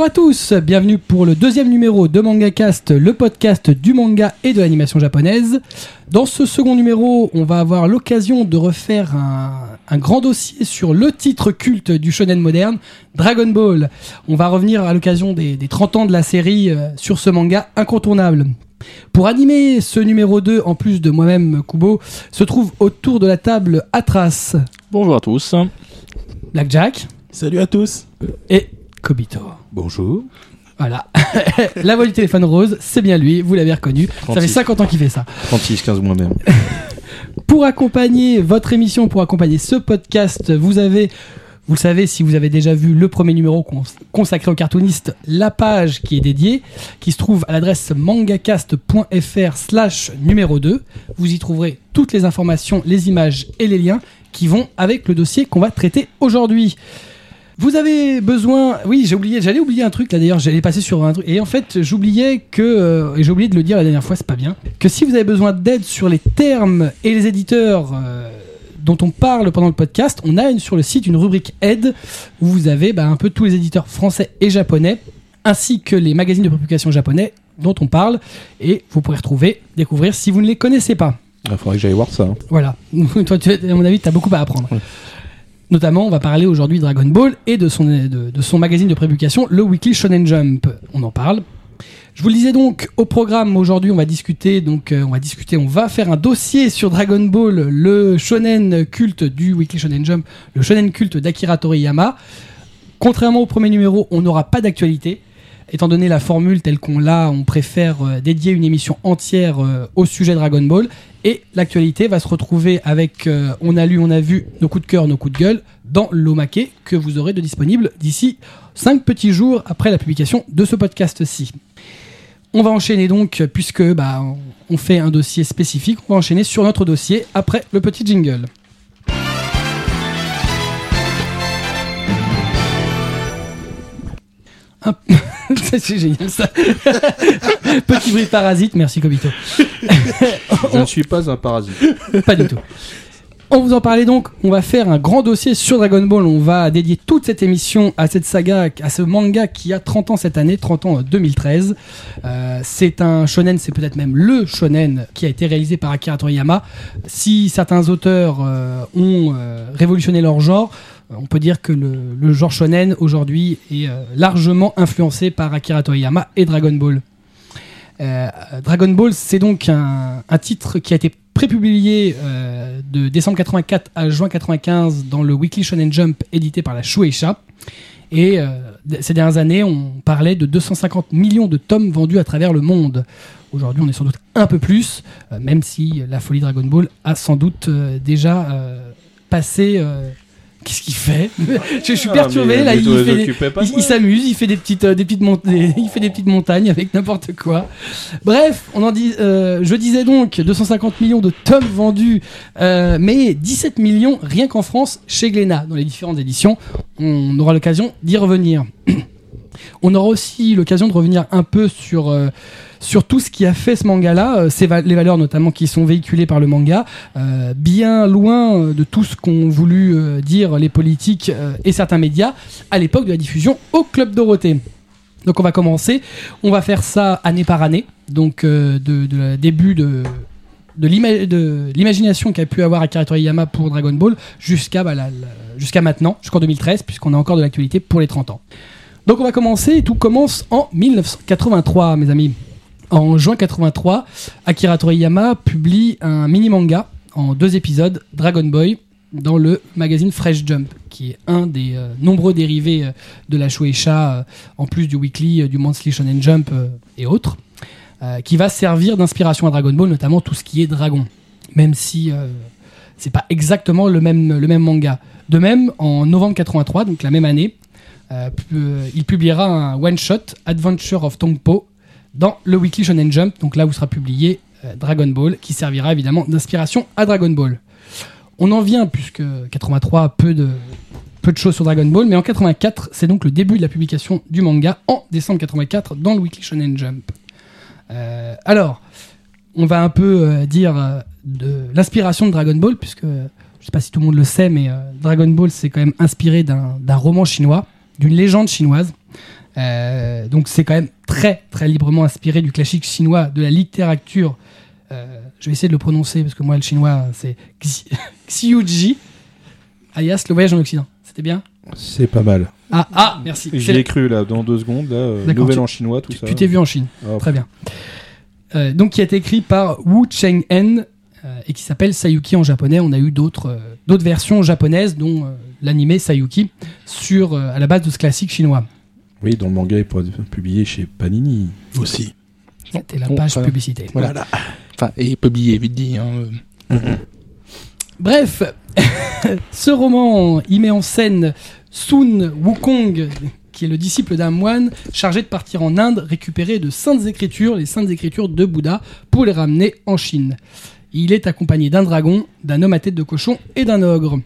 Bonjour à tous, bienvenue pour le deuxième numéro de MangaCast, le podcast du manga et de l'animation japonaise. Dans ce second numéro, on va avoir l'occasion de refaire un, un grand dossier sur le titre culte du shonen moderne, Dragon Ball. On va revenir à l'occasion des, des 30 ans de la série euh, sur ce manga incontournable. Pour animer ce numéro 2, en plus de moi-même, Kubo, se trouve autour de la table Atras, Bonjour à tous. Blackjack Salut à tous. et Kobito. Bonjour. Voilà. la voix du téléphone rose, c'est bien lui, vous l'avez reconnu. Ça fait 36. 50 ans qu'il fait ça. 36, 15 moi-même. Pour accompagner votre émission, pour accompagner ce podcast, vous avez, vous le savez, si vous avez déjà vu le premier numéro cons- consacré aux cartoonistes, la page qui est dédiée, qui se trouve à l'adresse mangacast.fr slash numéro 2. Vous y trouverez toutes les informations, les images et les liens qui vont avec le dossier qu'on va traiter aujourd'hui. Vous avez besoin, oui, j'ai oublié, j'allais oublier un truc là d'ailleurs, j'allais passer sur un truc et en fait j'oubliais que, euh, et j'ai oublié de le dire la dernière fois, c'est pas bien, que si vous avez besoin d'aide sur les termes et les éditeurs euh, dont on parle pendant le podcast, on a une- sur le site une rubrique aide où vous avez bah, un peu tous les éditeurs français et japonais ainsi que les magazines de publication japonais dont on parle et vous pourrez retrouver, découvrir si vous ne les connaissez pas. Il faudrait que j'aille voir ça. hein. Voilà. Toi, tu, à mon avis, tu as beaucoup à apprendre. Notamment, on va parler aujourd'hui de Dragon Ball et de son, de son magazine de prépublication, le Weekly Shonen Jump. On en parle. Je vous le disais donc au programme aujourd'hui, on va discuter donc euh, on va discuter, on va faire un dossier sur Dragon Ball, le shonen culte du Weekly Shonen Jump, le shonen culte d'Akira Toriyama. Contrairement au premier numéro, on n'aura pas d'actualité. Étant donné la formule telle qu'on l'a, on préfère euh, dédier une émission entière euh, au sujet Dragon Ball. Et l'actualité va se retrouver avec euh, On a lu, on a vu nos coups de cœur, nos coups de gueule dans l'Omake que vous aurez de disponible d'ici 5 petits jours après la publication de ce podcast-ci. On va enchaîner donc, puisque bah, on fait un dossier spécifique, on va enchaîner sur notre dossier après le petit jingle. Un- C'est génial ça. Petit bruit parasite, merci Kobito. Je ne suis pas un parasite. Pas du tout. On vous en parlait donc, on va faire un grand dossier sur Dragon Ball. On va dédier toute cette émission à cette saga, à ce manga qui a 30 ans cette année, 30 ans en 2013. Euh, c'est un shonen, c'est peut-être même le shonen qui a été réalisé par Akira Toriyama. Si certains auteurs euh, ont euh, révolutionné leur genre, euh, on peut dire que le, genre shonen aujourd'hui est euh, largement influencé par Akira Toriyama et Dragon Ball. Euh, Dragon Ball, c'est donc un, titre qui a été prépublié euh, de décembre 84 à juin 95 dans le Weekly Shonen Jump édité par la Shueisha. Et ces dernières années, on parlait de 250 millions de tomes vendus à travers le monde. Aujourd'hui, on est sans doute un peu plus, même si la folie Dragon Ball a sans doute déjà passé. Qu'est-ce qu'il fait je, je suis perturbé Ah, là. Il, fait pas s'amuse, il fait des petites, euh, des petites mont- des- il fait des petites montagnes avec n'importe quoi. Bref, on en dit, euh, je disais donc 250 millions de tomes vendus, euh, mais 17 millions rien qu'en France chez Glénat dans les différentes éditions. On aura l'occasion d'y revenir. On aura aussi l'occasion de revenir un peu sur sur tout ce qui a fait ce manga-là, euh, va- les valeurs notamment qui sont véhiculées par le manga, euh, bien loin euh, de tout ce qu'ont voulu dire les politiques et certains médias à l'époque de la diffusion au Club Dorothée. Donc on va commencer, on va faire ça année par année, donc de, début de de l'ima- de l'imagination qu'a pu avoir Akira Toriyama pour Dragon Ball jusqu'à bah, maintenant, jusqu'en 2013, puisqu'on a encore de l'actualité pour les 30 ans. Donc on va commencer, et tout commence en 1983, mes amis. En juin 83, Akira Toriyama publie un mini-manga en deux épisodes, Dragon Boy, dans le magazine Fresh Jump, qui est un des euh, nombreux dérivés euh, de la Shueisha, euh, en plus du Weekly, du Monthly Shonen Jump et autres, qui va servir d'inspiration à Dragon Ball, notamment tout ce qui est dragon, même si c'est pas exactement le même, le même manga. De même, en novembre 83, donc la même année, il publiera un one-shot, Adventure of Tongpo, dans le Weekly Shonen Jump, donc là où sera publié euh, Dragon Ball, qui servira évidemment d'inspiration à Dragon Ball. On en vient, puisque 83 a peu de, peu de choses sur Dragon Ball, mais en 84, c'est donc le début de la publication du manga en décembre 84 dans le Weekly Shonen Jump. Euh, alors, on va un peu euh, dire de l'inspiration de Dragon Ball, puisque je sais pas si tout le monde le sait, mais Dragon Ball c'est quand même inspiré d'un roman chinois, d'une légende chinoise. Euh, donc c'est quand même très très librement inspiré du classique chinois de la littérature. Euh, je vais essayer de le prononcer parce que moi le chinois c'est Xi- Xiuji, alias le voyage en Occident. C'était bien? C'est pas mal. Ah ah merci. J'y ai cru là, dans deux secondes. Là, euh, nouvelle tu- en chinois, tout Tu ça. tu t'es vu en Chine. Ah, Très bien. Euh, donc qui a été écrit par Wu Cheng-en euh, et qui s'appelle Sayuki en japonais. On a eu d'autres euh, d'autres versions japonaises, dont euh, l'animé Sayuki, sur euh, à la base de ce classique chinois. Oui, dont le manga est publié chez Panini. Aussi. C'était la Bon, page voilà. publicité. Voilà. Enfin, et publié, vite dit. Hein. Bref, ce roman, il met en scène Sun Wukong, qui est le disciple d'un moine chargé de partir en Inde récupérer de saintes écritures, les saintes écritures de Bouddha, pour les ramener en Chine. Il est accompagné d'un dragon, d'un homme à tête de cochon et d'un ogre.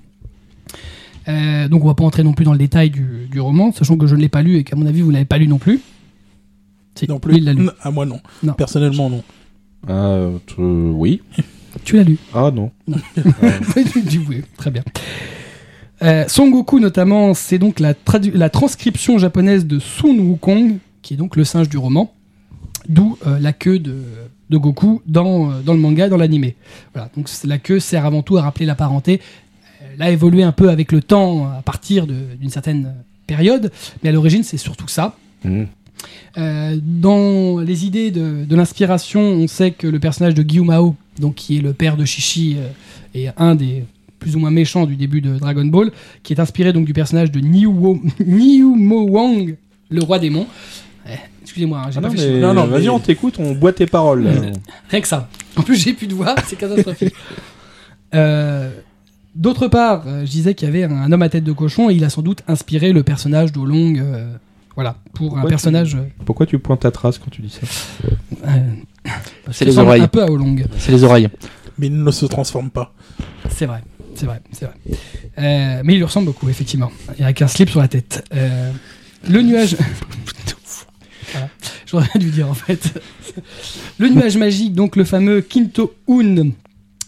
Euh, donc on va pas entrer non plus dans le détail du, du roman, sachant que je ne l'ai pas lu et qu'à mon avis vous l'avez pas lu non plus. Si, Non lui, plus. il l'a lu. À moi, non. Non. Personnellement, non. Ah, euh, oui. Tu l'as lu Ah non. du oui, très bien. Euh, Son Goku notamment, c'est donc la, tradu- la transcription japonaise de Sun Wukong, qui est donc le singe du roman, d'où euh, la queue de, de Goku dans, euh, dans le manga, dans l'animé. Voilà, donc c'est- la queue sert avant tout à rappeler la parenté. Elle a évolué un peu avec le temps à partir d'une certaine période, mais à l'origine c'est surtout ça. Mhm. Euh, dans les idées de, de l'inspiration, on sait que le personnage de Gyumao, donc qui est le père de Shishi euh, et un des plus ou moins méchants du début de Dragon Ball, qui est inspiré donc du personnage de Niuo, Niumo Wang, le roi démon. Eh, Excusez-moi, hein, j'ai Ah pas non, fait mais Non, non, vas-y, on t'écoute, on boit tes paroles. Rien que ça. En plus, j'ai plus de voix, c'est catastrophique. Euh, D'autre part, euh, je disais qu'il y avait un, un homme à tête de cochon et il a sans doute inspiré le personnage d'Olong. euh, voilà, pour un personnage. Pourquoi tu pointes ta trace quand tu dis ça? Euh, C'est les oreilles. Un peu à Olong. C'est les oreilles. Mais il ne se transforme pas. C'est vrai, c'est vrai, c'est vrai. Euh, mais il lui ressemble beaucoup, effectivement. Il y a qu'un slip sur la tête. Euh, le nuage. Voilà. J'aurais dû dire en fait. Le nuage magique, donc le fameux Kinto Un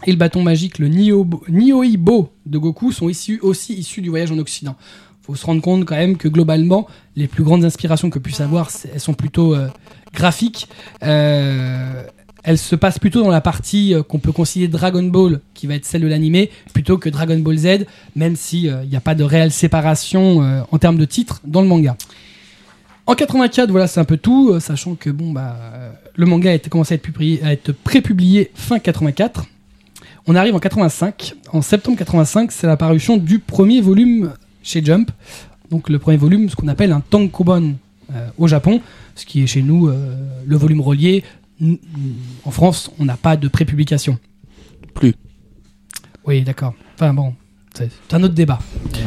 et le bâton magique, le Niobo- Nioibo de Goku, sont aussi issus du voyage en Occident. faut se rendre compte quand même que globalement, les plus grandes inspirations que puisse avoir, elles sont plutôt euh, graphiques. Euh, elles se passent plutôt dans la partie euh, qu'on peut considérer Dragon Ball, qui va être celle de l'animé, plutôt que Dragon Ball Z, même si euh, il n'y a pas de réelle séparation en termes de titres dans le manga. En 84, voilà, c'est un peu tout, sachant que bon bah le manga a commencé à être prépublié fin 84. On arrive en 85. En septembre 85, c'est l'apparition du premier volume chez Jump. Donc le premier volume, ce qu'on appelle un tankobon euh, au Japon, ce qui est chez nous euh, le volume relié. En France, on n'a pas de prépublication. Plus. Oui, d'accord. Enfin bon, c'est c'est un autre débat.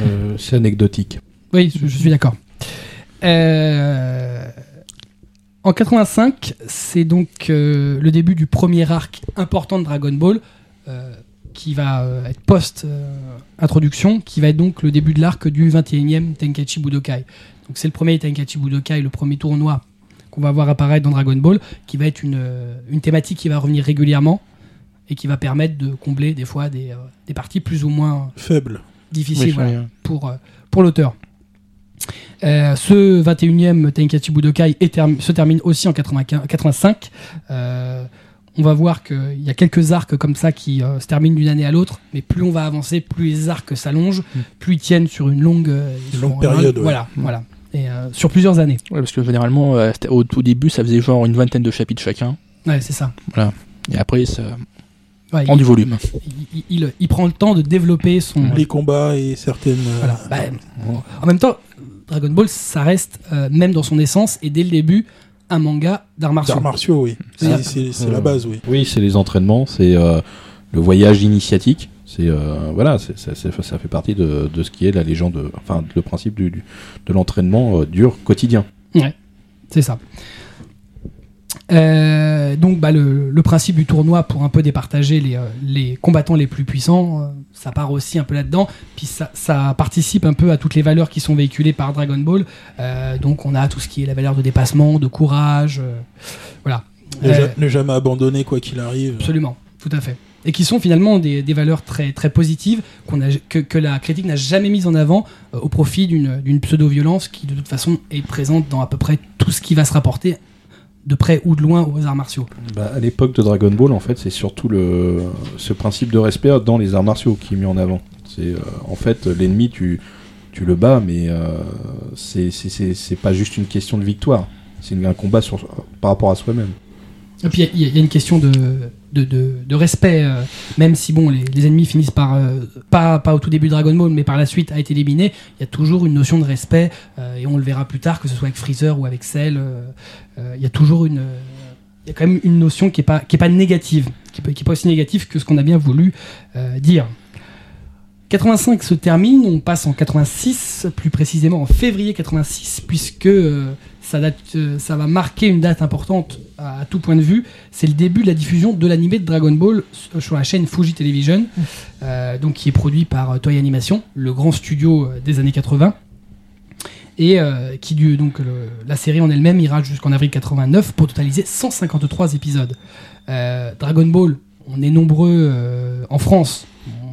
Euh, C'est anecdotique. Oui, je, je suis d'accord. Euh, en 85, c'est donc euh, le début du premier arc important de Dragon Ball, euh, qui va euh, être post-introduction, qui va être donc le début de l'arc du 21e Tenkaichi Budokai. Donc c'est le premier Tenkaichi Budokai, le premier tournoi qu'on va voir apparaître dans Dragon Ball, qui va être une, euh, une thématique qui va revenir régulièrement et qui va permettre de combler des fois des, euh, des parties plus ou moins Faible. difficiles. Voilà pour, euh, pour l'auteur. Euh, ce 21e Tenkaichi Budokai est term- se termine aussi en 95 85. Euh, on va voir qu'il y a quelques arcs comme ça qui euh, se terminent d'une année à l'autre, mais plus on va avancer, plus les arcs s'allongent, plus ils tiennent sur une longue, euh, Une sur- longue période, ouais. Voilà, voilà. Et euh, sur plusieurs années. Ouais, parce que généralement, euh, au tout début, ça faisait genre une vingtaine de chapitres chacun. Ouais, c'est ça. Et après, ça Ouais, prend il, du volume. il- il- il prend le temps de développer son. Les combats et certaines. Voilà. Bah, en même temps, Dragon Ball, ça reste, euh, même dans son essence, et dès le début, un manga d'arts martiaux. D'arts martiaux, oui. C'est- C'est c'est- c'est la base, oui. Oui, c'est les entraînements, c'est euh, le voyage initiatique. C'est euh, voilà, c'est- c'est- c'est- ça fait partie de, de ce qui est la légende, enfin le principe du, du- de l'entraînement euh, dur quotidien. C'est ça. Euh, donc bah, le, le principe du tournoi pour un peu départager les, euh, les combattants les plus puissants, euh, ça part aussi un peu là-dedans. Puis ça, ça participe un peu à toutes les valeurs qui sont véhiculées par Dragon Ball. Euh, donc on a tout ce qui est la valeur de dépassement, de courage, euh, voilà. Ne, ja- ne jamais abandonner quoi qu'il arrive. Absolument, tout à fait. et qui sont finalement des, des valeurs très, très positives qu'on a, que, que la critique n'a jamais mises en avant au profit d'une pseudo-violence qui de toute façon est présente dans à peu près tout ce qui va se rapporter de près ou de loin aux arts martiaux. Bah, à l'époque de Dragon Ball, en fait, c'est surtout le, ce principe de respect dans les arts martiaux qui est mis en avant. C'est euh, en fait l'ennemi, tu, tu le bats, mais euh, c'est pas juste une question de victoire. C'est un combat sur, par rapport à soi-même. Et puis il y, a- une question de, de, respect, euh, même si bon, les, ennemis finissent par, euh, pas, au tout début de Dragon Ball, mais par la suite a été éliminé, il y a toujours une notion de respect, euh, et on le verra plus tard, que ce soit avec Freezer ou avec Cell, il y a toujours une... Il y a quand même une notion qui est pas, qui est pas négative, qui est, pas- aussi négative que ce qu'on a bien voulu dire. 85 se termine, on passe en 86, plus précisément en février 86, puisque euh, ça, date, euh, ça va marquer une date importante à, à tout point de vue. C'est le début de la diffusion de l'animé de Dragon Ball s- sur la chaîne Fuji Television, euh, donc qui est produit par euh, Toei Animation, le grand studio euh, des années 80. Et euh, qui donc le- la série en elle-même ira jusqu'en avril 89 pour totaliser 153 épisodes. Euh, Dragon Ball, on est nombreux euh, en France,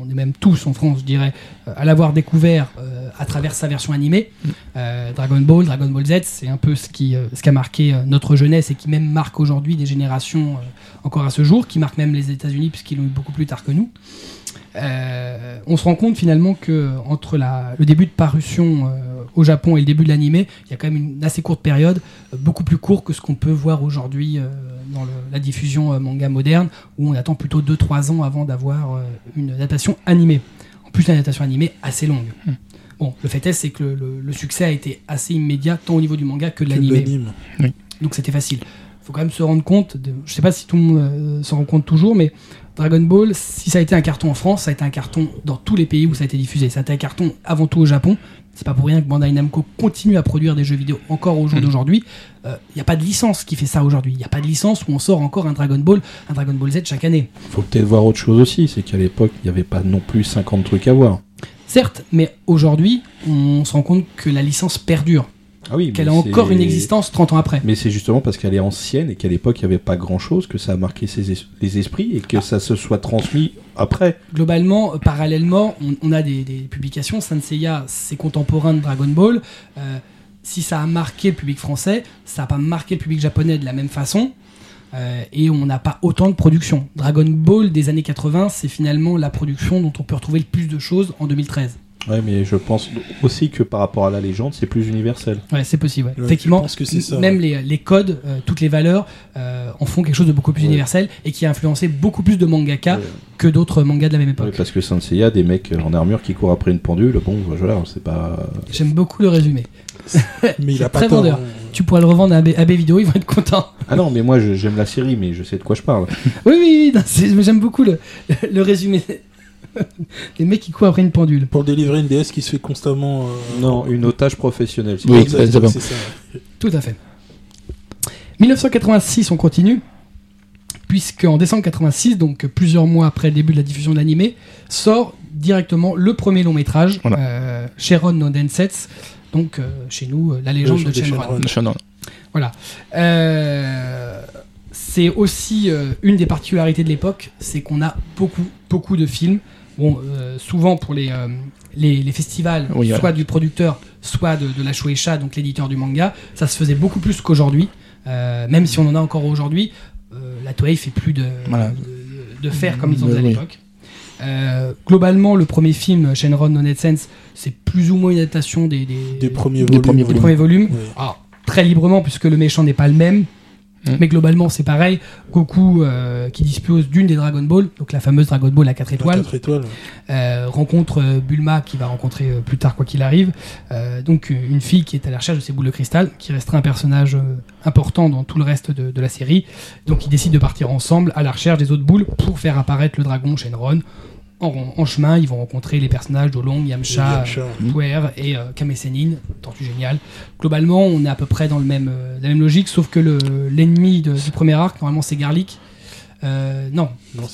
on est même tous en France, je dirais, euh, à l'avoir découvert euh, à travers sa version animée. Euh, Dragon Ball, Dragon Ball Z, c'est un peu ce qui, ce qui a marqué notre jeunesse et qui même marque aujourd'hui des générations encore à ce jour, qui marque même les États-Unis puisqu'ils l'ont eu beaucoup plus tard que nous. Euh, on se rend compte finalement que entre la, le début de parution euh, au Japon et le début de l'animé, il y a quand même une assez courte période, euh, beaucoup plus court que ce qu'on peut voir aujourd'hui euh, dans le- la diffusion euh, manga moderne, où on attend plutôt 2-3 ans avant d'avoir euh, une adaptation animée. En plus, une adaptation animée assez longue. Hmm. Bon, le fait est, c'est que le, le- le succès a été assez immédiat, tant au niveau du manga que de l'animé. l'anime. Donc c'était facile. faut quand même se rendre compte, de, je sais pas si tout le monde euh, s'en rend compte toujours, mais Dragon Ball, si ça a été un carton en France, ça a été un carton dans tous les pays où ça a été diffusé. Ça a été un carton avant tout au Japon. C'est pas pour rien que Bandai Namco continue à produire des jeux vidéo encore au jour Mhm. d'aujourd'hui. Il n'y a pas de licence qui fait ça aujourd'hui. Il n'y a pas de licence où on sort encore un Dragon Ball, un Dragon Ball Z chaque année. Faut peut-être voir autre chose aussi, c'est qu'à l'époque, il n'y avait pas non plus 50 trucs à voir. Certes, mais aujourd'hui, on se rend compte que la licence perdure, Ah oui, qu'elle a encore une existence 30 ans après. Mais c'est justement parce qu'elle est ancienne et qu'à l'époque, il n'y avait pas grand-chose, que ça a marqué ses es- les esprits et que ça se soit transmis après. globalement, euh, parallèlement, on, on a des, des publications. Saint Seiya, c'est contemporain de Dragon Ball. Euh, si ça a marqué le public français, ça n'a pas marqué le public japonais de la même façon. Euh, et on n'a pas autant de production. Dragon Ball des années 80, c'est finalement la production dont on peut retrouver le plus de choses en 2013. Ouais, mais je pense aussi que par rapport à la légende, c'est plus universel. Ouais, c'est possible. ouais. Ouais, Effectivement, que c'est ça, même ouais. les, les codes, euh, toutes les valeurs euh, en font quelque chose de beaucoup plus Ouais. universel et qui a influencé beaucoup plus de mangaka Ouais. que d'autres mangas de la même Ouais, époque. parce que Saint Seiya, des mecs en armure qui courent après une pendule, bon, voilà, c'est pas. J'aime beaucoup le résumé. Mais il C'est a pas très tort. vendeur. hein. Tu pourras le revendre à AB, AB Vidéo, ils vont être contents. Ah non, mais moi j'aime la série, mais je sais de quoi je parle. Oui, oui, oui, j'aime beaucoup le, le résumé. Les mecs qui courent après une pendule. Pour délivrer une DS qui se fait constamment. euh, Non, une otage professionnelle. Oui, exactement, ça. Tout à fait. 1986, on continue. Puisque en décembre 86, donc plusieurs mois après le début de la diffusion de l'animé, sort directement le premier long métrage, Voilà. euh, Sharon no Densetsu, donc euh, chez nous, euh, la légende de. Shannon. Voilà. Euh, c'est aussi euh, une des particularités de l'époque, c'est qu'on a beaucoup, beaucoup de films. Bon, euh, souvent pour les, euh, les, les festivals, Oui, soit du producteur, soit de, de la Shueisha, donc l'éditeur du manga, ça se faisait beaucoup plus qu'aujourd'hui. Euh, même si on en a encore aujourd'hui, la Toei fait plus de, Voilà. de, de faire comme ils en faisaient à l'époque. Globalement, le premier film, Shenron no Sense, c'est plus ou moins une adaptation des, des, Des premiers Des volumes. premiers volumes. premiers volumes. Alors, très librement, puisque le méchant n'est pas le même. Mm. Mais globalement, c'est pareil. Goku, euh, qui dispose d'une des Dragon Ball, donc la fameuse Dragon Ball à 4 étoiles, Quatre étoiles. euh, rencontre euh, Bulma, qui va rencontrer euh, plus tard, quoi qu'il arrive. Euh, donc, une fille qui est à la recherche de ses boules de cristal, qui restera un personnage euh, important dans tout le reste de, de la série. Donc, ils décident de partir ensemble à la recherche des autres boules pour faire apparaître le dragon Shenron. En, en chemin, ils vont rencontrer les personnages d'Olong, Yamcha, Yamcha. euh, Puer et euh, Kame Tortue Géniale. Globalement, on est à peu près dans le même, euh, la même logique, sauf que le- l'ennemi de- du premier arc, normalement, c'est Garlic. Euh, non,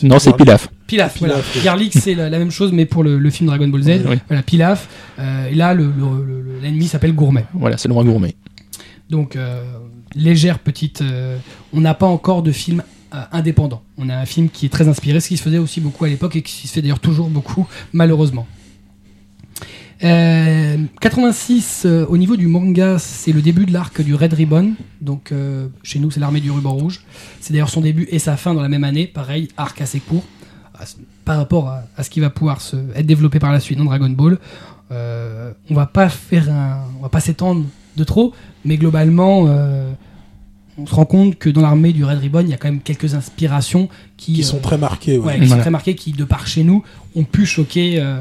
Non, c'est Pilaf. Pilaf. Pilaf, voilà. oui. Garlic, c'est la, la même chose, mais pour le, le film Dragon Ball Z. Oui. Oui. Voilà, Pilaf. Euh, et là, le- le- le- l'ennemi s'appelle Gourmet. Voilà, c'est le roi gourmet. Donc, euh, légère petite. euh, on n'a pas encore de film indépendant. On a un film qui est très inspiré, ce qui se faisait aussi beaucoup à l'époque et qui se fait d'ailleurs toujours beaucoup, malheureusement. Euh, 86, euh, au niveau du manga, c'est le début de l'arc du Red Ribbon. Donc, euh, chez nous, c'est l'armée du ruban rouge. C'est d'ailleurs son début et sa fin dans la même année. Pareil, arc assez court. Ah, Par rapport à, ce qui va pouvoir se, être développé par la suite dans Dragon Ball. Euh, on va pas faire on va pas s'étendre de trop, mais globalement, euh, on se rend compte que dans l'armée du Red Ribbon, il y a quand même quelques inspirations qui, Qui sont euh, très marqués. ouais. ouais, qui sont très marqués, qui de par chez nous ont pu choquer euh,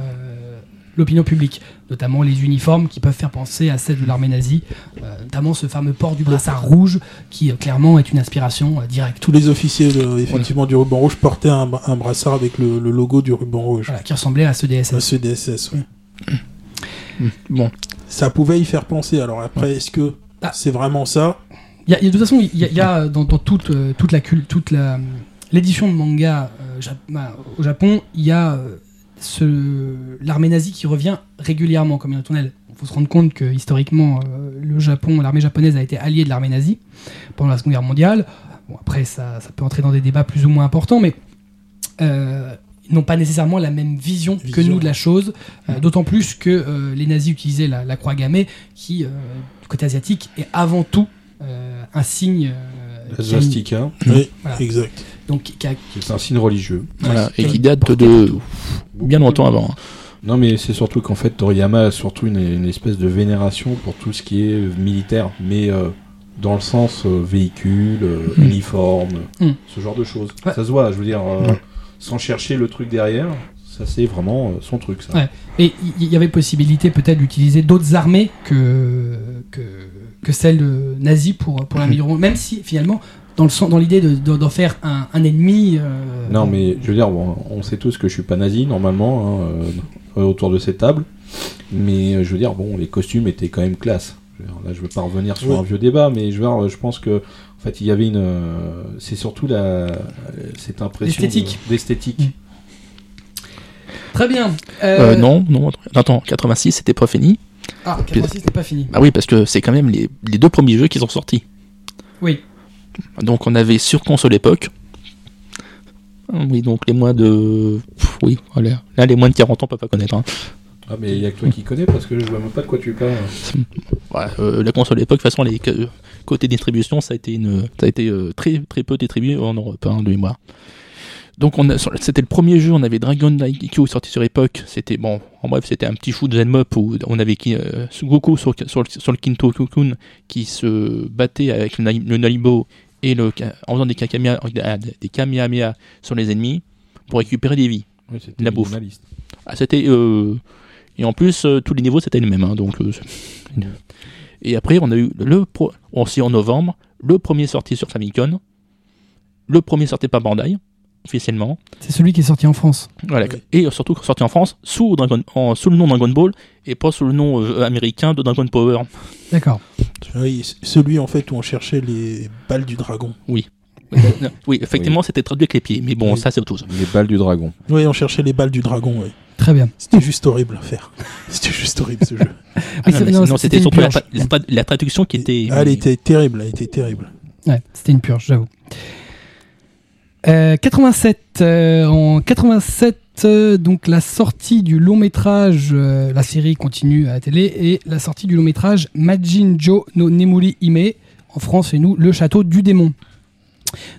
l'opinion publique, notamment les uniformes qui peuvent faire penser à celles de l'armée nazie, euh, notamment ce fameux port du brassard rouge qui euh, clairement est une inspiration euh, directe. Tous les officiers de- effectivement du ruban rouge portaient un, bra- un brassard avec le, le logo du ruban rouge. Voilà, qui ressemblait à ceux des SS. À ceux des SS, ouais. Bon, Ça pouvait y faire penser. Alors après, est-ce que Ah. c'est vraiment ça? Y a, il y a- de toute façon, il y a, y a dans, dans toute, euh, toute la toute la l'édition de manga euh, bah, au Japon, il y a euh, l'armée nazie qui revient régulièrement comme une. Il faut se rendre compte que historiquement, euh, le Japon, l'armée japonaise a été alliée de l'armée nazie pendant la Seconde Guerre mondiale. Bon, après, ça, ça peut entrer dans des débats plus ou moins importants, mais euh, ils n'ont pas nécessairement la même vision, que nous de la chose. euh, D'autant plus que euh, les nazis utilisaient la, la croix gammée, qui, euh, du côté asiatique, est avant tout euh, un signe. euh, La qui a une- swastika, Oui, Voilà. exact. donc, qui a- qui est un signe religieux. voilà, et qui date de bien longtemps avant. hein. Non, mais c'est surtout qu'en fait, Toriyama a surtout une, une espèce de vénération pour tout ce qui est militaire, mais euh, dans le sens euh, véhicule, euh, Mm. uniforme, Mm. ce genre de choses. Ouais. Ça se voit, je veux dire, euh, Ouais. sans chercher le truc derrière, ça c'est vraiment euh, son truc, ça. Ouais. Et il y, y avait possibilité peut-être d'utiliser d'autres armées que, que, que celles euh, nazies pour, pour l'améliorer. Même si finalement, dans le dans l'idée de- de- d'en faire un, un ennemi. euh, Non, mais je veux dire, bon, on sait tous que je suis pas nazi normalement hein, euh, autour de cette table, mais euh, je veux dire, bon, les costumes étaient quand même classe. Je veux dire, là, je veux pas revenir sur Oui. un vieux débat, mais je veux dire, je pense que en fait, il y avait une, euh, c'est surtout la, cette impression L'esthétique. de- d'esthétique. Mm. Très bien. Euh, non, non, attends, 86 c'était pas fini. Ah, 86, c'était pas fini. Bah oui, parce que c'est quand même les, les deux premiers jeux qui sont sortis. Oui. Donc on avait sur console époque. Oui, donc les moins de. Pff, Oui, voilà. Là, les moins de 40 ans peuvent pas connaître. hein. Ah, mais il y a que toi qui connais parce que je vois même pas de quoi tu parles. Ouais, euh, la console époque, de toute façon, les euh, côté distribution, ça a été une, ça a été euh, très très peu distribué en Europe, hein, de mémoire. Donc on a, c'était le premier jeu, on avait Dragon Daikyo sorti sur époque. C'était bon, en bref, c'était un petit shoot Zen up où on avait euh, Goku sur, sur, le- sur le Kinto Kukun qui se battait avec le, le Naibo et le en faisant des kakamia, des kamehameha sur les ennemis pour récupérer des vies. Oui, c'était La bouffe. Ah, c'était euh, et en plus euh, tous les niveaux c'était les mêmes hein, donc et après on a eu le pro... aussi en novembre le premier sorti sur Famicom le premier sorti par Bandai officiellement C'est celui qui est sorti en France. voilà Oui. et surtout sorti en France sous Dragon en- sous le nom Dragon Ball et pas sous le nom euh, américain de Dragon Power D'accord. Oui, celui en fait où on cherchait les balles du dragon. oui effectivement c'était traduit avec les pieds mais bon Oui. ça c'est autre chose Les balles du dragon. Oui, on cherchait les balles du dragon, oui. Très bien. C'était juste horrible à faire. C'était juste horrible ce jeu. Ah, Oui, non, c'était surtout la, purge. tra- la tra- la traduction qui était Ah, elle était terrible, elle était terrible. Ouais, c'était une purge, j'avoue. Euh, 87. euh, en 87, euh, donc la sortie du long métrage, euh, la série continue à la télé, et la sortie du long métrage Majin Jo no Nemuri Hime, en France et nous, Le Château du Démon.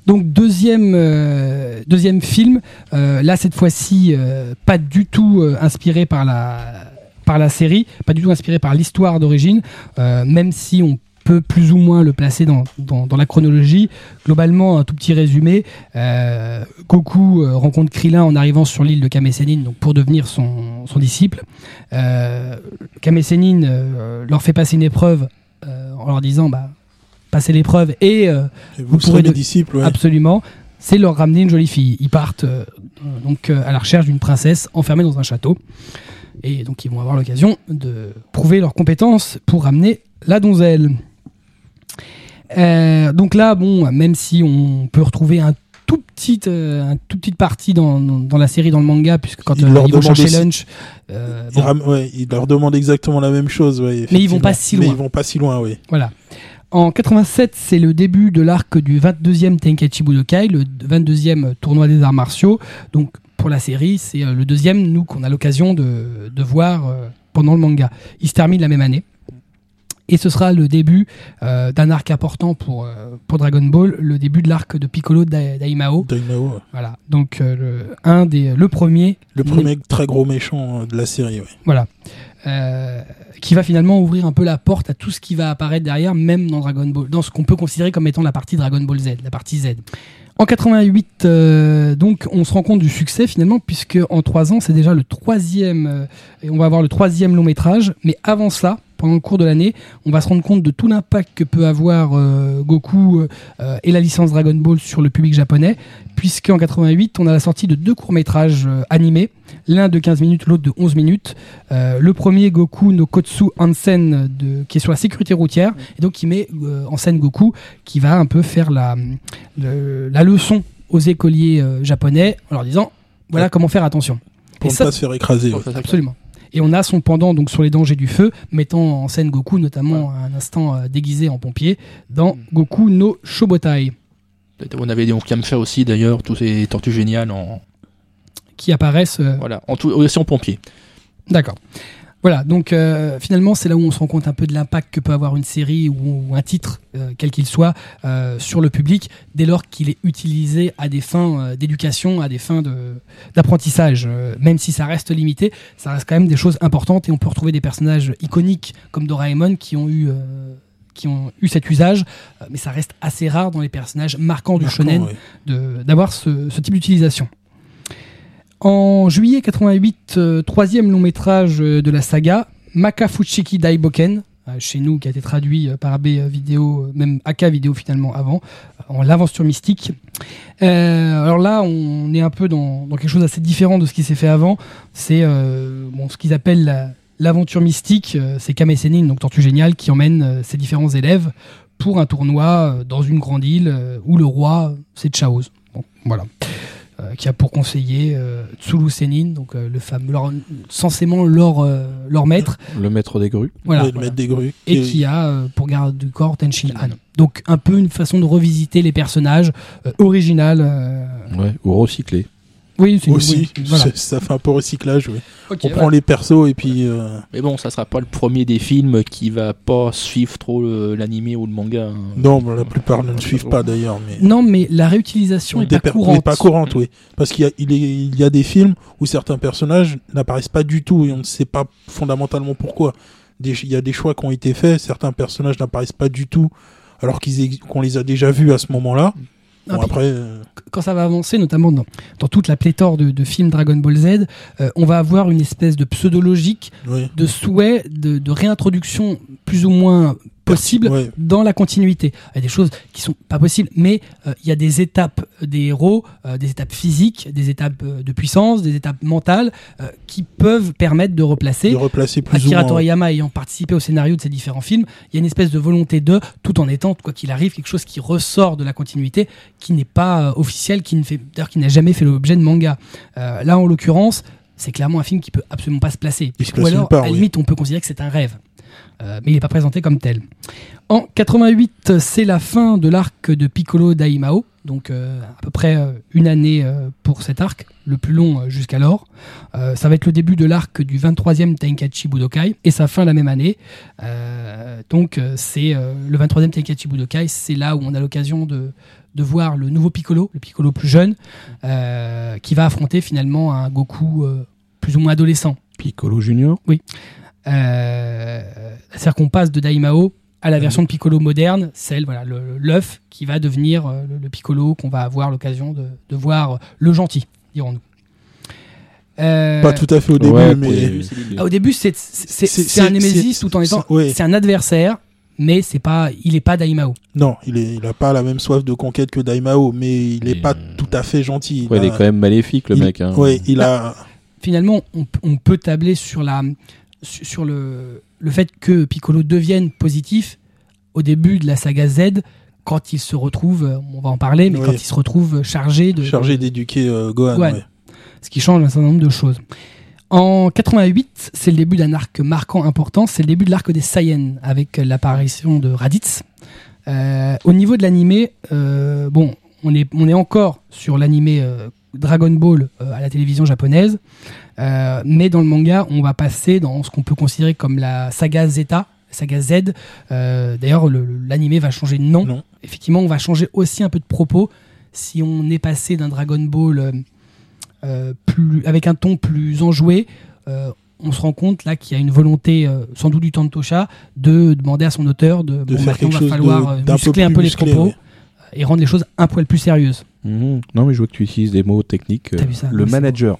Donc deuxième, euh, film, euh, là cette fois-ci euh, pas du tout euh, inspiré par la, par la série, pas du tout inspiré par l'histoire d'origine, euh, même si on peut plus ou moins le placer dans, dans, dans la chronologie. Globalement, un tout petit résumé. Euh, Goku euh, rencontre Krillin en arrivant sur l'île de Kame Sennin donc pour devenir son, son disciple. Euh, Kame Sennin euh, leur fait passer une épreuve euh, en leur disant bah, passez l'épreuve et Et Vous vous, serez mes de- disciples, ouais. absolument, c'est leur ramener une jolie fille. Ils partent donc à la recherche d'une princesse enfermée dans un château. Et donc ils vont avoir l'occasion de prouver leurs compétences pour ramener la donzelle. Euh, donc là, bon, même si on peut retrouver un tout petit, euh, un tout petite partie dans, dans, dans la série, dans le manga, puisque quand Il euh, leur ils vont chercher lunch, euh, Ils, bon, ram- ouais, ils leur demandent exactement la même chose, ouais, Mais ils vont pas si loin. Mais ils vont pas si loin, oui. Voilà. En 87, c'est le début de l'arc du 22e Tenkaichi Budokai, le 22e tournoi des arts martiaux. Donc pour la série, c'est le deuxième, nous, qu'on a l'occasion de, de voir pendant le manga. Il se termine la même année. Et ce sera le début euh, d'un arc important pour, euh, pour Dragon Ball, le début de l'arc de Piccolo Da- Daimao. Daimao, ouais. Voilà, donc euh, le, un des, le premier, le premier très gros méchant de la série. Ouais. voilà, qui va finalement ouvrir un peu la porte à tout ce qui va apparaître derrière, même dans Dragon Ball, dans ce qu'on peut considérer comme étant la partie Dragon Ball Z, la partie Z. En 88, euh, donc, on se rend compte du succès finalement, puisque en trois ans, c'est déjà le troisième, euh, et on va avoir le troisième long métrage. Mais avant ça, pendant le cours de l'année, on va se rendre compte de tout l'impact que peut avoir euh, Goku euh, et la licence Dragon Ball sur le public japonais, puisqu'en 88, on a la sortie de deux courts métrages euh, animés, l'un de 15 minutes, l'autre de 11 minutes. Euh, le premier Goku no Kotsu Hansen, de, qui est sur la sécurité routière, et donc qui met euh, en scène Goku, qui va un peu faire la, le- la leçon aux écoliers euh, japonais en leur disant voilà Ouais. comment faire attention. Pour Et ne pas se faire écraser. Ouais. Absolument. Et on a son pendant donc sur les dangers du feu, mettant en scène Goku, notamment à un instant euh, déguisé en pompier, dans Goku no Shobotai, On avait des Kamcha aussi d'ailleurs, tous ces tortues géniales en qui apparaissent. euh, voilà, en tout, aussi en pompier. D'accord. Voilà, donc euh, finalement c'est là où on se rend compte un peu de l'impact que peut avoir une série ou, ou un titre, euh, quel qu'il soit, euh, sur le public, dès lors qu'il est utilisé à des fins d'éducation, à des fins de- d'apprentissage. Euh, même si ça reste limité, ça reste quand même des choses importantes et on peut retrouver des personnages iconiques comme Doraemon qui ont eu... euh, qui ont eu cet usage, mais ça reste assez rare dans les personnages marquants du Marquant, shonen ouais. d'avoir ce, ce type d'utilisation. En juillet 88, euh, troisième long métrage euh, de la saga, Makafuchiki Daiboken, euh, chez nous qui a été traduit par AB Vidéo, même AK Vidéo finalement avant, en l'aventure mystique. Euh, alors là, on est un peu dans, quelque chose d'assez différent de ce qui s'est fait avant. C'est euh, bon, ce qu'ils appellent la- l'aventure mystique, c'est Kame Sennin, donc Tortue Géniale, qui emmène ses différents élèves pour un tournoi dans une grande île où le roi, c'est Chaos. Bon, voilà. Euh, qui a pour conseiller euh, Tsulu Sennin, donc euh, le fameux, leur- censément leur, euh, leur maître, Le maître des grues. voilà, le voilà. maître des grues. et qui a euh, pour garde du corps Tenshin Han. Donc un peu une façon de revisiter les personnages euh, original. euh, Ouais, ou recyclé. Oui, c'est Aussi, oui, voilà. ça- ça fait un peu recyclage. Ok, On prend les persos et puis. euh, Mais bon, ça sera pas le premier des films qui va pas suivre trop le- l'animé ou le manga. hein. Non, mais la plupart ne le suivent pas d'ailleurs. Mais... Non, mais la réutilisation est Des pas courante. n'est pas courante, oui. Parce qu'il y a, il est- il y a des films où certains personnages n'apparaissent pas du tout et on ne sait pas fondamentalement pourquoi. Des- Il y a des choix qui ont été faits, certains personnages n'apparaissent pas du tout alors qu'ils ex- qu'on les a déjà vus à ce moment-là. Bon, puis, après, euh, quand ça va avancer, notamment dans, dans toute la pléthore de, de films Dragon Ball Z, euh, on va avoir une espèce de pseudo-logique, oui. de souhait, de, de réintroduction plus ou moins possible Ouais. dans la continuité. Il y a des choses qui sont pas possibles, mais euh, il y a des étapes des héros, euh, des étapes physiques, des étapes euh, de puissance, des étapes mentales qui peuvent permettre de replacer. de replacer plus Akira ou moins. Toriyama ayant participé au scénario de ces différents films, il y a une espèce de volonté de, tout en étant, quoi qu'il arrive, quelque chose qui ressort de la continuité, qui n'est pas officiel, qui ne fait, d'ailleurs, qui n'a jamais fait l'objet de manga. Là, en l'occurrence, c'est clairement un film qui peut absolument pas se placer. Se Ou alors, part, à la oui. limite, on peut considérer que c'est un rêve. Euh, mais il n'est pas présenté comme tel. En 88, c'est la fin de l'arc de Piccolo Daimao, donc euh, à peu près euh, une année pour cet arc, le plus long jusqu'alors. Ça va être le début de l'arc du 23e Tenkaichi Budokai et sa fin la même année. Donc c'est le 23e Tenkaichi Budokai, c'est là où on a l'occasion de, de voir le nouveau Piccolo, le Piccolo plus jeune, qui va affronter finalement un Goku plus ou moins adolescent. Piccolo Junior? Euh, C'est-à-dire qu'on passe de Daimao à la version de Piccolo moderne, celle, voilà, l'œuf qui va devenir euh, le, le Piccolo qu'on va avoir l'occasion de, de voir le gentil, dirons-nous. Euh, Pas tout à fait au début, Ouais, mais. puis- ah, au début, c'est un Némésis tout en étant. c'est- ouais. Un adversaire, mais c'est pas, il est pas Daimao. Non, il est, il a pas la même soif de conquête que Daimao, mais il est Et, pas euh, tout à fait gentil. Ouais, il est quand même maléfique, le il- mec. Hein. Ouais, il a. Finalement, on peut tabler sur, la, sur le, le fait que Piccolo devienne positif au début de la saga Z, quand il se retrouve, on va en parler, mais Oui. quand il se retrouve chargé de, chargé d'éduquer euh, Gohan. Gohan. ouais. ce qui change un certain nombre de choses. En 88, c'est le début d'un arc marquant important, c'est le début de l'arc des Saiyans avec l'apparition de Raditz. Euh, au niveau de l'animé, euh, bon, on est, on est encore sur l'animé Dragon Ball euh, à la télévision japonaise, Euh, mais dans le manga, on va passer dans ce qu'on peut considérer comme la saga Zeta, saga Z. Euh, D'ailleurs, le- le- l'animé va changer de nom. Non. Effectivement, on va changer aussi un peu de propos. Si on est passé d'un Dragon Ball plus, avec un ton plus enjoué, on se rend compte là qu'il y a une volonté, euh, sans doute du Tantosha, de demander à son auteur de, De bon, faire maintenant, quelque va chose falloir de- peu un peu les propos ouais. et rendre les choses un poil plus sérieuses. Mhm. Non, mais je vois que tu utilises des mots techniques. T'as euh, vu ça le c'est manager.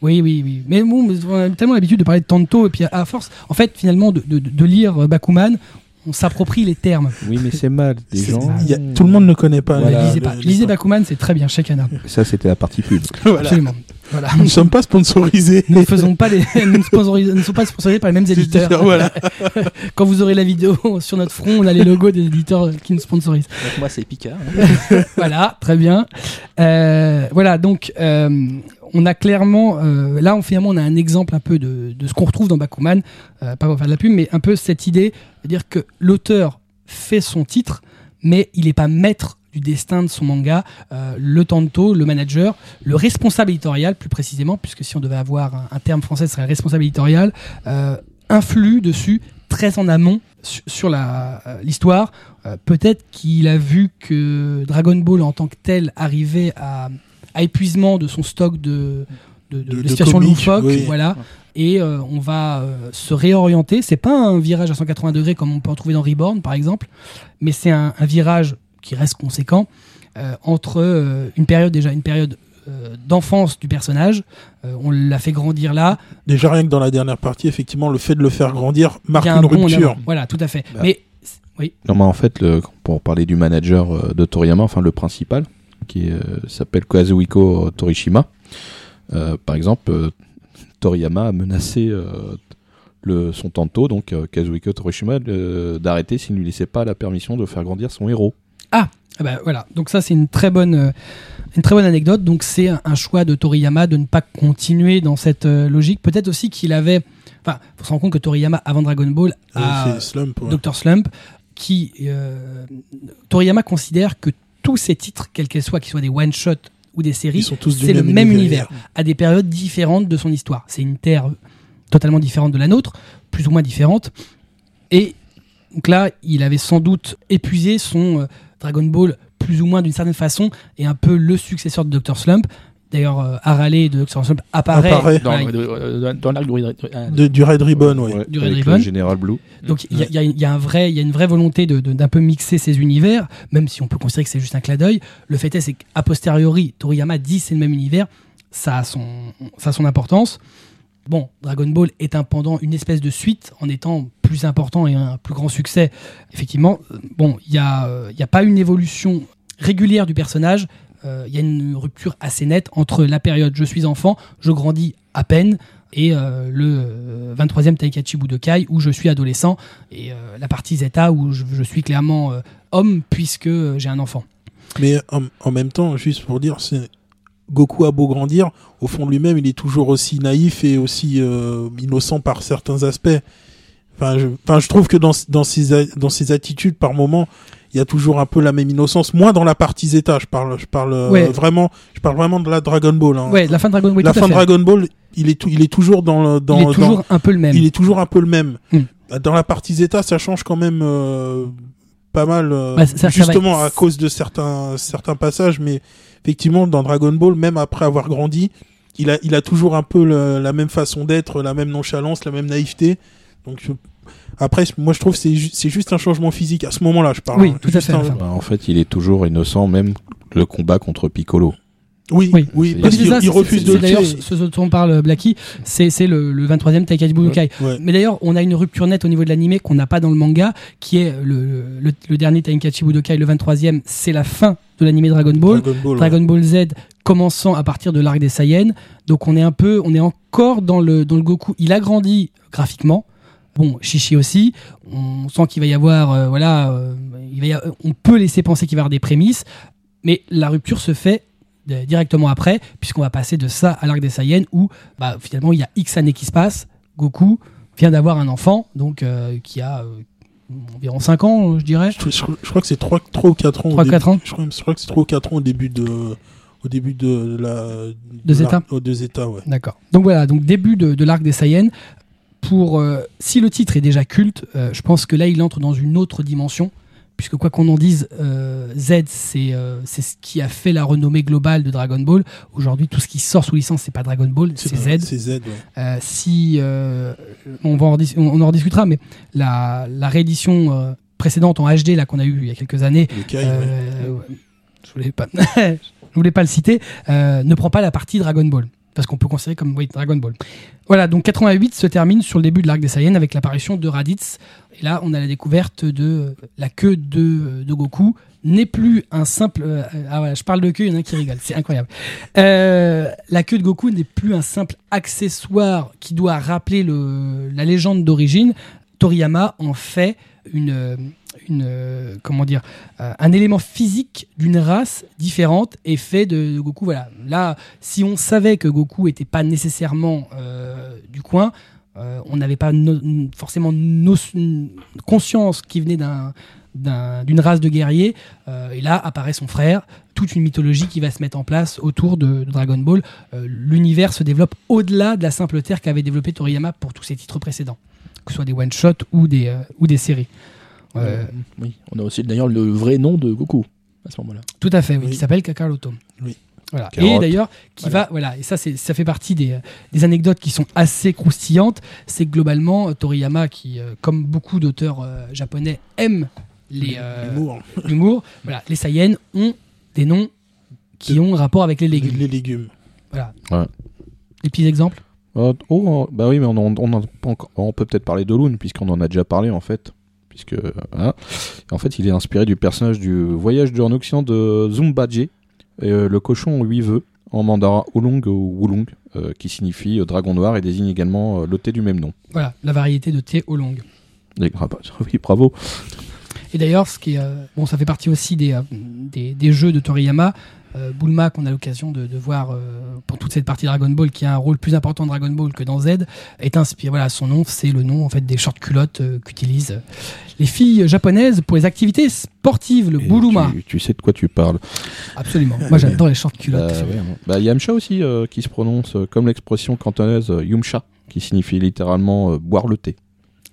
Oui, oui, oui. Mais bon, on a tellement l'habitude de parler de Tanto, et puis à, à force, en fait, finalement, de, de- de lire euh, Bakuman, on s'approprie les termes. Oui, mais c'est mal. Des C'est- gens. il y a- tout le monde ne connaît pas. Voilà. lisez, pas. Bakuman, c'est très bien, chez Kana. Ça, c'était la partie pub. Voilà. Absolument. Voilà. Nous ne sommes pas sponsorisés. Nous ne faisons pas les, nous ne sponsorisons- nous ne sommes pas sponsorisés par les mêmes éditeurs. Voilà. Quand vous aurez la vidéo sur notre front, on a les logos des éditeurs qui nous sponsorisent. Donc moi c'est Pika. hein. voilà, très bien. Euh, voilà, donc euh, on a clairement, euh, là, on, finalement, on a un exemple un peu de, de ce qu'on retrouve dans Bakuman, euh, pas pour faire de la pub, mais un peu cette idée, de dire que l'auteur fait son titre, mais il n'est pas maître du destin de son manga. Euh, le tanto, le manager, le responsable éditorial, plus précisément, puisque si on devait avoir un, un terme français, ce serait responsable éditorial, euh, influe dessus très en amont su- sur la- euh, l'histoire. Euh, Peut-être qu'il a vu que Dragon Ball en tant que tel arrivait à, à épuisement de son stock de, de, de- De- situations loufoques, oui. voilà. Et on va se réorienter. C'est pas un virage à 180 degrés comme on peut en trouver dans Reborn, par exemple, mais c'est un, un virage qui reste conséquent euh, entre euh, une période déjà une période euh, d'enfance du personnage. Euh, on l'a fait grandir là. Déjà, rien que dans la dernière partie, effectivement, le fait de le faire grandir marque un une bond en rupture. avant. Voilà, tout à fait. Bah. Mais oui, Non, mais en fait, le, pour parler du manager de Toriyama, enfin le principal, qui euh, s'appelle Kazuhiko Torishima, euh, par exemple, euh, Toriyama a menacé euh, le, son tanto, donc euh, Kazuhiko Torishima, euh, d'arrêter s'il ne lui laissait pas la permission de faire grandir son héros. Ah bah, voilà, donc ça c'est une très bonne euh, une très bonne anecdote. Donc c'est un, choix de Toriyama de ne pas continuer dans cette euh, logique. Peut-être aussi qu'il avait, enfin, faut se rendre compte que Toriyama avant Dragon Ball a c'est Slump. ouais. Dr Slump, qui euh, Toriyama considère que tous ces titres, quels qu'ils soient, qu'ils soient des one shot ou des séries, c'est le même même univers. univers, à des périodes différentes de son histoire. C'est une terre totalement différente de la nôtre, plus ou moins différente. Et donc là, il avait sans doute épuisé son euh, Dragon Ball plus ou moins d'une certaine façon et un peu le successeur de Dr Slump. D'ailleurs, euh, Harale de Dr Slump apparaît. Apparaît. Dans, Voilà, euh, dans, l'arc du euh, De- du Red Ribbon, ouais. Du Red avec Ribbon. le Général Blue. Donc il y, a- il y a- il y a un vrai, il y a une vraie volonté de- de- d'un peu mixer ces univers, même si on peut considérer que c'est juste un clin d'œil. Le fait est, c'est qu'a posteriori, Toriyama dit c'est le même univers, ça a son, ça a son importance. Bon, Dragon Ball est un pendant, une espèce de suite en étant plus important et un plus grand succès. Effectivement, euh, bon, il n'y a, euh, y a pas une évolution régulière du personnage. Euh, Il y a une rupture assez nette entre la période je suis enfant, je grandis à peine, et le euh, 23e Taikachi Budokai où je suis adolescent, et la partie Zeta où je, suis clairement homme puisque j'ai un enfant. Mais en, en même temps, juste pour dire, c'est Goku a beau grandir, au fond de lui-même, il est toujours aussi naïf et aussi euh, innocent par certains aspects. Enfin, je, enfin, je trouve que dans, dans, ses, dans ses attitudes, par moment, il y a toujours un peu la même innocence. Moins dans la partie Zeta, je parle, je parle euh, vraiment, je parle vraiment de la Dragon Ball. hein. Ouais, la fin de Dragon Ball. la fin de. Dragon Ball, il est, tout, il est toujours dans, le- dans, il est dans- toujours un peu le même. il est toujours un peu le même. Hmm. Dans la partie Zeta, ça change quand même euh, pas mal, euh, Bah, ça- ça va- justement à cause de certains, certains passages, mais effectivement, dans Dragon Ball, même après avoir grandi, il a, il a toujours un peu le- la même façon d'être, la même nonchalance, la même naïveté. Donc, je- après, moi, je trouve que c'est ju- c'est juste un changement physique à ce moment-là, je parle. Oui, hein. tout à Juste fait, un-. Bah, en fait, il est toujours innocent, même le combat contre Piccolo. Oui, Oui. oui, parce qu'il refuse de d'ailleurs ce dont on parle Blacky, c'est c'est le, le 23e Taikachi Budokai. Ouais. Mais d'ailleurs, on a une rupture nette au niveau de l'animé qu'on n'a pas dans le manga, qui est le, le, le dernier Taikachi Budokai, le 23e, c'est la fin de l'animé Dragon Ball. Dragon Ball. ouais. Dragon Ball Z commençant à partir de l'arc des Saiyans. Donc on est un peu, on est encore dans le, dans le Goku. Il a grandi graphiquement. Bon, Chichi aussi. On sent qu'il va y avoir, euh, voilà, euh, il va y a- on peut laisser penser qu'il va y avoir des prémices, mais la rupture se fait directement après, puisqu'on va passer de ça à l'arc des Saiyans, où bah, finalement il y a X années qui se passent. Goku vient d'avoir un enfant, donc euh, qui a euh, environ 5 ans, je dirais. Je, je- je crois que c'est 3, ou 4 ans. au 3 début- 4 ans. Je crois, je crois que c'est 3 ou 4 ans au début de, au début de la. De Zeta la- oh, de Zeta, ouais. D'accord. Donc voilà, donc début de, de l'arc des Saiyans. Pour, euh, si le titre est déjà culte, euh, je pense que là il entre dans une autre dimension, puisque quoi qu'on en dise, euh, Z c'est euh, c'est ce qui a fait la renommée globale de Dragon Ball. Aujourd'hui, tout ce qui sort sous licence, c'est pas Dragon Ball, c'est Z. C'est Z, ouais. Euh, si on va en, on en rediscutera, mais la, la réédition euh, précédente en HD là qu'on a eu il y a quelques années, ouais. ouais, je voulais pas, je voulais pas le citer, ne prend pas la partie Dragon Ball parce qu'on peut considérer comme oui, Dragon Ball. Voilà, donc 88 se termine sur le début de l'arc des Saiyans avec l'apparition de Raditz. Et là, on a la découverte de euh, la queue de, de Goku n'est plus un simple. euh, ah voilà, je parle de queue, il y en a qui rigole, c'est incroyable. Euh, la queue de Goku n'est plus un simple accessoire qui doit rappeler le, la légende d'origine. Toriyama en fait une, euh, une euh, comment dire, euh, un élément physique d'une race différente et fait de, Goku. Voilà, là, si on savait que Goku était pas nécessairement euh, du coin, on n'avait pas forcément no- conscience qu'il venait d'un d'un- d'une race de guerriers. Et là apparaît son frère, toute une mythologie qui va se mettre en place autour de, Dragon Ball. L'univers se développe au-delà de la simple terre qu'avait développé Toriyama pour tous ses titres précédents, que ce soit des one-shots ou des, ou des séries. Euh, oui, on a aussi d'ailleurs le vrai nom de Goku à ce moment-là. Tout à fait, oui, Oui. qui s'appelle Kakaroto. Oui. Voilà. Et d'ailleurs, qui va, voilà, et ça, c'est, ça fait partie des, euh, des anecdotes qui sont assez croustillantes. C'est que globalement, euh, Toriyama, qui, euh, comme beaucoup d'auteurs euh, japonais, aime les, euh, L'humour. voilà, les Saiyans ont des noms qui ont un rapport avec les légumes. les légumes. Voilà. Ouais. Des petits exemples? Oh, oh, bah oui, mais on peut peut-être parler de Loon, puisqu'on en a déjà parlé en fait. Puisque. En fait, il est inspiré du personnage du voyage en Occident de Zumbaje, et, euh, le cochon huit vœux, en mandarin Oolong ou Wulong, euh, qui signifie euh, dragon noir et désigne également euh, le thé du même nom. Voilà, la variété de thé au long. Et- ah bah, oui, bravo. Et d'ailleurs, ce qui est, bon, ça fait partie aussi des, des, des jeux de Toriyama. Euh, Bulma, qu'on a l'occasion de, de voir euh, pour toute cette partie Dragon Ball, qui a un rôle plus important dans Dragon Ball que dans Z, est inspiré. Voilà, son nom, c'est le nom en fait des short culottes euh, qu'utilisent euh, les filles japonaises pour les activités sportives, le Et Buluma. Tu, tu sais de quoi tu parles. Absolument. Moi, j'adore les short Bah, culottes. ouais, hein. Bah, Yamcha aussi, qui se prononce comme l'expression cantonaise Yumcha, qui signifie littéralement boire le thé.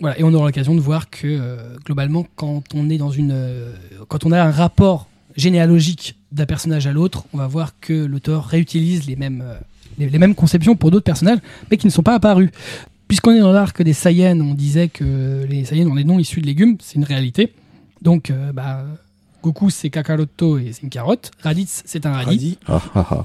Voilà, et on aura l'occasion de voir que euh, globalement, quand on est dans une, euh, quand on a un rapport généalogique d'un personnage à l'autre, on va voir que l'auteur réutilise les mêmes, euh, les, les mêmes conceptions pour d'autres personnages, mais qui ne sont pas apparus. Puisqu'on est dans l'arc des Saiyans, on disait que les Saiyans ont des noms issus de légumes, c'est une réalité. Donc, euh, bah, Goku c'est Kakaroto et c'est une carotte. Raditz c'est un radis. Radis. Ah, ah, ah.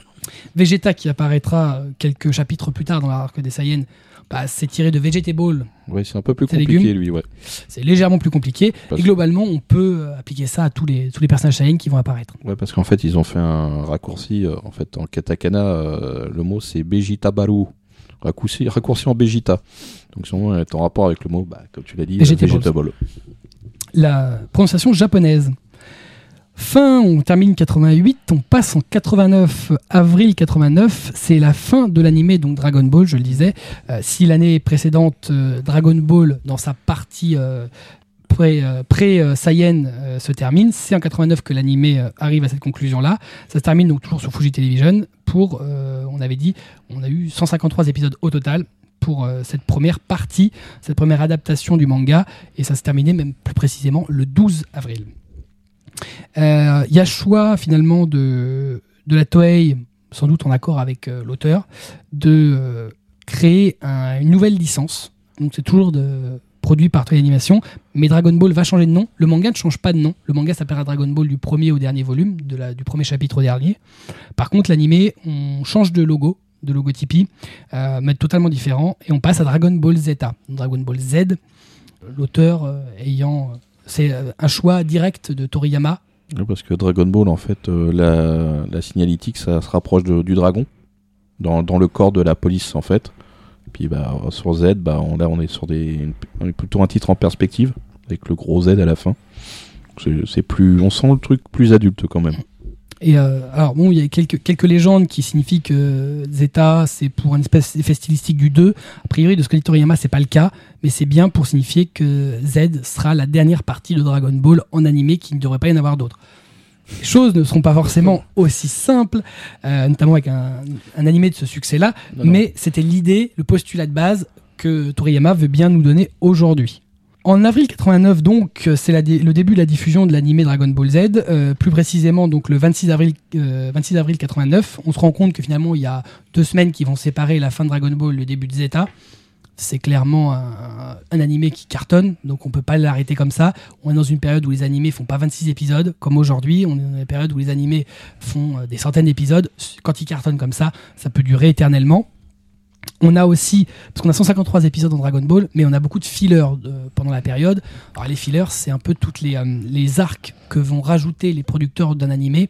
Vegeta qui apparaîtra quelques chapitres plus tard dans l'arc des Saiyans, bah, c'est tiré de Vegetable Ouais, c'est un peu plus compliqué, légumes lui, ouais. c'est légèrement plus compliqué. Parce- Et globalement, on peut euh, appliquer ça à tous les, tous les personnages Saiyan qui vont apparaître. Ouais, parce qu'en fait, ils ont fait un raccourci. euh, en fait, en katakana, euh, le mot c'est Begita Baru. Raccourci, raccourci en Begita. Donc, son nom est en rapport avec le mot, bah, comme tu l'as dit, Vegetable. vegetable. La prononciation japonaise. Fin, on termine 88, on passe en 89, avril 89, c'est la fin de l'animé, donc Dragon Ball, je le disais. Euh, si l'année précédente, euh, Dragon Ball, dans sa partie euh, pré- pré-Saiyan, se termine, c'est en 89 que l'animé arrive à cette conclusion-là. Ça se termine donc toujours sur Fuji Television pour, on avait dit, on a eu 153 épisodes au total pour cette première partie, cette première adaptation du manga, et ça se terminait même plus précisément le 12 avril. Euh, Il y a choix finalement de, la Toei, sans doute en accord avec euh, l'auteur, de euh, créer un- une nouvelle licence. Donc c'est toujours de, produit par Toei Animation, mais Dragon Ball va changer de nom. Le manga ne change pas de nom. Le manga s'appellera Dragon Ball du premier au dernier volume, du premier chapitre au dernier. Par contre, l'animé, on change de logo, de logotypie, euh, mais totalement différent, et on passe à Dragon Ball Zeta. Dragon Ball Z, l'auteur euh, ayant... C'est euh, un choix direct de Toriyama. Parce que Dragon Ball, en fait, euh, la, la signalétique, ça se rapproche du dragon. Dans, le corps de la police, en fait. Puis bah, sur Z, bah, on, là, on est on est plutôt un titre en perspective, avec le gros Z à la fin. C'est plus, on sent le truc plus adulte quand même. Et euh, alors bon, il y a quelques quelques légendes qui signifient que Zeta c'est pour une espèce d'effet stylistique du 2. A priori de ce que dit Toriyama, c'est pas le cas, mais c'est bien pour signifier que Z sera la dernière partie de Dragon Ball en animé, qu'il ne devrait pas y en avoir d'autres. Les choses ne seront pas forcément aussi simples, euh, notamment avec un, un animé de ce succès-là, mais c'était l'idée, le postulat de base que Toriyama veut bien nous donner aujourd'hui. En avril 89, donc, euh, c'est le début de la diffusion de l'animé Dragon Ball Z. euh, plus précisément, donc le 26 avril, euh, 26 avril 89, on se rend compte que finalement, il y a deux semaines qui vont séparer la fin de Dragon Ball, le début de Zeta. C'est clairement un, un animé qui cartonne, donc on peut pas l'arrêter comme ça. On est dans une période où les animés font pas 26 épisodes, comme aujourd'hui. On est dans une période où les animés font euh, des centaines d'épisodes. Quand ils cartonnent comme ça, ça peut durer éternellement. On a aussi, parce qu'on a 153 épisodes dans Dragon Ball, mais on a beaucoup de fillers euh, pendant la période. Alors les fillers, c'est un peu toutes les, euh, les arcs que vont rajouter les producteurs d'un animé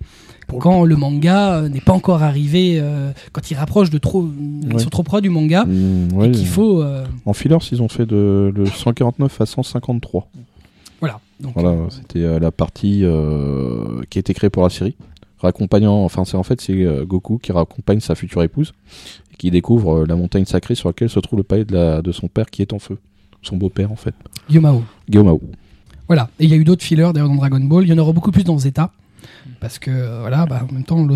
quand le manga euh, n'est pas encore arrivé, euh, quand il rapproche de trop, ils sont trop proches du manga, Mm, ouais, et qu'il faut, euh, En fillers, ils ont fait de le 149 à 153. voilà. Donc, Voilà, euh, c'était la partie qui a été créée pour la série, raccompagnant. Enfin, c'est en fait c'est Goku qui raccompagne sa future épouse qui découvre euh, la montagne sacrée sur laquelle se trouve le palais de, la, de son père qui est en feu, son beau-père en fait, Yomao. Gyomao. Voilà. Et il y a eu d'autres fillers d'ailleurs dans Dragon Ball. Il y en aura beaucoup plus dans Zeta. Parce que euh, voilà, bah, en même temps,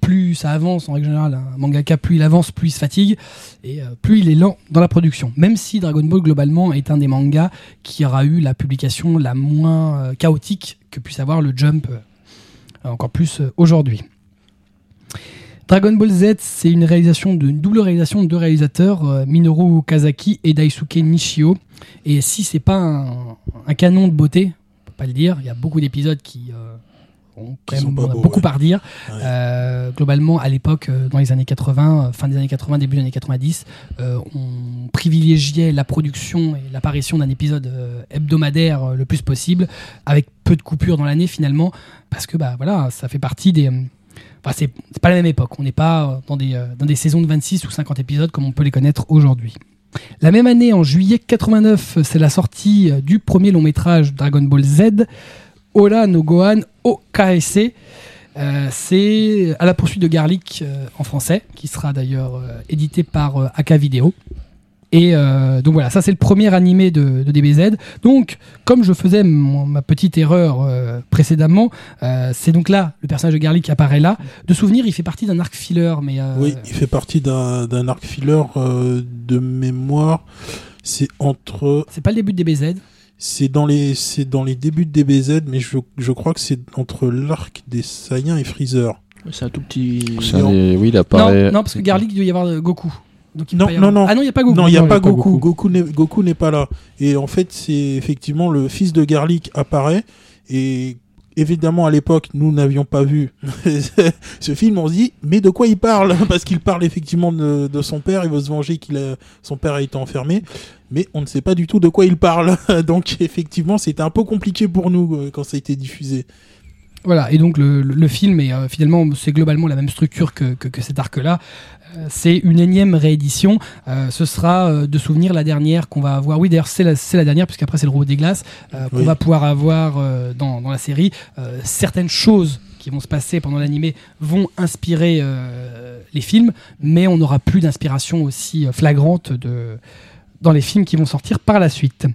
plus ça avance en règle générale, un mangaka, plus il avance, plus il se fatigue, et euh, plus il est lent dans la production. Même si Dragon Ball globalement est un des mangas qui aura eu la publication la moins euh, chaotique que puisse avoir le Jump, euh, encore plus aujourd'hui. Dragon Ball Z, c'est une réalisation de une double réalisation de deux réalisateurs, euh, Minoru Kazaki et Daisuke Nishio. Et si c'est pas un, un canon de beauté, on peut pas le dire, il y a beaucoup d'épisodes qui euh, ont quand même pas on a beaux, beaucoup ouais. par dire. Ouais. Euh, globalement, à l'époque, dans les années 80, euh, fin des années 80, début des années 90, euh, on privilégiait la production et l'apparition d'un épisode hebdomadaire le plus possible, avec peu de coupures dans l'année finalement, parce que bah voilà, ça fait partie des. Enfin, c'est pas la même époque. On n'est pas euh, dans des, euh, dans des saisons de 26 ou 50 épisodes comme on peut les connaître aujourd'hui. La même année, en juillet 89, c'est la sortie euh, du premier long métrage Dragon Ball Z, Ola no Gohan OKSC. Euh, c'est à la poursuite de Garlic en français, qui sera d'ailleurs édité par AK Video. Et euh, donc voilà, ça c'est le premier animé de, de DBZ. Donc, comme je faisais mon- ma petite erreur euh, précédemment, euh, c'est donc là le personnage de Garlic qui apparaît là. De souvenir, il fait partie d'un arc filler, mais euh, Oui, il fait partie d'un arc filler euh, de mémoire. C'est entre, c'est pas le début de DBZ. c'est dans les, c'est dans les débuts de DBZ, mais je, je crois que c'est entre l'arc des Saiyans et Freezer. C'est un tout petit. Un Non. des- Oui, il Non, apparaît. non, parce que Garlic, il doit y avoir Goku. Donc, il peut Non, non, non. Ah non, il n'y a pas Goku. Non, il n'y a pas y a pas Goku. Goku. Goku n'est pas là. Et en fait, c'est effectivement le fils de Garlic apparaît. Et évidemment, à l'époque, nous n'avions pas vu ce film. On se dit, mais de quoi il parle? Parce qu'il parle effectivement de, de son père. Il veut se venger qu'il a, son père a été enfermé. Mais on ne sait pas du tout de quoi il parle. Donc, effectivement, c'était un peu compliqué pour nous euh, quand ça a été diffusé. Voilà, et donc le, le- le film est euh, finalement c'est globalement la même structure que, que, que cet arc-là. C'est une énième réédition. Euh, ce sera euh, de souvenir la dernière qu'on va avoir. Oui, d'ailleurs c'est la, dernière puisqu'après c'est le robot des glaces euh, qu'on Oui. va pouvoir avoir dans, dans la série. Certaines choses qui vont se passer pendant l'animé vont inspirer euh, les films, mais on n'aura plus d'inspiration aussi flagrante de, dans les films qui vont sortir par la suite.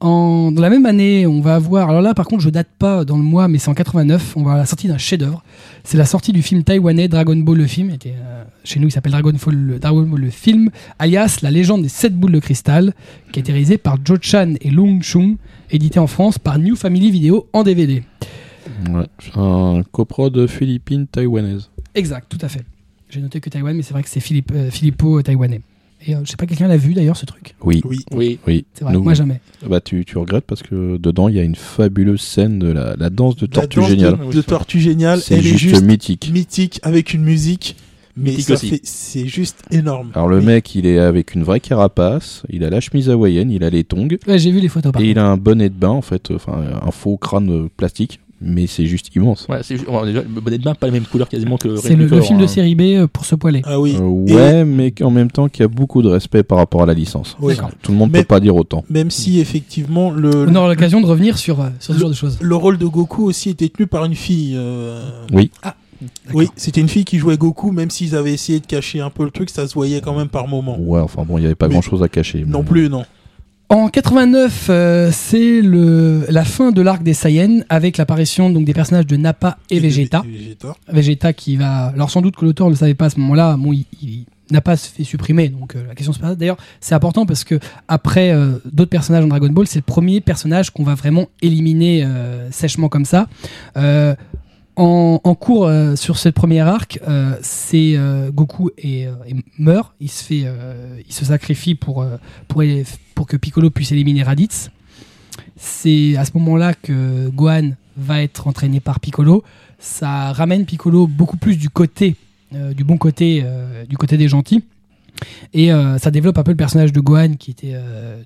En, dans la même année, on va avoir. Alors là, par contre, je date pas dans le mois, mais c'est en 89. On va avoir la sortie d'un chef-d'œuvre. C'est la sortie du film taïwanais Dragon Ball le film. Était, euh, chez nous, il s'appelle Dragon Ball, le, Dragon Ball le film, alias La légende des sept boules de cristal, qui a été réalisé par Jo Chan et Long Chung, édité en France par New Family Video en DVD. Ouais, c'est un coprod philippine-taïwanaise. Exact, tout à fait. J'ai noté que Taïwan, mais c'est vrai que c'est Philippe, euh, Filippo taïwanais. Et euh, je sais pas, quelqu'un l'a vu d'ailleurs ce truc? Oui, Oui. Oui. oui. C'est vrai, Nous- moi jamais. Bah, tu, tu regrettes parce que dedans, il y a une fabuleuse scène de la, la danse de La Tortue danse Géniale. De, de Tortue Géniale, C'est elle juste, est juste mythique. mythique avec une musique. Mais ça fait, c'est juste énorme. Alors, le Oui. mec, il est avec une vraie carapace, il a la chemise hawaïenne, il a les tongs, Ouais, j'ai vu les photos par et il a un bonnet de bain, en fait, enfin, un faux crâne euh, plastique, mais c'est juste immense. Ouais, c'est bain, pas la même couleur quasiment que le C'est le, film de hein. série B euh, pour se poiler. Ah oui. Euh, Et- ouais, mais en même temps qu'il y a beaucoup de respect par rapport à la licence. Tout le monde Mais- peut pas dire autant. Même si effectivement le, On aura l'occasion de revenir sur, euh, sur ce genre de choses. le rôle de Goku aussi était tenu par une fille. euh, Oui. Ah, Oui, c'était une fille qui jouait Goku, même s'ils avaient essayé de cacher un peu le truc, ça se voyait quand même par moment. Ouais, enfin bon, il n'y avait pas Mais- grand chose à cacher. Non mais- plus, non. En 89, euh, c'est le la fin de l'arc des Saiyans avec l'apparition donc des personnages de Nappa et Vegeta. Et Vegeta. Vegeta qui va. Alors sans doute que l'auteur ne le savait pas à ce moment-là. Bon, il, il- Nappa se fait supprimer, donc euh, la question se pose. D'ailleurs, c'est important parce que après euh, d'autres personnages en Dragon Ball, c'est le premier personnage qu'on va vraiment éliminer euh, sèchement comme ça. En, en cours euh, sur ce premier arc, euh, c'est euh, Goku et, meurt. Il se fait, il se sacrifie pour pour pour que Piccolo puisse éliminer Raditz. C'est à ce moment-là que Gohan va être entraîné par Piccolo. Ça ramène Piccolo beaucoup plus du côté, du bon côté, du côté des gentils. Et ça développe un peu le personnage de Gohan qui était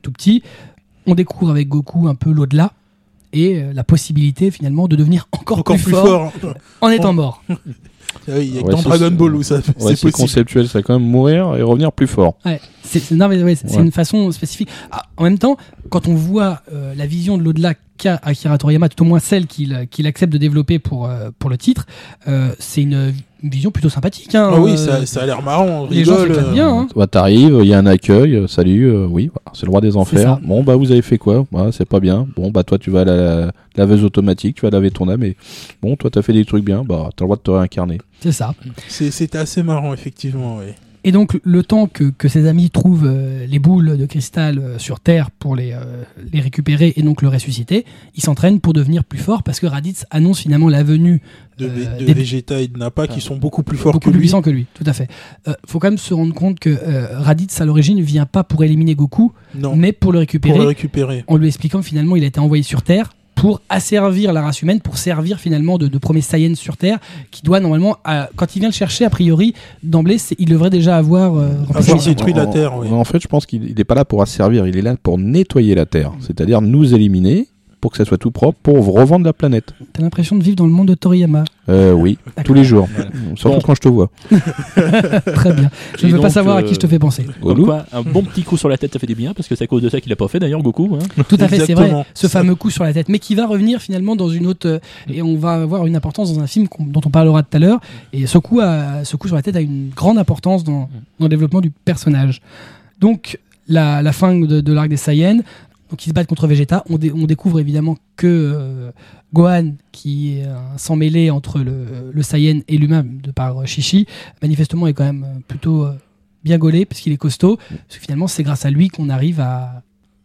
tout petit. On découvre avec Goku un peu l'au-delà et euh, la possibilité finalement de devenir encore, Encore plus, fort, en étant mort. Oui, il y a que Ouais, dans Dragon Ball où ça, Ouais, c'est conceptuel, ça quand même mourir et revenir plus fort. Ouais, c'est Ouais. une façon spécifique. Ah, en même temps, quand on voit euh, la vision de l'au-delà qu'a Akira Toriyama, tout au moins celle qu'il qu'il accepte de développer pour, euh, pour le titre, euh, c'est une, une vision plutôt sympathique. Hein, Ah oui, euh, ça, ça a l'air marrant, on les gens rigole. s'éclatent euh, bien. Hein. Bah, t'arrives, il y a un accueil, salut, euh, oui, voilà, c'est le roi des enfers. Bon, bah, vous avez fait quoi? Bah, c'est pas bien. Bon, bah, toi, tu vas à la laveuse automatique, tu vas laver ton âme et bon, toi, t'as fait des trucs bien, bah, t'as le droit de te réincarner. C'est ça. c'est- C'était assez marrant, effectivement. oui. Et donc, le temps que, que ses amis trouvent euh, les boules de cristal euh, sur Terre pour les, euh, les récupérer et donc le ressusciter, il s'entraîne pour devenir plus fort parce que Raditz annonce finalement la venue De, Euh, de des- Vegeta et de Nappa qui sont beaucoup plus forts beaucoup que plus lui. puissant que lui, tout à fait. Euh, faut quand même se rendre compte que euh, Raditz à l'origine ne vient pas pour éliminer Goku, Non, mais pour le pour récupérer, le récupérer. en lui expliquant finalement il a été envoyé sur Terre pour asservir la race humaine, pour servir finalement de, de premier Saiyan sur Terre, qui doit normalement, à- quand il vient le chercher, a priori, d'emblée, c'est- il devrait déjà avoir euh, Avoir mission. détruit la Terre, oui. En fait, je pense qu'il n'est pas là pour asservir, il est là pour nettoyer la Terre, c'est-à-dire nous éliminer pour que ça soit tout propre pour revendre la planète. T'as l'impression de vivre dans le monde de Toriyama. Euh, oui, tous les jours, surtout Bon. quand je te vois. Très bien. Je ne veux pas savoir à euh, qui je te fais penser. Comme Gollum quoi, un bon petit coup sur la tête, ça fait du bien, parce que c'est à cause de ça qu'il a pas fait d'ailleurs, Goku. Hein. Tout à fait, c'est vrai. Ce fameux coup sur la tête, mais qui va revenir finalement dans une autre. euh, et on va avoir une importance dans un film dont on parlera tout à l'heure. Et ce coup, a- ce coup sur la tête a une grande importance dans, dans le développement du personnage. Donc, la, la fin de, de l'arc des Saiyans. Donc, ils se battent contre Vegeta. On, dé- on découvre évidemment que euh, Gohan, qui est un sang mêlé entre le, le Saiyan et l'humain de par euh, Shishi, manifestement est quand même euh, plutôt euh, bien gaulé, puisqu'il est costaud. Parce que finalement, c'est grâce à lui qu'on arrive à.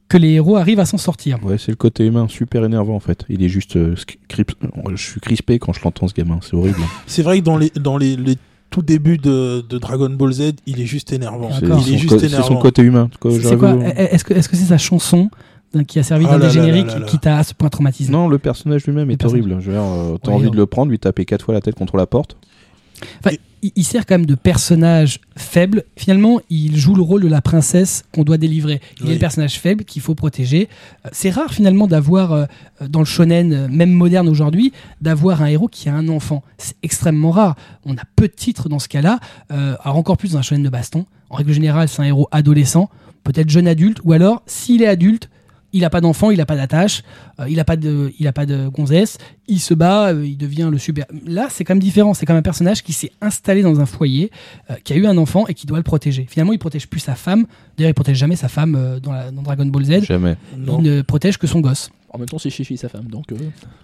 que les héros arrivent à s'en sortir. Ouais, c'est le côté humain super énervant en fait. Il est juste. euh, Je suis crispé quand je l'entends ce gamin, c'est horrible. C'est vrai que dans les, dans les, les tout débuts de, de Dragon Ball Z, il est juste énervant. C'est D'accord. Il est son co- son côté humain. C'est quoi Est-ce que est-ce que c'est sa chanson euh, qui a servi Ah d'un là des là génériques là là là. qui t'a à ce point traumatisé Non, le personnage lui-même est horrible. Dire, euh, T'as Ouais, envie non. de le prendre, lui taper quatre fois la tête contre la porte. il, il sert quand même de personnage faible. Finalement, il joue le rôle de la princesse qu'on doit délivrer. Il Oui. est le personnage faible qu'il faut protéger. Euh, C'est rare finalement d'avoir euh, dans le shonen, euh, même moderne aujourd'hui, d'avoir un héros qui a un enfant. C'est extrêmement rare. On a peu de titres dans ce cas-là. Euh, alors encore plus dans un shonen de baston. En règle générale, c'est un héros adolescent, peut-être jeune adulte, ou alors s'il est adulte. Il n'a pas d'enfant, il n'a pas d'attache, euh, il n'a pas de, il a pas de gonzesse, il se bat, euh, il devient le super. Là, c'est quand même différent. C'est quand même un personnage qui s'est installé dans un foyer, euh, qui a eu un enfant et qui doit le protéger. Finalement, il protège plus sa femme. D'ailleurs, il protège jamais sa femme euh, dans, la- dans Dragon Ball Z. Jamais. Non. Il ne protège que son gosse. En même temps, c'est Chichi sa femme, donc. euh,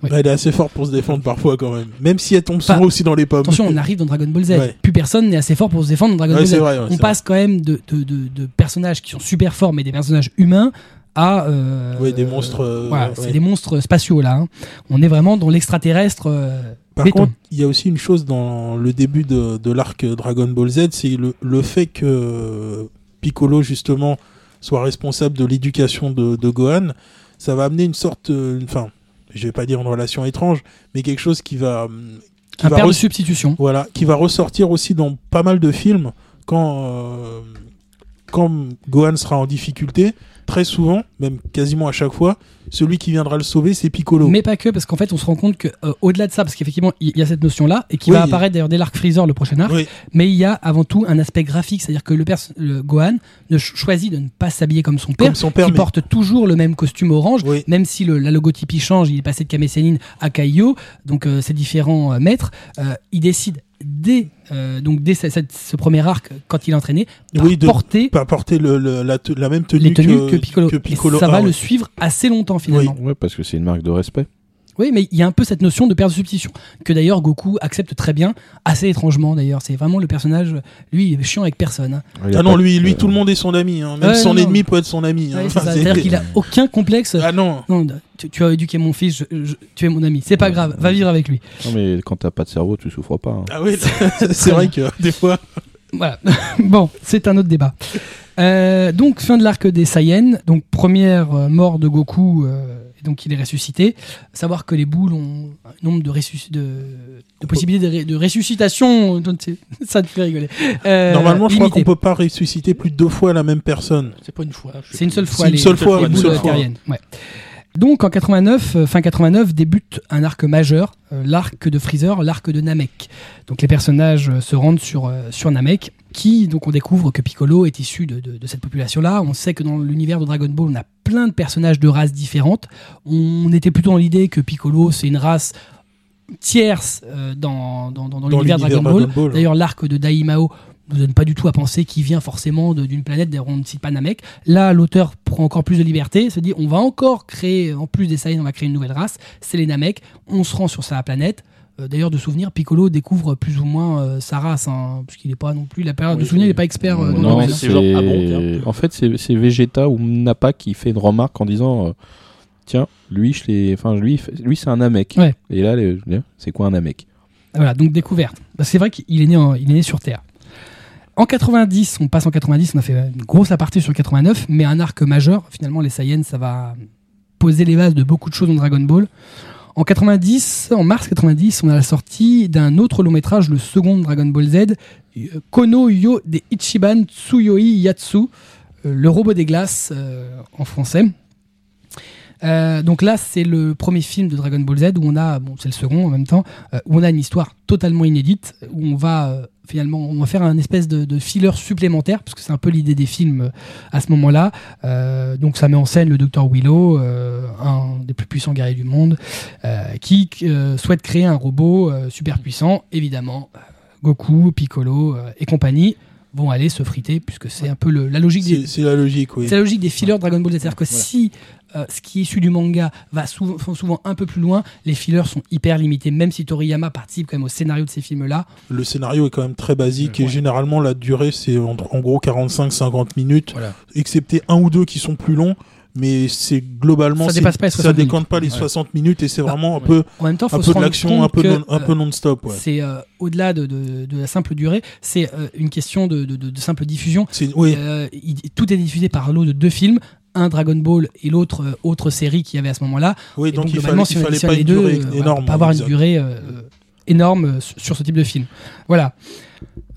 Ouais. Elle est assez forte pour se défendre parfois quand même. Même si elle tombe souvent aussi dans les pommes. Attention, on arrive dans Dragon Ball Z. Ouais. Plus personne n'est assez fort pour se défendre dans Dragon Ouais, Ball Z. c'est vrai, ouais, on passe quand même de, de, de- de personnages qui sont super forts, mais des personnages humains, à. euh, Ouais, des monstres, euh, voilà, ouais. c'est des monstres spatiaux là. hein. On est vraiment dans l'extraterrestre. euh, Par béton. contre, il y a aussi une chose dans le début de, de l'arc Dragon Ball Z, c'est le, le fait que Piccolo, justement, soit responsable de l'éducation de, de Gohan. Ça va amener une sorte, enfin, je vais pas dire une relation étrange, mais quelque chose qui va, qui un va père de substitution. voilà, qui va ressortir aussi dans pas mal de films quand, euh, quand Gohan sera en difficulté. Très souvent, même quasiment à chaque fois, celui qui viendra le sauver, c'est Piccolo. Mais pas que, parce qu'en fait, on se rend compte que euh, au-delà de ça, parce qu'effectivement, il y a cette notion-là, et qui Oui. va apparaître d'ailleurs dès l'arc Freezer, le prochain arc, Oui. mais il y a avant tout un aspect graphique, c'est-à-dire que le, le Gohan ne ch- choisit de ne pas s'habiller comme son père, Comme son père, qui mais- porte toujours le même costume orange, Oui. même si le, la logotypie change, il est passé de Kame Sennin à Kaio, donc euh, ces différents euh, maîtres, euh, il décide dès, euh, donc dès ce, premier arc, quand il est entraîné, par Oui, de- porter Pas porter le, le- la, même tenue, les tenues que, Piccolo. que Piccolo. Et ça Ah, va ouais. le suivre assez longtemps finalement. Ouais, parce que c'est une marque de respect. Oui, mais il y a un peu cette notion de père de substitution que d'ailleurs Goku accepte très bien, assez étrangement d'ailleurs. C'est vraiment le personnage, lui, il est chiant avec personne. hein. Ah non, lui, lui euh, tout le monde est son ami. hein. Même Ouais, son non, ennemi peut être son ami. hein. Ouais, C'est-à-dire qu'il a aucun complexe. Ah non. Non, tu, tu as éduqué mon fils, je- je- tu es mon ami. C'est pas grave, va vivre avec lui. Non, mais quand t'as pas de cerveau, tu souffres pas. hein. Ah oui, c'est vrai que des fois. Voilà. bon, c'est un autre débat. Euh, donc fin de l'arc des Saiyans, donc première euh, mort de Goku, euh, donc il est ressuscité. Savoir que les boules ont un nombre de, ressusc- de, de possibilités de, ré- de ressuscitation, ça te fait rigoler. Euh, Normalement, je crois qu'on peut pas ressusciter plus de deux fois la même personne. C'est pas une fois. C'est une seule fois C'est une les, seule fois, les une boules seule fois. Ouais. Donc en 89, euh, fin 89, débute un arc majeur, euh, l'arc de Freezer, l'arc de Namek. Donc les personnages euh, se rendent sur, sur Namek, qui donc on découvre que Piccolo est issu de, de- de cette population-là. On sait que dans l'univers de Dragon Ball, on a plein de personnages de races différentes. On était plutôt dans l'idée que Piccolo c'est une race tierce euh, dans, dans, dans- dans Dans l'univers l'univers Dragon Ball. Dragon Ball. D'ailleurs, l'arc de Daimao ne donne pas du tout à penser qu'il vient forcément d'une planète, d'ailleurs on ne cite pas Namek. Là, l'auteur prend encore plus de liberté, se dit on va encore créer, en plus des Saiyans, on va créer une nouvelle race, c'est les Namek, on se rend sur sa planète. Euh, D'ailleurs, de souvenir, Piccolo découvre plus ou moins euh, sa race, hein, puisqu'il n'est pas non plus, la période de souvenir, il n'est pas expert euh, non, hein. c'est genre, ah bon. En fait, c'est Vegeta ou Nappa qui fait une remarque en disant euh, Tiens, lui, je l'ai. Enfin, lui, lui c'est un Namek. Ouais. Et là, les- c'est quoi un Namek? Voilà, donc découverte. Bah, c'est vrai qu'il est né, en- il est né sur Terre. En 90, on passe en 90, on a fait une grosse aparté sur 89, mais un arc majeur. Finalement, les Saiyans, ça va poser les bases de beaucoup de choses dans Dragon Ball. En 90, en mars 90, on a la sortie d'un autre long métrage, le second Dragon Ball Z, euh, Kono Yo de Ichiban Tsuyoi Yatsu, euh, le robot des glaces euh, en français. Euh, donc là, c'est le premier film de Dragon Ball Z où on a, bon, c'est le second en même temps, euh, où on a une histoire totalement inédite, où on va euh, finalement, faire un espèce de, de filler supplémentaire, parce que c'est un peu l'idée des films à ce moment-là. Donc ça met en scène le Dr Willow, un des plus puissants guerriers du monde, qui souhaite créer un robot super puissant. Évidemment, Goku, Piccolo et compagnie vont aller se friter, puisque c'est un peu le- la logique des, C'est la logique, oui. c'est la logique des fillers Dragon Ball Z. C'est-à-dire que si euh, ce qui est issu du manga va souvent, souvent un peu plus loin, les fillers sont hyper limités. Même si Toriyama participe quand même au scénario de ces films-là, Le scénario est quand même très basique Ouais. et généralement la durée c'est en, en gros 45-50 minutes, Voilà. excepté un ou deux qui sont plus longs. Mais c'est globalement Ça dépasse pas les ça 60 décompte pas les Ouais. 60 minutes et c'est Bah, vraiment un ouais. peu en même temps, faut un peu de l'action, un peu que, non, un peu euh, non-stop. Ouais. C'est euh, au-delà de, de- de la simple durée, c'est euh, une question de, de- simple diffusion. Oui, Euh, il- tout est diffusé par lot de deux films, un Dragon Ball et l'autre autre série qu'il y avait à ce moment-là. oui, Et donc, il fallait, globalement, il si on fallait pas les deux, énorme. on peut avoir une durée énorme sur ce type de film. Voilà.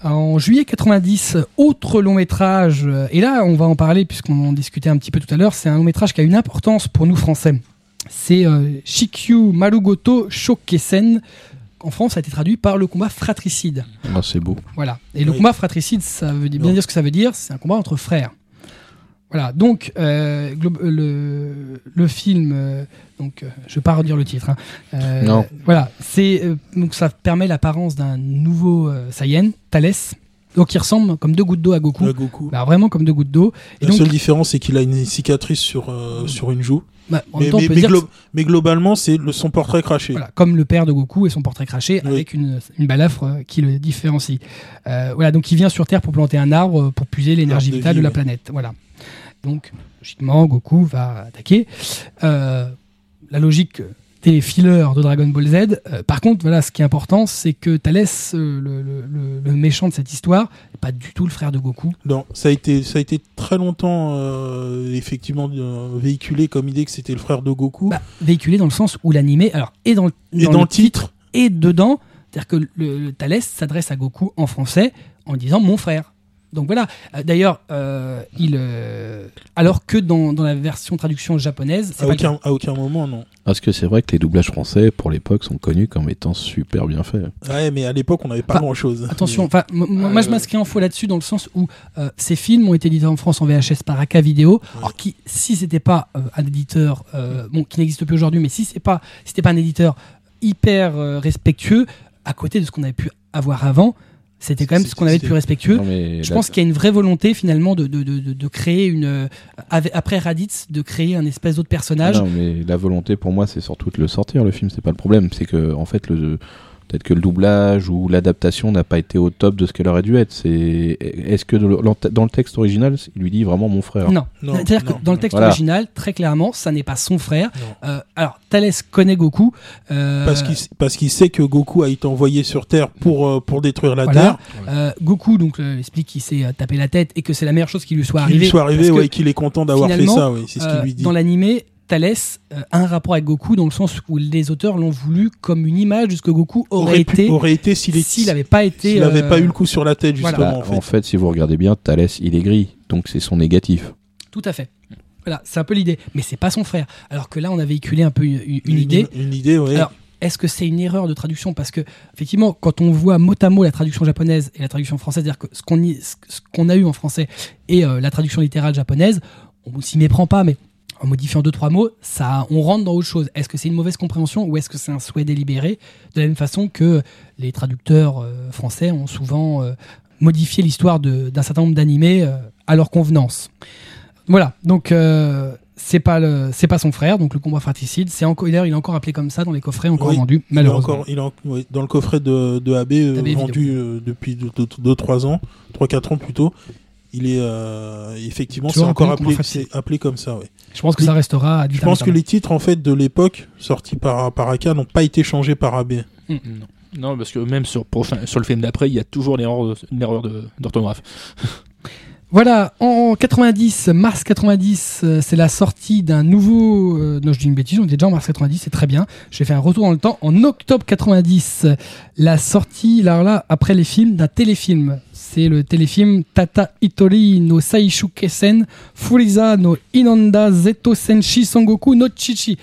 En juillet 90, autre long métrage, euh, et là on va en parler puisqu'on en discutait un petit peu tout à l'heure, c'est un long métrage qui a une importance pour nous français. C'est euh, Shikyu Marugoto Shokesen. En France, ça a été traduit par le combat fratricide. Ah, C'est beau. Voilà. Et le combat fratricide, ça veut dire- bien Non. dire ce que ça veut dire. C'est un combat entre frères. Voilà. Donc, euh, euh, le, le film, euh, donc, euh, je vais pas redire le titre. hein. Euh, Non. Voilà. C'est euh, donc ça permet l'apparence d'un nouveau euh, Saiyan, Thalès, donc qui ressemble comme deux gouttes d'eau à Goku. Ouais, Goku. Bah, vraiment comme deux gouttes d'eau. La donc, seule différence, c'est qu'il a une cicatrice sur, euh, sur une joue. bah, en Mais, même temps, on mais- peut mais dire que glo- mais globalement, c'est son portrait craché. Voilà, comme le père de Goku et son portrait craché Oui. avec une, une balafre euh, qui le différencie. Euh, voilà, donc il vient sur Terre pour planter un arbre pour puiser l'énergie de vitale vie, de la planète. Voilà. Donc, logiquement, Goku va attaquer. Euh, la logique des fillers de Dragon Ball Z. Euh, par contre, voilà, ce qui est important, c'est que Thalès, euh, le, le- le- le méchant de cette histoire, n'est pas du tout le frère de Goku. Non, ça a été, ça a été très longtemps euh, effectivement véhiculé comme idée que c'était le frère de Goku. Bah, véhiculé dans le sens où l'animé, alors, et dans, le- et dans, le titre, et dedans, c'est-à-dire que le Thalès s'adresse à Goku en français en disant mon frère. Donc voilà. Euh, D'ailleurs, euh, il, euh, alors que dans, dans la version traduction japonaise, À le aucun, à aucun moment, non. Parce que c'est vrai que les doublages français, pour l'époque, sont connus comme étant super bien faits. Ouais, mais à l'époque, on n'avait pas Enfin, grand chose. Attention, enfin, moi je m'inscris en faux là-dessus dans le sens où euh, ces films ont été édités en France en VHS par Aka Vidéo. Alors qui, si c'était pas euh, un éditeur, euh, bon, qui n'existe plus aujourd'hui, mais si c'est pas, si c'était pas un éditeur hyper euh, respectueux, à côté de ce qu'on avait pu avoir avant, c'était quand même ce qu'on avait de plus respectueux. Non, Je là- pense qu'il y a une vraie volonté finalement de, de, de, de- créer une, euh, après Raditz, de créer un espèce d'autre personnage. Non, mais la volonté pour moi, c'est surtout de le sortir, le film, c'est pas le problème. C'est que, en fait, le. Peut-être que le doublage ou l'adaptation n'a pas été au top de ce qu'elle aurait dû être. C'est est-ce que dans le- texte original, il lui dit vraiment mon frère? Non, Non, c'est-à-dire que dans le texte Voilà. original, très clairement, ça n'est pas son frère. Euh, alors, Thalès connaît Goku. euh, Parce qu'il parce qu'il sait que Goku a été envoyé sur Terre pour, euh, pour détruire la Voilà. Terre. Euh, Goku donc euh, explique qu'il s'est euh, tapé la tête et que c'est la meilleure chose qui lui soit Qu'il arrivée. lui soit arrivé, ouais, qu'il est content d'avoir fait ça, oui, c'est ce euh, qu'il lui dit. Dans l'animé, Thalès euh, a un rapport avec Goku dans le sens où les auteurs l'ont voulu comme une image de ce que Goku aurait, aurait, pu- été aurait été s'il n'avait pas été. s'il n'avait euh, pas eu le coup sur la tête, voilà. justement, Bah, en fait. si vous regardez bien, Thalès, il est gris, donc c'est son négatif. Tout à fait. Voilà, c'est un peu l'idée. Mais c'est pas son frère. Alors que là, on a véhiculé un peu une, une- une idée. Une, idée, ouais. Alors, est-ce que c'est une erreur de traduction? Parce que, effectivement, quand on voit mot à mot la traduction japonaise et la traduction française, c'est-à-dire que ce qu'on y- ce ce qu'on a eu en français et euh, la traduction littérale japonaise, on s'y méprend pas, mais en modifiant deux, trois mots, ça, on rentre dans autre chose. Est-ce que c'est une mauvaise compréhension ou est-ce que c'est un souhait délibéré De la même façon que les traducteurs euh, français ont souvent euh, modifié l'histoire d'un certain nombre d'animés euh, à leur convenance. Voilà, donc c'est pas le, c'est pas son frère, donc le combat fratricide. C'est encore, il est encore appelé comme ça dans les coffrets encore Oui, vendus, Il est malheureusement. encore, il est en- oui, dans le coffret de, de AB, vendu depuis 2-3 ans, 3-4 ans plutôt. Il est euh, effectivement, c'est encore appelé comme c'est appelé comme ça. Ouais. Je pense que ça restera. ad Je pense que les titres en fait de l'époque sortis par par Aka n'ont pas été changés par AB. Non. Non, parce que même sur, prochain, sur le film d'après, il y a toujours l'erreur d'orthographe. Voilà, en 90, mars 90, euh, c'est la sortie d'un nouveau. euh, non, je dis une bêtise, on était déjà en mars 90, c'est très bien. J'ai fait un retour dans le temps. En octobre 90, la sortie, là, là après les films, d'un téléfilm. C'est le téléfilm Tata Itori no Saishu Kesen Furiza no Inanda Zeto Senshi Songoku no Chichi.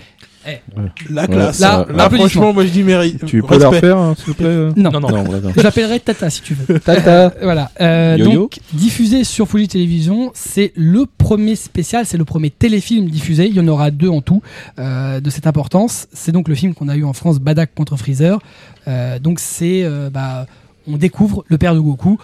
La classe. Là, franchement, moi je dis mérite. Tu peux la Respect. refaire, hein, s'il vous plaît? Euh Non, Non, non. D'accord. je l'appellerai Tata si tu veux. Tata. Voilà. Euh, Yo-yo. donc, diffusé sur Fuji Télévision, c'est le premier spécial, c'est le premier téléfilm diffusé. Il y en aura deux en tout euh, de cette importance. C'est donc le film qu'on a eu en France, Badak contre Freezer. Euh, donc, c'est. euh, bah, on découvre le père de Goku.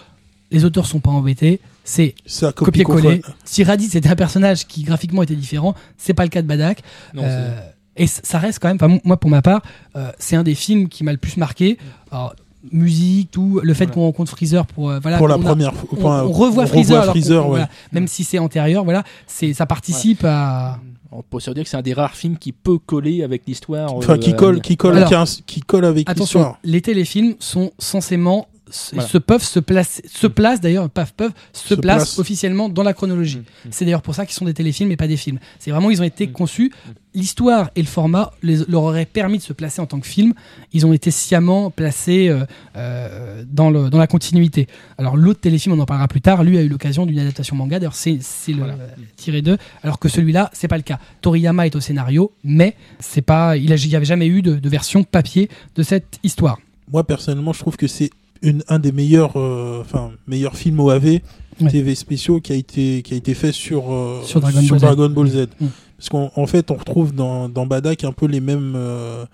Les auteurs sont pas embêtés. C'est Ça copier-coller. copie Si Raditz c'était un personnage qui graphiquement était différent, c'est pas le cas de Badak. Non, Euh, et ça reste quand même, moi pour ma part, euh, c'est un des films qui m'a le plus marqué. Alors, musique, tout, le fait Voilà. qu'on rencontre Freezer pour, euh, voilà, pour la on a- première fois. on, on revoit on Freezer, alors qu'on- Freezer, ouais. voilà, même si c'est antérieur, voilà, c'est ça participe à. On peut se dire que c'est un des rares films qui peut coller avec l'histoire. Enfin, euh, qui à colle, qui colle, Alors, qui, a un- qui colle avec Attention, l'histoire. les téléfilms sont censément Voilà. se peuvent se placer, se placent d'ailleurs, paf peuvent se, Se placent placent. officiellement dans la chronologie. Mm. C'est d'ailleurs pour ça qu'ils sont des téléfilms et pas des films. C'est vraiment ils ont été Mm. conçus. L'histoire et le format les- leur auraient permis de se placer en tant que film. Ils ont été sciemment placés euh, euh, dans, le, dans la continuité. Alors l'autre téléfilm, on en parlera plus tard, lui a eu l'occasion d'une adaptation manga. D'ailleurs c'est c'est le Voilà. tiré d'eux. Alors que celui-là, c'est pas le cas. Toriyama est au scénario, mais c'est pas, il n'y avait jamais eu de, de version papier de cette histoire. Moi, personnellement, je trouve que c'est une, un des meilleurs, euh, enfin, meilleurs films OAV Ouais. TV spéciaux qui a été, qui a été fait sur, euh, Sur Dragon Ball Z. Ball Z. Mm. Parce qu'en en fait, on retrouve dans, dans Badak un peu les mêmes, euh,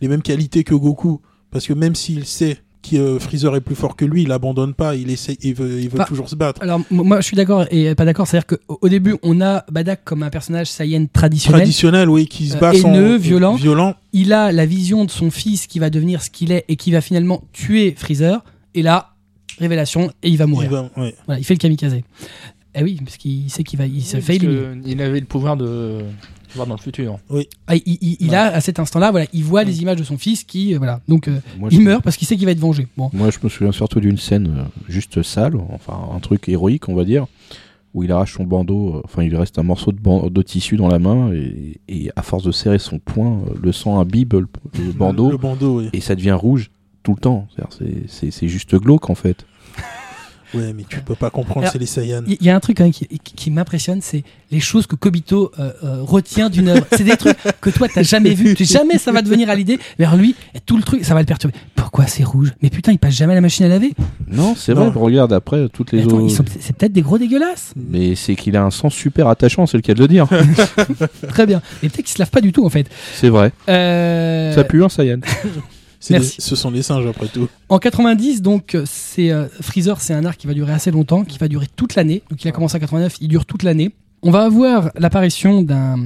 les mêmes qualités que Goku. Parce que même s'il sait euh, Freezer est plus fort que lui, il abandonne pas, il essaie, il veut, il veut Bah, toujours se battre. Alors moi je suis d'accord et pas d'accord, c'est-à-dire qu'au au début on a Badak comme un personnage Saiyan traditionnel. Traditionnel, oui, qui se Euh, bat sans haineux, violent. violent. Il a la vision de son fils qui va devenir ce qu'il est et qui va finalement tuer Freezer. Et là, révélation et il va Il, mourir. va- ouais. Voilà, il fait le kamikaze. Eh oui, parce qu'il sait qu'il va, il se Oui, fait éliminer. Il avait le pouvoir de voir dans le futur. Ah, il il- il Ouais. a à cet instant-là, voilà, il voit les images de son fils qui, euh, voilà, donc euh, Moi, il meurt parce qu'il sait qu'il va être vengé. Bon, Moi, je me souviens surtout d'une scène euh, juste sale, enfin un truc héroïque, on va dire, où il arrache son bandeau, enfin il lui reste un morceau de, tissu dans la main, et, et à force de serrer son poing, le sang imbibe le, le bandeau, Le bandeau, oui. et ça devient rouge tout le temps. C'est-à-dire, C'est c'est- c'est juste glauque en fait. Ouais, mais tu peux pas comprendre, c'est les Saiyans. Il y a un truc quand même qui, qui- m'impressionne, c'est les choses que Kobito euh, euh, retient d'une œuvre. C'est des trucs que toi t'as jamais vu, tu jamais ça va te venir à l'idée. Vers lui, et tout le truc, ça va le perturber. Pourquoi c'est rouge? Mais putain, il passe jamais à la machine à laver. Non, c'est vrai. Regarde après toutes les autres. ils sont- c'est peut-être des gros dégueulasses. Mais c'est qu'il a un sens super attachant, c'est le cas de le dire. Très bien. Et peut-être qu'ils se lavent pas du tout en fait. c'est vrai. Euh, Ça pue un Saiyan. C'est merci. des- ce sont des singes après tout. En 90, donc, c'est euh, Freezer, c'est un arc qui va durer assez longtemps, qui va durer toute l'année. Donc, il a commencé en 89, il dure toute l'année. On va avoir l'apparition d'un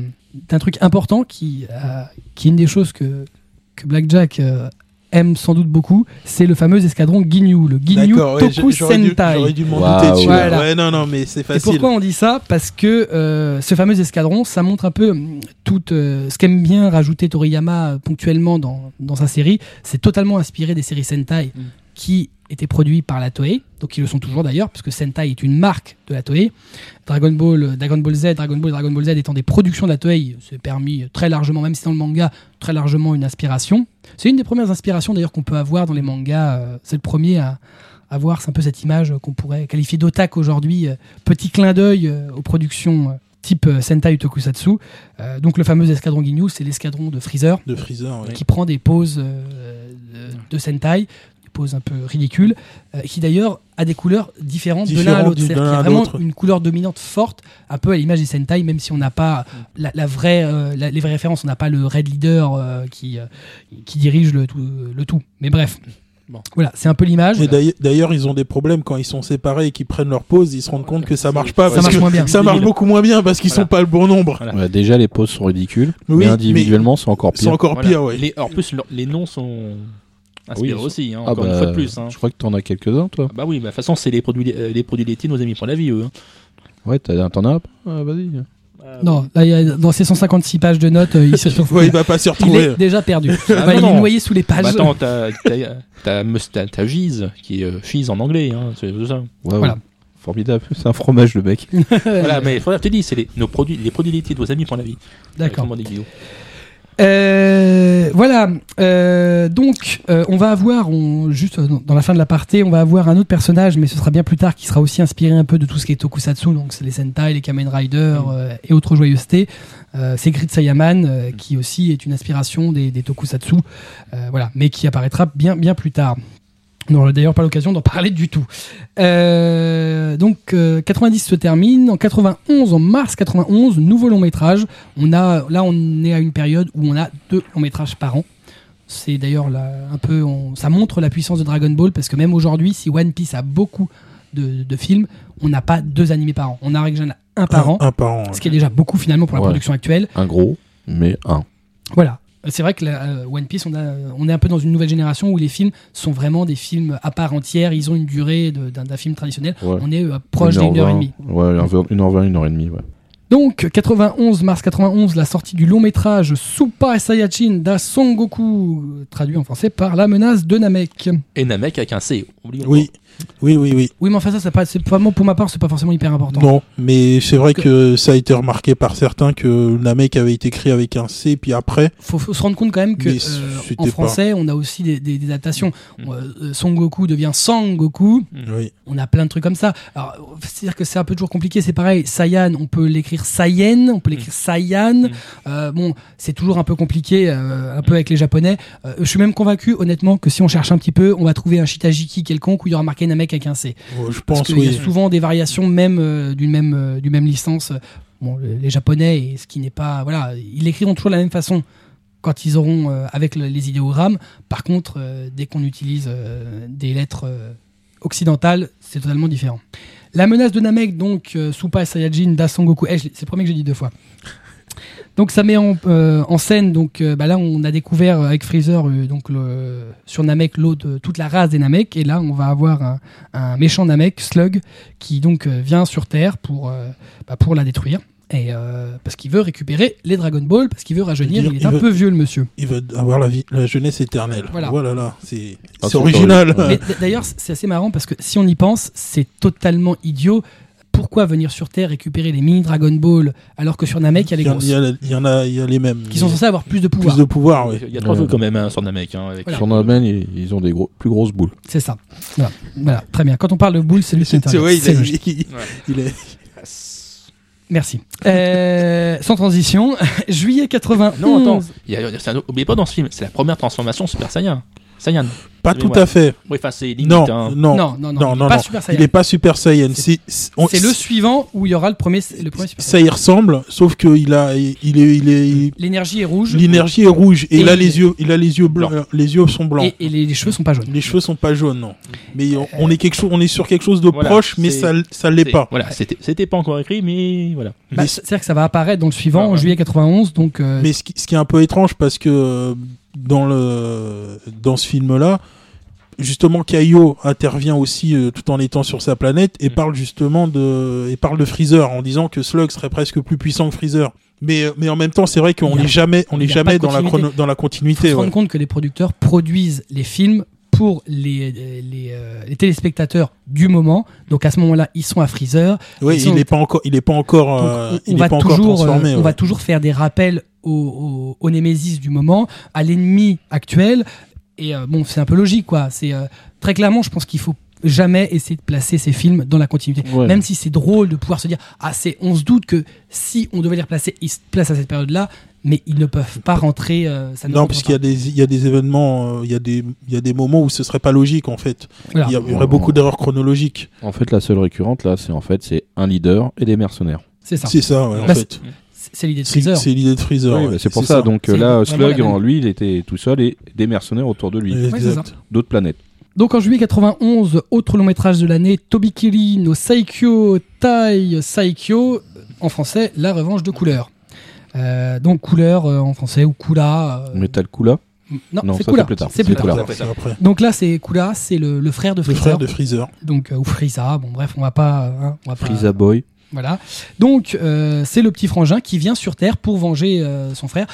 d'un truc important qui, euh, qui est une des choses que, que Blackjack euh, aime sans doute beaucoup, c'est le fameux escadron Ginyu, le Ginyu ouais, Toku j- j'aurais dû, Sentai. dû m'en douter. Voilà. Ouais, non, non, mais c'est Et pourquoi on dit ça? Parce que euh, ce fameux escadron, ça montre un peu hum, tout euh, ce qu'aime bien rajouter Toriyama euh, ponctuellement dans, dans sa série. C'est totalement inspiré des séries Sentai Mm. Qui étaient produites par la Toei, donc ils le sont toujours d'ailleurs, puisque Sentai est une marque de la Toei. Dragon Ball, euh, Dragon Ball Z, Dragon Ball, Dragon Ball Z étant des productions de la Toei, c'est permis très largement, même si dans le manga, très largement une inspiration. C'est une des premières inspirations d'ailleurs qu'on peut avoir dans les mangas. euh, c'est le premier à avoir, c'est un peu cette image qu'on pourrait qualifier d'otak aujourd'hui. euh, petit clin d'œil euh, aux productions euh, type euh, Sentai Tokusatsu. Euh, donc le fameux escadron Ginyu, c'est l'escadron de Freezer De Freezer, ouais. qui prend des poses euh, de, de Sentai, des poses un peu ridicules, euh, qui d'ailleurs a des couleurs différentes de l'un à l'autre. C'est-à-dire qu'il y a vraiment une couleur dominante forte, un peu à l'image des Sentai, même si on n'a pas la, la vraie, euh, la- les vraies références, on n'a pas le Red Leader euh, qui, euh, qui dirige le tout, le tout. Mais bref. Bon. Voilà, c'est un peu l'image. D'ailleurs- ils ont des problèmes quand ils sont séparés et qu'ils prennent leur pause, ils se rendent compte que ça marche pas. Ça parce marche que moins bien. Ça marche beaucoup moins bien parce qu'ils Voilà. sont pas le bon nombre. Voilà. Ouais, déjà, les poses sont ridicules. Oui, mais individuellement, c'est encore C'est pire. encore Voilà. pire, ouais. Les, en plus, leur- les noms sont Oui, aussi, hein, Ah encore bah, une fois de plus. Hein. Je crois que t'en as quelques-uns, toi. Ah Bah oui, bah, de toute façon, c'est les produits, euh, les produits laitiers, nos amis pour la vie, eux. hein. Ouais, t'en as un Ah, Vas-y. Ah, Non, là, il y a- dans ces 156 pages de notes, euh, il se. Ouais, il va pas s'y il retrouver. est déjà perdu. Ah, Bah, non, il est noyé sous les pages. Bah attends, t'as Giz, qui est euh, cheese en anglais, hein, c'est ça. Ouais, Voilà. Formidable. C'est un fromage, le mec. voilà, mais faudrait- je te dis, c'est les, nos produits, les produits laitiers de vos amis pour la vie. D'accord. Euh, voilà. Euh, donc, euh, on va avoir, on, juste euh, dans la fin de la partie, on va avoir un autre personnage, mais ce sera bien plus tard, qui sera aussi inspiré un peu de tout ce qui est tokusatsu, donc c'est les Sentai, les Kamen Rider euh, et autres joyeusetés. Euh, c'est Grid Sayaman, qui aussi est une inspiration des, des tokusatsu, euh, voilà, mais qui apparaîtra bien, bien plus tard. On n'aura d'ailleurs pas l'occasion d'en parler du tout. Euh, donc euh, 90 se termine. En 91, en mars 91, nouveau long métrage. On a là, on est à une période où on a deux longs métrages par an. C'est d'ailleurs un peu, on- ça montre la puissance de Dragon Ball parce que même aujourd'hui, si One Piece a beaucoup de, de films, on n'a pas deux animés par an. On a règle un par an, Un par an. ce qui est déjà beaucoup finalement pour la Ouais. production actuelle. Un gros, mais un. Voilà. C'est vrai que la, euh, One Piece, on, a, on est un peu dans une nouvelle génération où les films sont vraiment des films à part entière. Ils ont une durée d'un film traditionnel. Ouais. On est euh, proche d'une heure et demie. Ouais, une heure- une heure vingt, une heure et demie, ouais. Donc, 91, mars 91, la sortie du long métrage Super Saiyajin da Son Goku, traduit en français par La menace de Namek. Et Namek avec un C. oublions Oui, oui, oui, oui. Oui, mais enfin, ça, c'est pas, c'est vraiment, pour ma part, c'est pas forcément hyper important. Non, mais c'est vrai que ça a été remarqué par certains que Namek avait été écrit avec un C, puis après. Faut, faut se rendre compte quand même que euh, c'était en pas- français, on a aussi des, des- des adaptations. Mm. Euh, Son Goku devient Sang Goku. Oui. On a plein de trucs comme ça. Alors, c'est-à-dire que c'est un peu toujours compliqué. C'est pareil. Saiyan, on peut l'écrire Saiyan, on peut l'écrire Saiyan. Mm. Euh, bon, c'est toujours un peu compliqué, euh, un peu avec les Japonais. Euh, je suis même convaincu, honnêtement, que si on cherche un petit peu, on va trouver un Shitajiki quelconque où il y aura marqué Namek avec un C. Je Parce pense, qu'il y a oui. souvent des variations même euh, d'une même euh, d'une même licence. Bon, le- les Japonais, et ce qui n'est pas, voilà, ils l'écriront toujours de la même façon quand ils auront euh, avec le- les idéogrammes. Par contre, euh, dès qu'on utilise euh, des lettres euh, occidentales, c'est totalement différent. La menace de Namek, donc euh, Super Saiyajin da Son Goku. Eh, c'est le premier que j'ai dit deux fois. Donc ça met en, euh, en scène, donc euh, bah là on a découvert euh, avec Freezer euh, donc le, sur Namek l'eau de toute la race des Namek et là on va avoir un, un méchant Namek, Slug, qui donc euh, vient sur Terre pour, euh, bah, pour la détruire. Et euh, parce qu'il veut récupérer les Dragon Ball, parce qu'il veut rajeunir, Je veux il est un il veut- peu vieux le monsieur. Il veut avoir la, vie, la jeunesse éternelle. Voilà. Voilà, là, c'est original. d'ailleurs, c'est assez marrant parce que si on y pense, c'est totalement idiot. Pourquoi venir sur Terre récupérer les mini Dragon Ball alors que sur Namek il y a les grosses il y a, il y en a, il y a les mêmes. qui sont censés avoir plus de pouvoir. plus de pouvoir, oui. Il y a trois Ouais. jeux quand même hein, sur Namek. Hein, avec Voilà. Sur Norman, ils, ils ont des gros, plus grosses boules. C'est ça. Voilà. Voilà. Très bien. Quand on parle de boule, c'est lui qui ouais, il, a- est. Merci. Euh, sans transition, juillet 91. Non, attends. Il y a, c'est un- oubliez pas dans ce film, c'est la première transformation Super Saiyan. Saiyan. Pas Mais tout ouais. à fait. Oui, enfin, c'est limite. Non, hein. non, Non, non, non, non, il Saiyan. n'est pas Super Saiyan. C'est- C'est c'est- on- C'est le suivant où il y aura le premier, le premier Super Ça y ressemble, sauf que il a, il est, il est, L'énergie est rouge l'énergie est rouge et, il- les yeux, il a les yeux blancs, euh, les yeux sont blancs. et, et les, les cheveux sont pas jaunes. Les cheveux sont pas jaunes, non. Mais on, on est quelque chose, on est sur quelque chose de Voilà, proche, mais ça, ça l'est pas. Voilà, c'était c'était pas encore écrit, mais voilà. Bah, Mais- C'est-à-dire que ça va apparaître dans le suivant, Ah en juillet 91. Donc, euh, Mais ce qui, ce qui est un peu étrange parce que euh, dans le dans ce film-là, justement, Kaio intervient aussi euh, tout en étant sur sa planète et Mm. parle justement de et parle de Freezer en disant que Slug serait presque plus puissant que Freezer. Mais euh, mais en même temps, c'est vrai qu'on Il n'est jamais on il n'est jamais dans la continuité. chrono- dans la faut continuité. se ouais. rendre compte que les producteurs produisent les films pour les, les, euh, les téléspectateurs du moment. Donc à ce moment-là, ils sont à Freezer. Oui, Ils il n'est pas encore il est pas encore Donc, euh, on, il on est va pas encore transformé. euh, on ouais. va toujours faire des rappels au, au, au Némésis du moment, à l'ennemi actuel. Et euh, bon, c'est un peu logique, quoi. C'est euh, très clairement, je pense qu'il faut jamais essayer de placer ces films dans la continuité. Ouais. Même si c'est drôle de pouvoir se dire, ah, c'est, on se doute que si on devait les replacer, ils se placent à cette période-là, mais ils ne peuvent pas rentrer. euh, ça ne Non, rentre parce qu'il y a des il y a des événements, euh, il y a des il y a des moments où ce serait pas logique en fait. Voilà. Il y, a- il y aurait beaucoup d'erreurs chronologiques. En fait, la seule récurrente, là, c'est en fait, c'est un leader et des mercenaires. C'est ça. C'est ça, ouais, en Bah, fait. C'est l'idée de Freezer. c'est l'idée de Freezer. Oui, ouais. bah, c'est pour C'est ça. Donc là, Slug, en lui, il était tout seul et des mercenaires autour de lui. D'autres planètes. Donc en juillet 91, autre long métrage de l'année, Tobikiri no Saikyo Tai Saikyo, en français, La revanche de couleur. Euh, donc couleur euh, en français ou Kula. euh, Metal Kula. non, Non, c'est ça, Kula. c'est plus tard. C'est plus tard. Kula. C'est après. Donc là c'est Kula, c'est le, le frère de Le Freezer. frère de Freezer. Donc euh, ou Frieza. Bon bref, on va pas. hein, on va pas- Frieza Boy. Voilà. Donc euh, c'est le petit frangin qui vient sur Terre pour venger euh, son frère.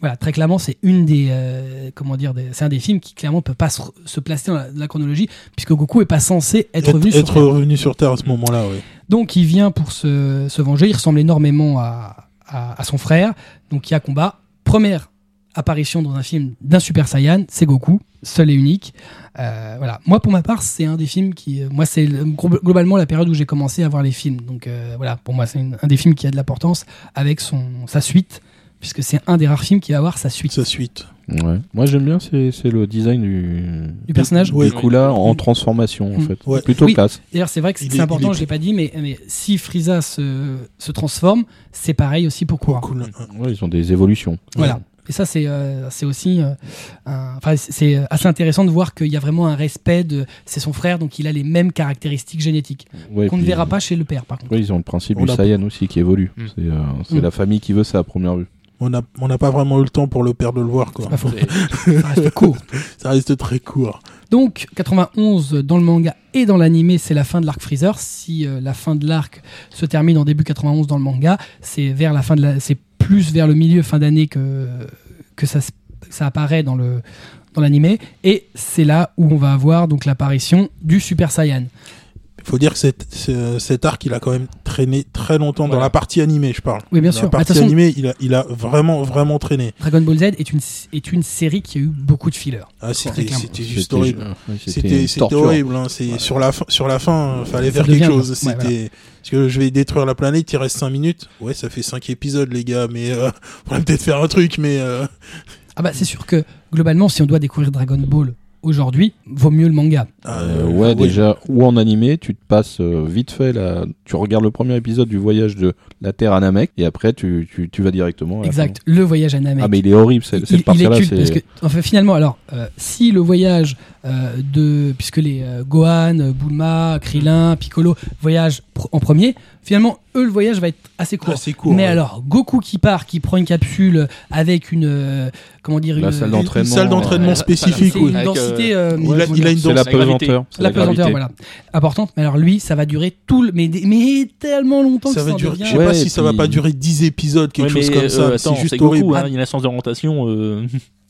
Voilà, très clairement, c'est une des euh, comment dire, c'est un des films qui clairement peut pas se, se placer dans la, la chronologie puisque Goku est pas censé être, Être, revenu sur être Terre. revenu sur Terre à ce moment-là, oui. Donc il vient pour se, se venger. Il ressemble énormément à, à, à son frère. Donc il y a combat. Première apparition dans un film d'un Super Saiyan, c'est Goku, seul et unique. Euh, voilà. Moi pour ma part, c'est un des films qui, euh, moi c'est le- glo- globalement la période où j'ai commencé à voir les films. Donc euh, voilà, pour moi c'est un des films qui a de l'importance avec son sa suite, puisque c'est un des rares films qui va avoir sa suite. Sa suite. Ouais. Moi, j'aime bien, c'est c'est le design du, Du personnage. du Oui. Kula en transformation, en Mm. fait. Ouais. Plutôt Oui. classe. D'ailleurs, c'est vrai que c'est est- important, est- je l'ai pas dit, mais, mais si Frieza se, se transforme, c'est pareil aussi pour Kura. Cool. Ouais, ils ont des évolutions. Voilà. Et ça, c'est euh, c'est aussi euh, un- enfin, c'est- assez intéressant de voir qu'il y a vraiment un respect de. C'est son frère, donc il a les mêmes caractéristiques génétiques Ouais, qu'on ne verra pas chez le père, par contre. Ouais, ils ont le principe On du Saiyan aussi qui évolue. Mm. C'est euh, c'est Mm. la famille qui veut ça à première vue. On n'a on pas vraiment eu le temps pour le père de le voir, quoi. C'est pas faux. C'est- Ça reste court. Ça reste très court. Donc, 91 dans le manga et dans l'animé, c'est la fin de l'arc Freezer. Si euh, la fin de l'arc se termine en début 91 dans le manga, c'est vers la fin de la, c'est plus vers le milieu fin d'année que ça apparaît dans le dans l'animé et c'est là où on va avoir donc l'apparition du Super Saiyan. Il faut dire que cet, ce- cet arc, il a quand même traîné très longtemps dans la partie animée, je parle. Oui, bien Dans sûr. La Bah, partie façon, animée, il a, il a vraiment, vraiment traîné. Dragon Ball Z est une est une série qui a eu beaucoup de fillers. Ah, c'était Très clairement. c'était juste horrible. C'était horrible. Hein. C'est sur la fin, sur la fin, euh, fallait Ça faire quelque chose. Ouais, C'était parce que je vais détruire la planète. Il reste 5 minutes. Ouais, ça fait 5 épisodes, les gars. Mais euh, faudrait peut-être faire un truc. Mais euh, Ah bah c'est sûr que globalement, si on doit découvrir Dragon Ball aujourd'hui, vaut mieux le manga. Euh, euh, ouais, déjà, ou en animé, tu te passes euh, vite fait là. Tu regardes le premier épisode du voyage de la Terre à Namek et après tu, tu, tu vas directement. à la Exact. Le voyage à Namek. Ah, mais il est horrible, cette il est partie-là. culte c'est- parce que enfin, finalement alors euh, si le voyage de puisque les euh, Gohan, euh, Bulma, Krillin, Piccolo voyagent pr- en premier, finalement eux le voyage va être assez court. assez court. Mais ouais. alors Goku qui part, qui prend une capsule avec une euh, comment dire une salle Une- d'entraînement. Une salle d'entraînement euh, spécifique. une Avec, densité euh, il a- il a une C'est la pesanteur. la pesanteur voilà importante mais alors lui ça va durer tout le mais, mais tellement longtemps Ça que va durer. Je sais Ouais, pas si ça va pas durer 10 épisodes, quelque Ouais, chose mais, comme ça. euh, c'est juste Goku, horrible. hein, il a un sens d'orientation.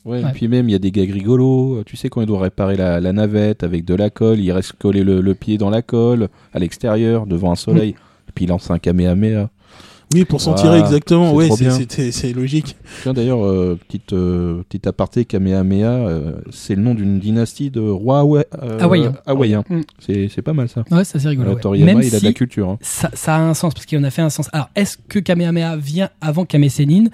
Euh, Ouais, Ouais. et puis même, il y a des gags rigolos. Tu sais, quand il doit réparer la, la navette avec de la colle, il reste coller le, le pied dans la colle, à l'extérieur, devant un soleil. Et puis il lance un Kamehameha. Oui, pour s'en tirer exactement. c'est Ouais, c'est- logique. Tiens d'ailleurs, euh, petite, euh, petite aparté, Kamehameha, euh, c'est le nom d'une dynastie de rois hawa- euh, Hawaïens. hawaïens. Mm. C'est pas mal ça. Ouais, ça c'est rigolo. Euh, ouais. Toriyama, Même il a de la culture. hein. ça, ça a un sens parce qu'il en a fait un sens. Alors, est-ce que Kamehameha vient avant Sennin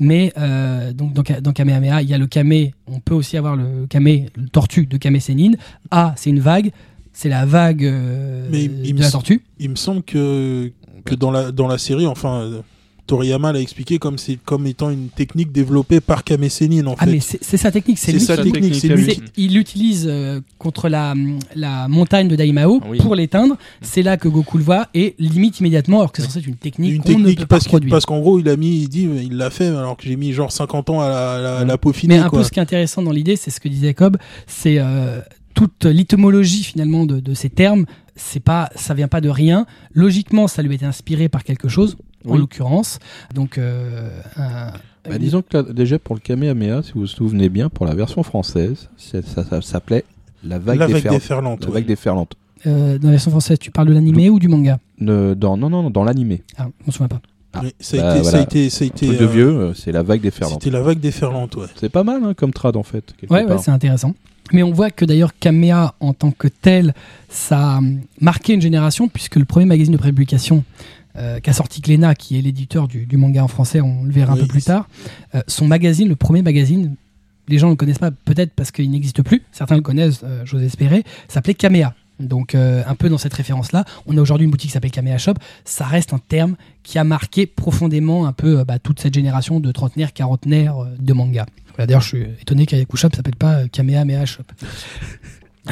Mais euh, donc dans, Ka- dans Kamehameha, il y a le Kame. On peut aussi avoir le Kame, le tortue de Kame Sennin. A, c'est une vague. C'est la vague euh, Mais il de me la tortue. Il me semble que, que dans, la, dans la série, enfin, Toriyama l'a expliqué comme, c'est- comme étant une technique développée par Kame Sennin, en Ah, fait. mais c'est sa technique. C'est lui sa qui- technique, lui il l'utilise euh, contre la, la montagne de Daimao Oui. pour l'éteindre. C'est là que Goku le voit et limite immédiatement, alors que c'est censé être une technique une qu'on ne peut technique pas parce, parce qu'en gros il a mis il dit il l'a fait alors que j'ai mis genre 50 ans à la, la, à la Mais peaufiner un quoi. peu ce qui est intéressant dans l'idée, c'est ce que disait Cobb, c'est euh, toute l'étymologie finalement de, de ces termes. C'est pas, ça vient pas de rien. Logiquement, ça lui a été inspiré par quelque chose, en l'occurrence. Donc, euh, un- Bah, disons que là, déjà pour le Kamehameha, si vous vous souvenez bien, pour la version française, ça, ça s'appelait la vague, la vague défer- déferlante. la vague déferlante. euh, dans la version française, tu parles de l'animé ou du manga Ne- dans, non, non, non, dans l'animé. Ah, on se souvient pas. Ah, Oui, ça, bah, a été, ça a voilà. été ça a été de euh, vieux, c'est la vague déferlante. c'était la vague déferlante ouais. C'est pas mal hein, comme trad en fait. Ouais, ouais, c'est intéressant. Mais on voit que d'ailleurs Kamea en tant que tel, ça a marqué une génération puisque le premier magazine de prépublication euh, qu'a sorti Glénat, qui est l'éditeur du, du manga en français, on le verra un peu plus tard, euh, son magazine, le premier magazine, les gens ne le connaissent pas peut-être parce qu'il n'existe plus, certains le connaissent, euh, j'ose espérer, s'appelait Kamea. Donc euh, un peu dans cette référence-là, on a aujourd'hui une boutique qui s'appelle Kamea Shop, ça reste un terme qui a marqué profondément un peu euh, bah, toute cette génération de trentenaires, quarantenaires euh, de manga. Voilà, D'ailleurs, je suis étonné qu'Ayaku Shop s'appelle pas euh, Kamehameha Shop.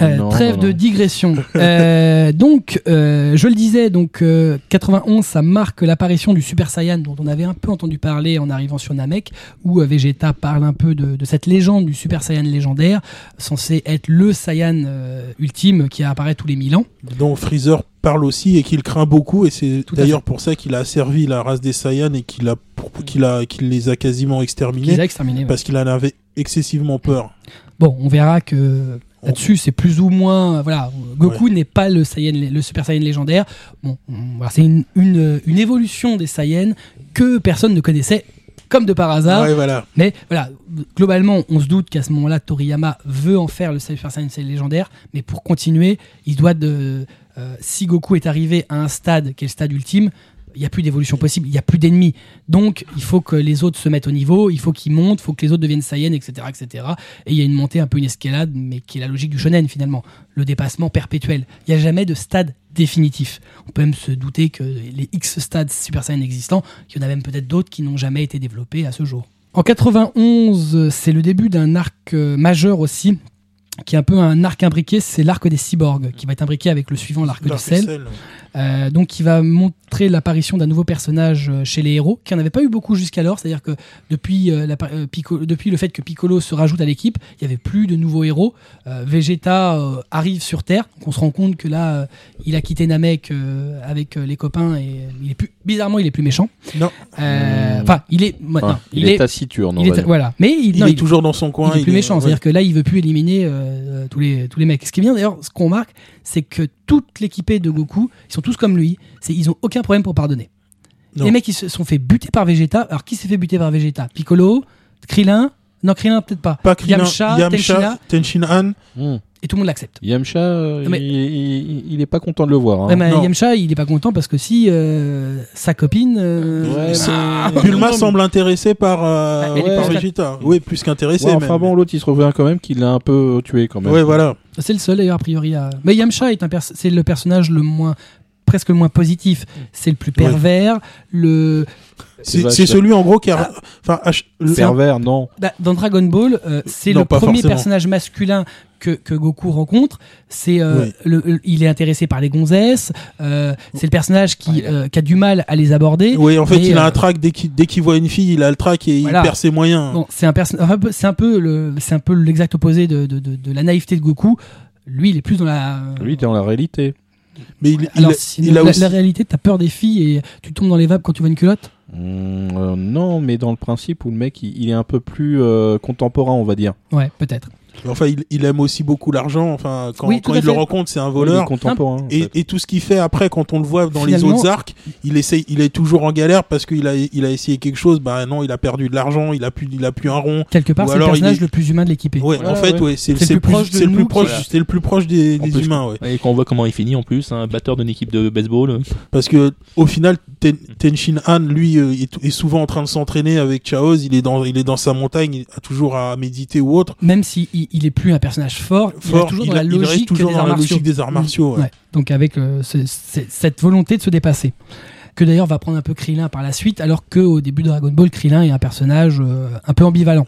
Euh, Non, trêve non, de digression. Euh, donc, euh, je le disais, donc euh, 91, ça marque l'apparition du Super Saiyan dont on avait un peu entendu parler en arrivant sur Namek, où Vegeta parle un peu de, de cette légende du Super Saiyan légendaire, censé être le Saiyan ultime qui apparaît tous les 1000 ans. dont Freezer parle aussi et qu'il craint beaucoup et c'est d'ailleurs pour ça qu'il a servi la race des Saiyans et qu'il a qu'il a qu'il les a quasiment exterminés Qu'ils a exterminé. ouais. parce qu'il en avait excessivement peur. Bon, on verra que là-dessus, c'est plus ou moins. Voilà, Goku n'est pas le, Saiyan, le Super Saiyan légendaire. Bon, c'est une, une, une évolution des Saiyans que personne ne connaissait, comme de par hasard. Ouais, voilà. Mais voilà, globalement, on se doute qu'à ce moment-là, Toriyama veut en faire le Super Saiyan légendaire. Mais pour continuer, il doit de. euh, si Goku est arrivé à un stade qui est le stade ultime, il n'y a plus d'évolution possible, il n'y a plus d'ennemis. Donc, il faut que les autres se mettent au niveau, il faut qu'ils montent, il faut que les autres deviennent Saiyan, etc., etc. Et il y a une montée, un peu une escalade, mais qui est la logique du shonen finalement. Le dépassement perpétuel. Il n'y a jamais de stade définitif. On peut même se douter que les X stades Super Saiyan existants, il y en a même peut-être d'autres qui n'ont jamais été développés à ce jour. En 91, c'est le début d'un arc euh, majeur aussi, qui est un peu un arc imbriqué, c'est l'arc des cyborgs, qui va être imbriqué avec le suivant, l'arc de sel. Euh, donc qui va montrer l'apparition d'un nouveau personnage euh, chez les héros, qui en avait pas eu beaucoup jusqu'alors, c'est-à-dire que depuis, euh, la par- euh, Piccolo- depuis le fait que Piccolo se rajoute à l'équipe, il y avait plus de nouveaux héros. Vegeta arrive sur Terre, donc on se rend compte que là, il a quitté Namek avec les copains et il est plus, bizarrement, il est plus méchant. Non. Euh, Mmh. Enfin, il est, ouais, non, il, est, taciturne. il est- voilà, mais il, Il non, est il- toujours dans son coin. il est plus méchant, ouais. c'est-à-dire que là, il veut plus éliminer euh, tous les tous les mecs. Ce qui est bien d'ailleurs, ce qu'on remarque, c'est que toute l'équipée de Goku, ils sont tous comme lui. C'est ils ont aucun problème pour pardonner. Non. Les mecs, ils se sont fait buter par Vegeta. Alors qui s'est fait buter par Vegeta? Piccolo, Krillin? Non, Krillin peut-être pas. Pas Krillin, Yamcha, Yamcha. Tenshinhan. Hmm. Et tout le monde l'accepte. Yamcha, euh, Mais- il, il- il est pas content de le voir. hein. Mais. Yamcha, il est pas content parce que si euh, sa copine. euh, Ouais, Bulma semble intéressé par, euh, Ah, est par Vegeta. Oui, plus qu'intéressé. Ouais, enfin bon, l'autre il se revient quand même qu'il l'a un peu tué quand même. Ouais, voilà. C'est le seul d'ailleurs a priori à. Mais Yamcha est un pers- c'est le personnage le moins presque le moins positif. C'est le plus Ouais. pervers. Le C'est celui en gros qui a. Enfin, H- le- Pervers, non. Bah, dans Dragon Ball, euh, c'est le premier forcément. personnage masculin que, que Goku rencontre. C'est euh, Oui. le- le- il est intéressé par les gonzesses. euh, c'est le personnage qui, Ah, il a- euh, qui a du mal à les aborder. Oui, en fait, il a un trac dès qu'il dès qu'il voit une fille, il a le trac et Voilà. il perd ses moyens. Bon, c'est un enfin, peu- c'est un peu le c'est un peu l'exact opposé de, de, de, de la naïveté de Goku. Lui, il est plus dans la. Lui, t'es dans la réalité. Mais il, il Alors, il a la, aussi. la réalité, t'as peur des filles et tu tombes dans les vapes quand tu vois une culotte? Hmm, euh, non, mais dans le principe où le mec il, il est un peu plus euh, contemporain, on va dire. Ouais, peut-être. Enfin, il, il aime aussi beaucoup l'argent. Enfin, quand, Oui, il le rencontre, c'est un Il est voleur. contemporain. en Et, fait. et tout ce qu'il fait après, quand on le voit dans les autres arcs, il essaye, il est toujours en galère parce qu'il a, il a essayé quelque chose. Bah non, il a perdu de l'argent, il a plus, il a plus un rond. Quelque part, c'est le personnage est- le plus humain de l'équipé. Ouais, Voilà, en fait, ouais. ouais, c'est le plus proche c'est le plus proche, voilà. c'est le plus proche des, des plus, humains, ouais. Et quand on voit comment il finit en plus, un batteur d'une équipe de baseball. Parce que au final, Ten, Tenshin Han, lui, euh, est, souvent en train de s'entraîner avec Chaoz. Il est dans, il est dans sa montagne, il a toujours à méditer ou autre. Même il, il est plus un personnage fort, il reste toujours il dans a- la il logique toujours des dans arts la martiaux. logique des arts martiaux. ouais. Ouais. Donc avec euh, ce- ce- cette volonté de se dépasser. Que d'ailleurs va prendre un peu Krillin par la suite, alors qu'au début de Dragon Ball, Krillin est un personnage euh, un peu ambivalent.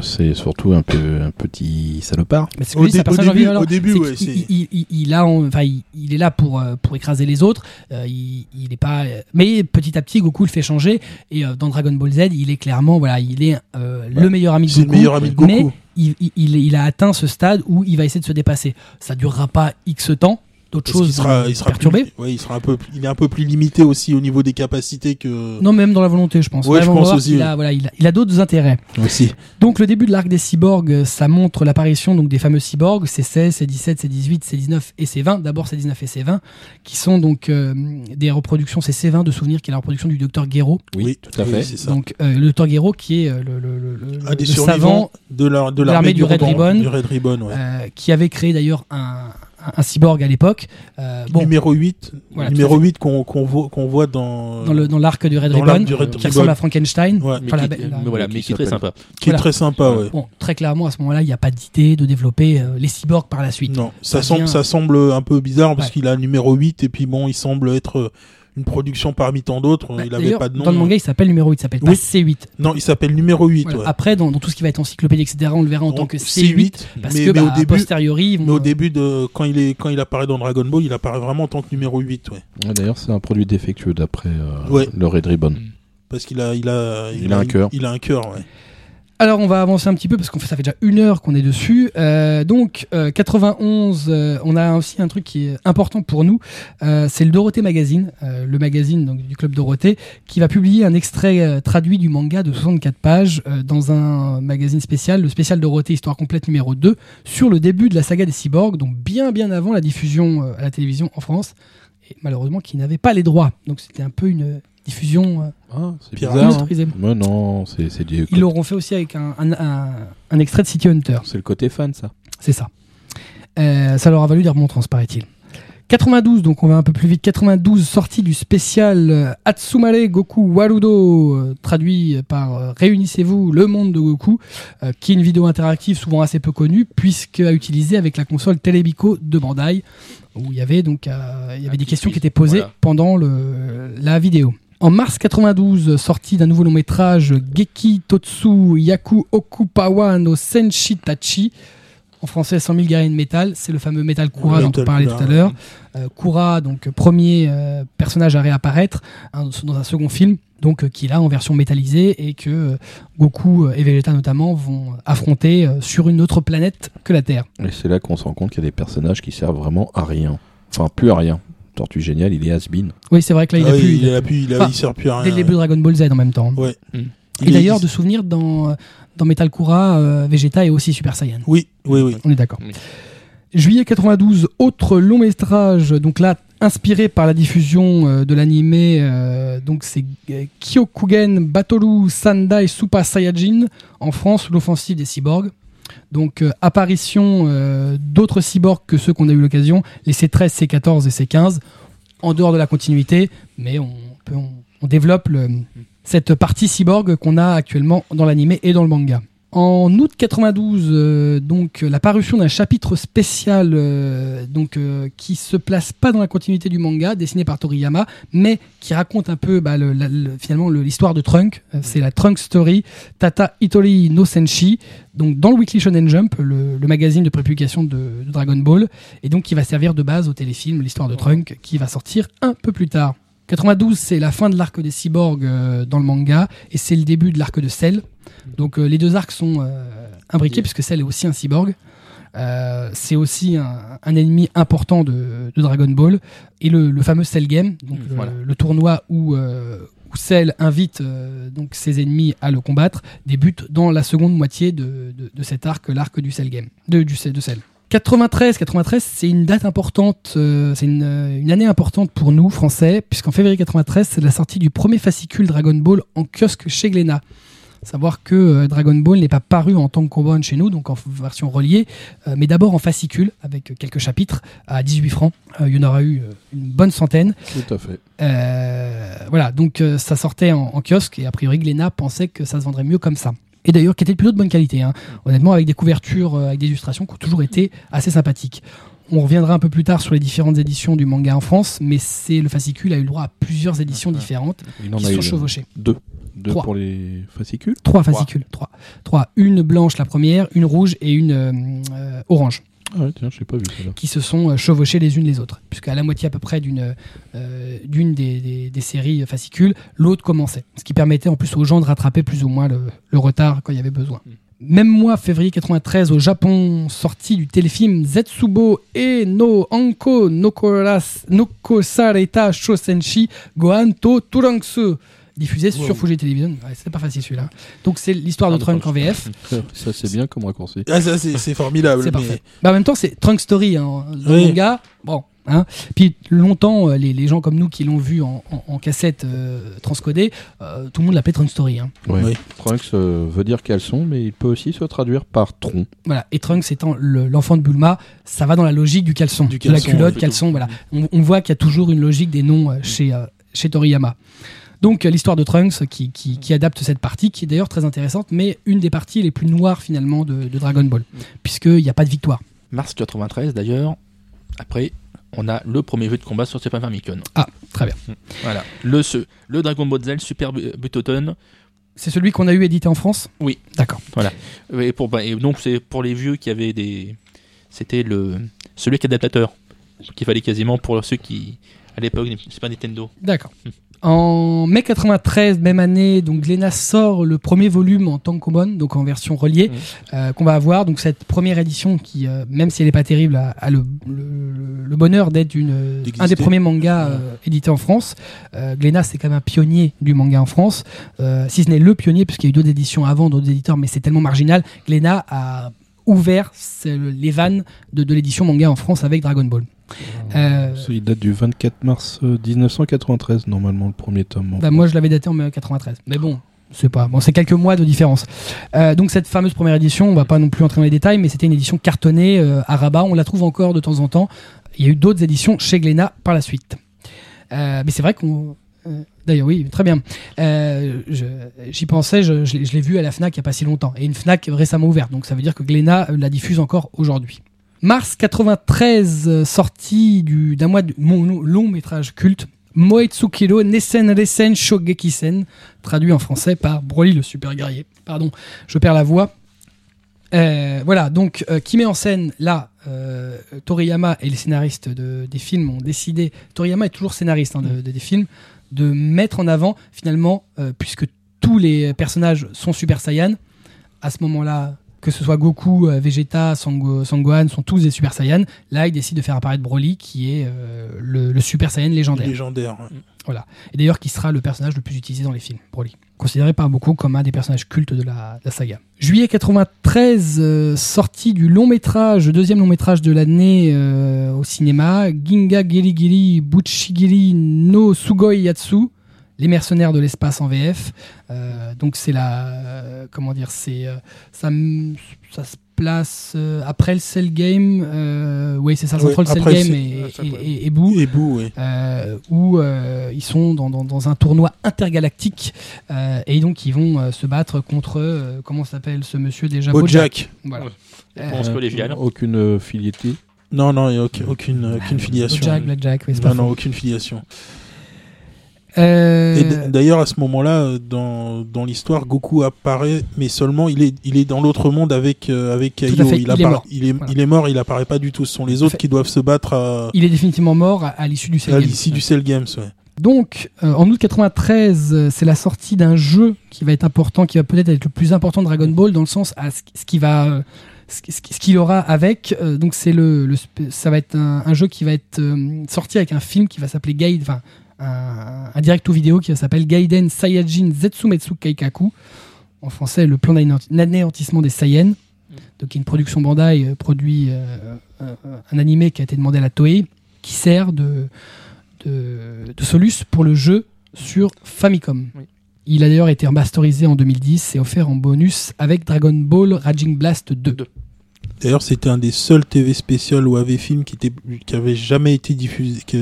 C'est surtout un peu un petit salopard. Mais c'est que Au, dé- un au personnage début, ambivalent. au début, C'est ouais, qu'il- c'est. il, il- il a, en- enfin, il, il est là pour euh, pour écraser les autres. euh, il, il est pas, mais petit à petit, Goku le fait changer. Et euh, dans Dragon Ball Z, il est clairement, voilà, il est euh, le meilleur ami de C'est le Goku. meilleur ami de Goku. mais il, a atteint ce stade où il va essayer de se dépasser. Ça durera pas X temps. D'autres choses sera, il sera plus, ouais, il sera un peu, il est un peu plus limité aussi au niveau des capacités que. Non, même dans la volonté, je pense. Ouais, je pense voir aussi, ouais. a, voilà, il a, il a d'autres intérêts. Aussi. Donc le début de l'arc des cyborgs, ça montre l'apparition donc des fameux cyborgs, C16, C17, C18, C19 et C20. D'abord C19 et C20, qui sont donc euh, des reproductions, c'est C20 de souvenirs qui est la reproduction du docteur Gero. Oui, tout à fait. c'est ça. Donc euh, le docteur Gero qui est euh, le, le, le- le- un des le survivants savant de la- de l'armée du Red Ribbon. Du Red Ribbon, ouais. euh, qui avait créé d'ailleurs un, un, cyborg à l'époque. Euh, bon, numéro 8, Voilà, numéro tout à 8 qu'on qu'on voit, qu'on voit dans, dans l'arc du Red Ribbon, du Red qui Ribbon. ressemble à Frankenstein. Ouais. Mais Enfin, qui, la- la- mais voilà, mais qui est très sympa. qui est Voilà. très sympa, ouais. Bon, très clairement, à ce moment-là, il n'y a pas d'idée de développer euh, les cyborgs par la suite. Non, ça Ça semble, vient- ça semble un peu bizarre parce Ouais. qu'il a numéro 8 et puis bon, il semble être euh, une production parmi tant d'autres. Bah, il avait pas de nom. Dans le manga, il s'appelle numéro 8, il s'appelle pas Oui. C8. Non, il s'appelle numéro 8. Voilà. ouais. Après, dans, dans tout ce qui va être encyclopédie, etc., on le verra en tant que C8. Parce mais, que mais bah, au a début, posteriori, vont- mais au début de quand il est quand il apparaît dans Dragon Ball, il apparaît vraiment en tant que numéro 8, ouais. Ouais, D'ailleurs, c'est un produit défectueux d'après euh, Ouais. le Red Ribbon. Parce qu'il a il a Il a un cœur. Il a un cœur, ouais. Alors, on va avancer un petit peu parce qu'on fait, ça fait déjà une heure qu'on est dessus. Euh, donc, euh, 91, euh, on a aussi un truc qui est important pour nous. Euh, c'est le Dorothée Magazine, euh, le magazine donc, du club Dorothée, qui va publier un extrait euh, traduit du manga de 64 pages euh, dans un magazine spécial, le spécial Dorothée Histoire complète numéro 2, sur le début de la saga des cyborgs, donc bien bien avant la diffusion euh, à la télévision en France, et malheureusement qui n'avait pas les droits. Donc c'était un peu une diffusion euh, Ah, c'est bizarre. hein. Mais non, c'est c'est du- Ils l'auront fait aussi avec un, un- un- un extrait de City Hunter. c'est le côté fan, ça. C'est ça. Euh, ça leur a valu des remontrances, paraît-il. 92, donc on va un peu plus vite. 92, sortie du spécial euh, Atsumare Goku Warudo, euh, traduit par euh, Réunissez-vous, le monde de Goku, euh, qui est une vidéo interactive souvent assez peu connue, puisque à utiliser avec la console Telebico de Bandai, où il y avait donc euh, il y avait des questions qui étaient posées voilà. pendant le, la vidéo. En mars 92, sortie d'un nouveau long métrage Geki Totsu Yaku Okupawa no Senshitachi. En français, 100 000 guerriers de métal. C'est le fameux Metal Kura dont on parlait Kura, tout à l'heure. Euh, Kura, donc premier euh, personnage à réapparaître hein, dans un second film, donc euh, qui est là en version métallisée et que euh, Goku euh, et Vegeta notamment vont affronter euh, sur une autre planète que la Terre. Et c'est là qu'on se rend compte qu'il y a des personnages qui servent vraiment à rien. Enfin, plus à rien. Tortue Génial, il est has-been. Oui, c'est vrai que là, il Ah a oui, pu. il a pu, il a, Enfin, il sert plus à rien. Dès le début de Dragon Ball Z en même temps. Ouais. Mm. Il Et d'ailleurs, de souvenir, dans, dans Metal Kura, euh, Vegeta est aussi Super Saiyan. Oui, oui, oui. On est d'accord. Oui. Juillet 92, autre long métrage, donc là inspiré par la diffusion euh, de l'animé, euh, donc c'est euh, Kyokugen Batoru Sandai Super Saiyajin en France, l'offensive des cyborgs. Donc euh, apparition euh, d'autres cyborgs que ceux qu'on a eu l'occasion, les C13, C14 et C15, en dehors de la continuité, mais on, peut- on, développe cette partie cyborg qu'on a actuellement dans l'animé et dans le manga. En août 92, euh, donc la parution d'un chapitre spécial euh, donc euh, qui se place pas dans la continuité du manga, dessiné par Toriyama, mais qui raconte un peu bah, le- le- finalement le- l'histoire de Trunk. Euh, C'est la Trunk Story Tata Itori no Senshi, donc dans le Weekly Shonen Jump, le, le magazine de prépublication de, de Dragon Ball, et donc qui va servir de base au téléfilm l'histoire de Trunk, qui va sortir un peu plus tard. 92, c'est la fin de l'arc des cyborgs euh, dans le manga, et c'est le début de l'arc de Cell. Donc euh, les deux arcs sont euh, imbriqués, puisque Cell est aussi un cyborg. Euh, c'est aussi un, un ennemi important de, de Dragon Ball. Et le, le fameux Cell Game, donc Mm, le, voilà. le tournoi où, euh, où Cell invite euh, donc ses ennemis à le combattre, débute dans la seconde moitié de, de- de cet arc, l'arc du Cell Game, de, du, de Cell. 93, 93, c'est une date importante, euh, c'est une, une année importante pour nous, Français, puisqu'en février 93, c'est la sortie du premier fascicule Dragon Ball en kiosque chez Glénat. Savoir que euh, Dragon Ball n'est pas paru en tant que combat chez nous, donc en version reliée, euh, mais d'abord en fascicule, avec quelques chapitres, à 18 francs. Euh, il y en aura eu euh, une bonne centaine. Tout à fait. Euh, voilà, donc euh, ça sortait en, en kiosque, et a priori Glénat pensait que ça se vendrait mieux comme ça. Et d'ailleurs, qui était plutôt de bonne qualité, hein. honnêtement, avec des couvertures, euh, avec des illustrations qui ont toujours été assez sympathiques. On reviendra un peu plus tard sur les différentes éditions du manga en France, mais c'est le fascicule a eu le droit à plusieurs éditions différentes Il en qui a sont eu chevauchées. deux. Deux Trois. pour les fascicules. Trois fascicules, trois. Trois. Une blanche la première, une rouge et une euh, euh, orange, Ah ouais, tiens, je pas vu qui se sont euh, chevauchées les unes les autres. Puisqu'à la moitié à peu près d'une euh, d'une des, des- des séries fascicules, l'autre commençait. Ce qui permettait en plus aux gens de rattraper plus ou moins le, le retard quand il y avait besoin. Même mois, février 93, au Japon, sortie du téléfilm Zetsubo e no Anko Nokoras- Nokosareta Shosenshi Gohan to Turanksu, diffusé sur. Fuji Television. Ouais, C'était pas facile celui-là. Donc c'est l'histoire de Ah, Trunk en. VF. Ça, c'est bien comme raccourci. Ah, ça, c'est c'est formidable. C'est mais- parfait. Bah, en même temps, c'est Trunk Story hein, Oui. le manga. Bon, hein. Puis longtemps, euh, les, les gens comme nous qui l'ont vu en, en- en cassette euh, transcodée, euh, tout le monde l'appelait Trunk Story. hein. Ouais. Oui. Trunks euh, veut dire caleçon, mais il peut aussi se traduire par tronc. Voilà. Et Trunks étant le- l'enfant de Bulma, ça va dans la logique du caleçon, Du de la culotte, caleçon. Voilà. On, on voit qu'il y a toujours une logique des noms euh, chez, euh, chez Toriyama. Donc euh, l'histoire de Trunks qui, qui- qui adapte cette partie, qui est d'ailleurs très intéressante, mais une des parties les plus noires finalement de, de Dragon Ball, puisqu'il n'y a pas de victoire. Mars 93 d'ailleurs. Après, on a le premier jeu de combat sur Super Famicom. Ah, très bien. Voilà. Le, ce- le Dragon Ball Z Super Bu- Butoden. C'est celui qu'on a eu édité en France? Oui. D'accord. Et, pour, bah, et donc c'est pour les vieux qui avaient des. C'était le celui qui est adaptateur. Qu'il fallait quasiment pour ceux qui. À l'époque, c'est pas Nintendo. D'accord. En mai 93, même année, donc Glénat sort le premier volume en tankobon, donc en version reliée, euh, qu'on va avoir. Donc cette première édition qui, euh, même si elle n'est pas terrible, a, a le, le- le bonheur d'être un des premiers mangas euh, édités en France. Euh, Glénat, c'est quand même un pionnier du manga en France, euh, si ce n'est le pionnier, puisqu'il y a eu d'autres éditions avant, d'autres éditeurs, mais c'est tellement marginal. Glénat a ouvert les vannes de, de l'édition manga en France avec Dragon Ball. Euh, Ça, Il date du 24 mars euh, 1993, normalement, le premier tome. Bah, moi, je l'avais daté en mai 93. Mais bon, c'est pas. Bon, c'est quelques mois de différence. Euh, donc, cette fameuse première édition, on va pas non plus entrer dans les détails, mais c'était une édition cartonnée euh, à rabat. On la trouve encore de temps en temps. Il y a eu d'autres éditions chez Glénat par la suite. Euh, mais c'est vrai qu'on. D'ailleurs, oui, très bien. Euh, J'y pensais, je, je l'ai- je l'ai vu à la Fnac il n'y a pas si longtemps. Et une Fnac récemment ouverte. Donc ça veut dire que Glénat euh, la diffuse encore aujourd'hui. Mars 93, euh, sortie du- d'un mois de mon long métrage culte. Moetsukiro Nesen Resen Shogekisen, traduit en français par Broly le super guerrier. Pardon, je perds la voix. Euh, voilà, donc euh, qui met en scène là euh, Toriyama et les scénaristes de- des films ont décidé. Toriyama est toujours scénariste hein, de, de- des films, de mettre en avant finalement, euh, puisque tous les personnages sont Super Saiyan, à ce moment-là, que ce soit Goku, euh, Vegeta, Sango- Sangohan, sont tous des Super Saiyan. Là, il décide de faire apparaître Broly, qui est euh, le, le Super Saiyan légendaire. Légendaire. ouais. Et d'ailleurs, qui sera le personnage le plus utilisé dans les films, Broly. Considéré par beaucoup comme un des personnages cultes de la, de la saga. Juillet 93, euh, sortie du long métrage, deuxième long métrage de l'année euh, au cinéma, Ginga Giri Giri Buchigiri no Sugoi Yatsu, les mercenaires de l'espace en VF. Euh, donc c'est la, euh, comment dire, c'est euh, ça, ça se place euh, après le Cell Game. euh, oui, c'est ça, Oui, entre le Cell Game et, ouais, et, ouais. et- et Boo Et Boo, oui. euh, où euh, ils sont dans, dans- dans un tournoi intergalactique euh, et donc ils vont euh, se battre contre euh, comment s'appelle ce monsieur déjà Bojack. Voilà. Ouais. Euh, Pense collégiale. Aucune euh, filiété. Non, non, il n'y a aucune, aucune, aucune filiation. Bojack, Blackjack, oui, c'est non, non, aucune filiation. Euh, Et d'ailleurs, à ce moment-là, euh, dans, dans l'histoire, Goku apparaît, mais seulement il est, il est dans l'autre monde avec, euh, avec à Kaio. il, est mort. il, est, Voilà. il est mort, il apparaît pas du tout. Ce sont les à autres fait. qui doivent se battre à, il est définitivement mort à, à l'issue du Cell à Game. l'issue du Cell Games. ouais. Donc, euh, en août 93, euh, c'est la sortie d'un jeu qui va être important, qui va peut-être être le plus important de Dragon Ball dans le sens à ce, ce qui va, ce, qu'il aura avec. euh, donc, c'est le, le ça va être un, un jeu qui va être euh, sorti avec un film qui va s'appeler Guide, enfin, un, un direct ou vidéo qui s'appelle Gaiden Saiyajin Zetsumetsu Keikaku. En français, le plan d'anéanti- d'anéantissement des Saiyans. Donc, une production Bandai euh, produit euh, un, un animé qui a été demandé à la Toei, qui sert de, de, de soluce pour le jeu sur Famicom. Oui. Il a d'ailleurs été remasterisé en 2010 et offert en bonus avec Dragon Ball Raging Blast 2. Deux. D'ailleurs, c'était un des seuls TV spécial ou AV film qui, était, qui avait jamais été diffusé, qui,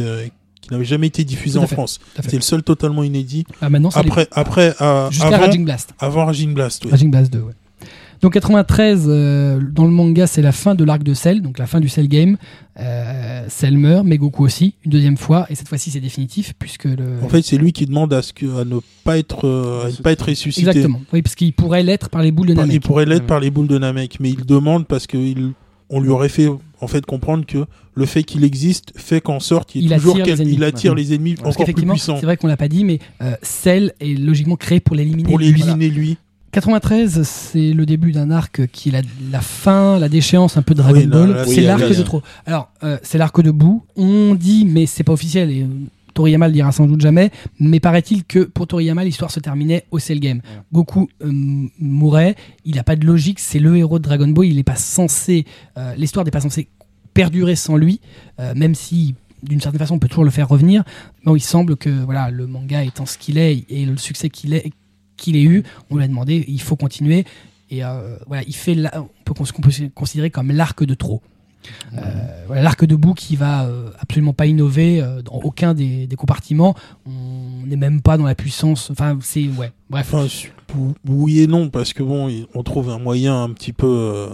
qui n'avait jamais été diffusé en fait, France. C'était le seul totalement inédit. Ah, maintenant, les- Après, euh, jusqu'à Raging Blast. avant Raging Blast, oui. Raging Blast 2, ouais. Donc 93, euh, dans le manga, c'est la fin de l'arc de Cell, donc la fin du Cell Game. Euh, Cell meurt, mais Goku aussi, une deuxième fois, et cette fois-ci c'est définitif, puisque le... En fait, c'est lui qui demande à, ce que, à ne pas être, euh, à ne pas être ressuscité. Exactement, oui, parce qu'il pourrait l'être par les boules de Namek. Il pourrait l'être Ouais. par les boules de Namek, mais il demande parce que il, on lui aurait fait en fait comprendre que le fait qu'il existe fait qu'en sorte il, toujours attire les ennemis. il attire Ouais. les ennemis encore plus puissants c'est vrai qu'on l'a pas dit, mais euh, Cell est logiquement créé pour l'éliminer. pour l'éliminer lui. 93, c'est le début d'un arc qui est la, la fin, la déchéance un peu de Dragon Oui, Ball. là, c'est l'arc de trop. Alors, euh, c'est l'arc de bout. On dit, mais c'est pas officiel et euh, Toriyama le dira sans doute jamais. Mais paraît-il que pour Toriyama, l'histoire se terminait au Cell Game. Goku euh, mourait. Il n'a pas de logique. C'est le héros de Dragon Ball. Il n'est pas censé. euh, l'histoire n'est pas censée perdurer sans lui, euh, même si d'une certaine façon on peut toujours le faire revenir. Bon, il semble que voilà, le manga étant ce qu'il est et le succès qu'il est qu'il ait eu, on lui a demandé, il faut continuer. Et voilà, il fait, la- on peut cons- qu'on peut considérer comme l'arc de trop. Euh, voilà, l'arc de bout qui va euh, absolument pas innover euh, dans aucun des, des compartiments. On n'est même pas dans la puissance. Enfin, c'est ouais. Bref. Enfin, oui et non parce que bon, on trouve un moyen un petit peu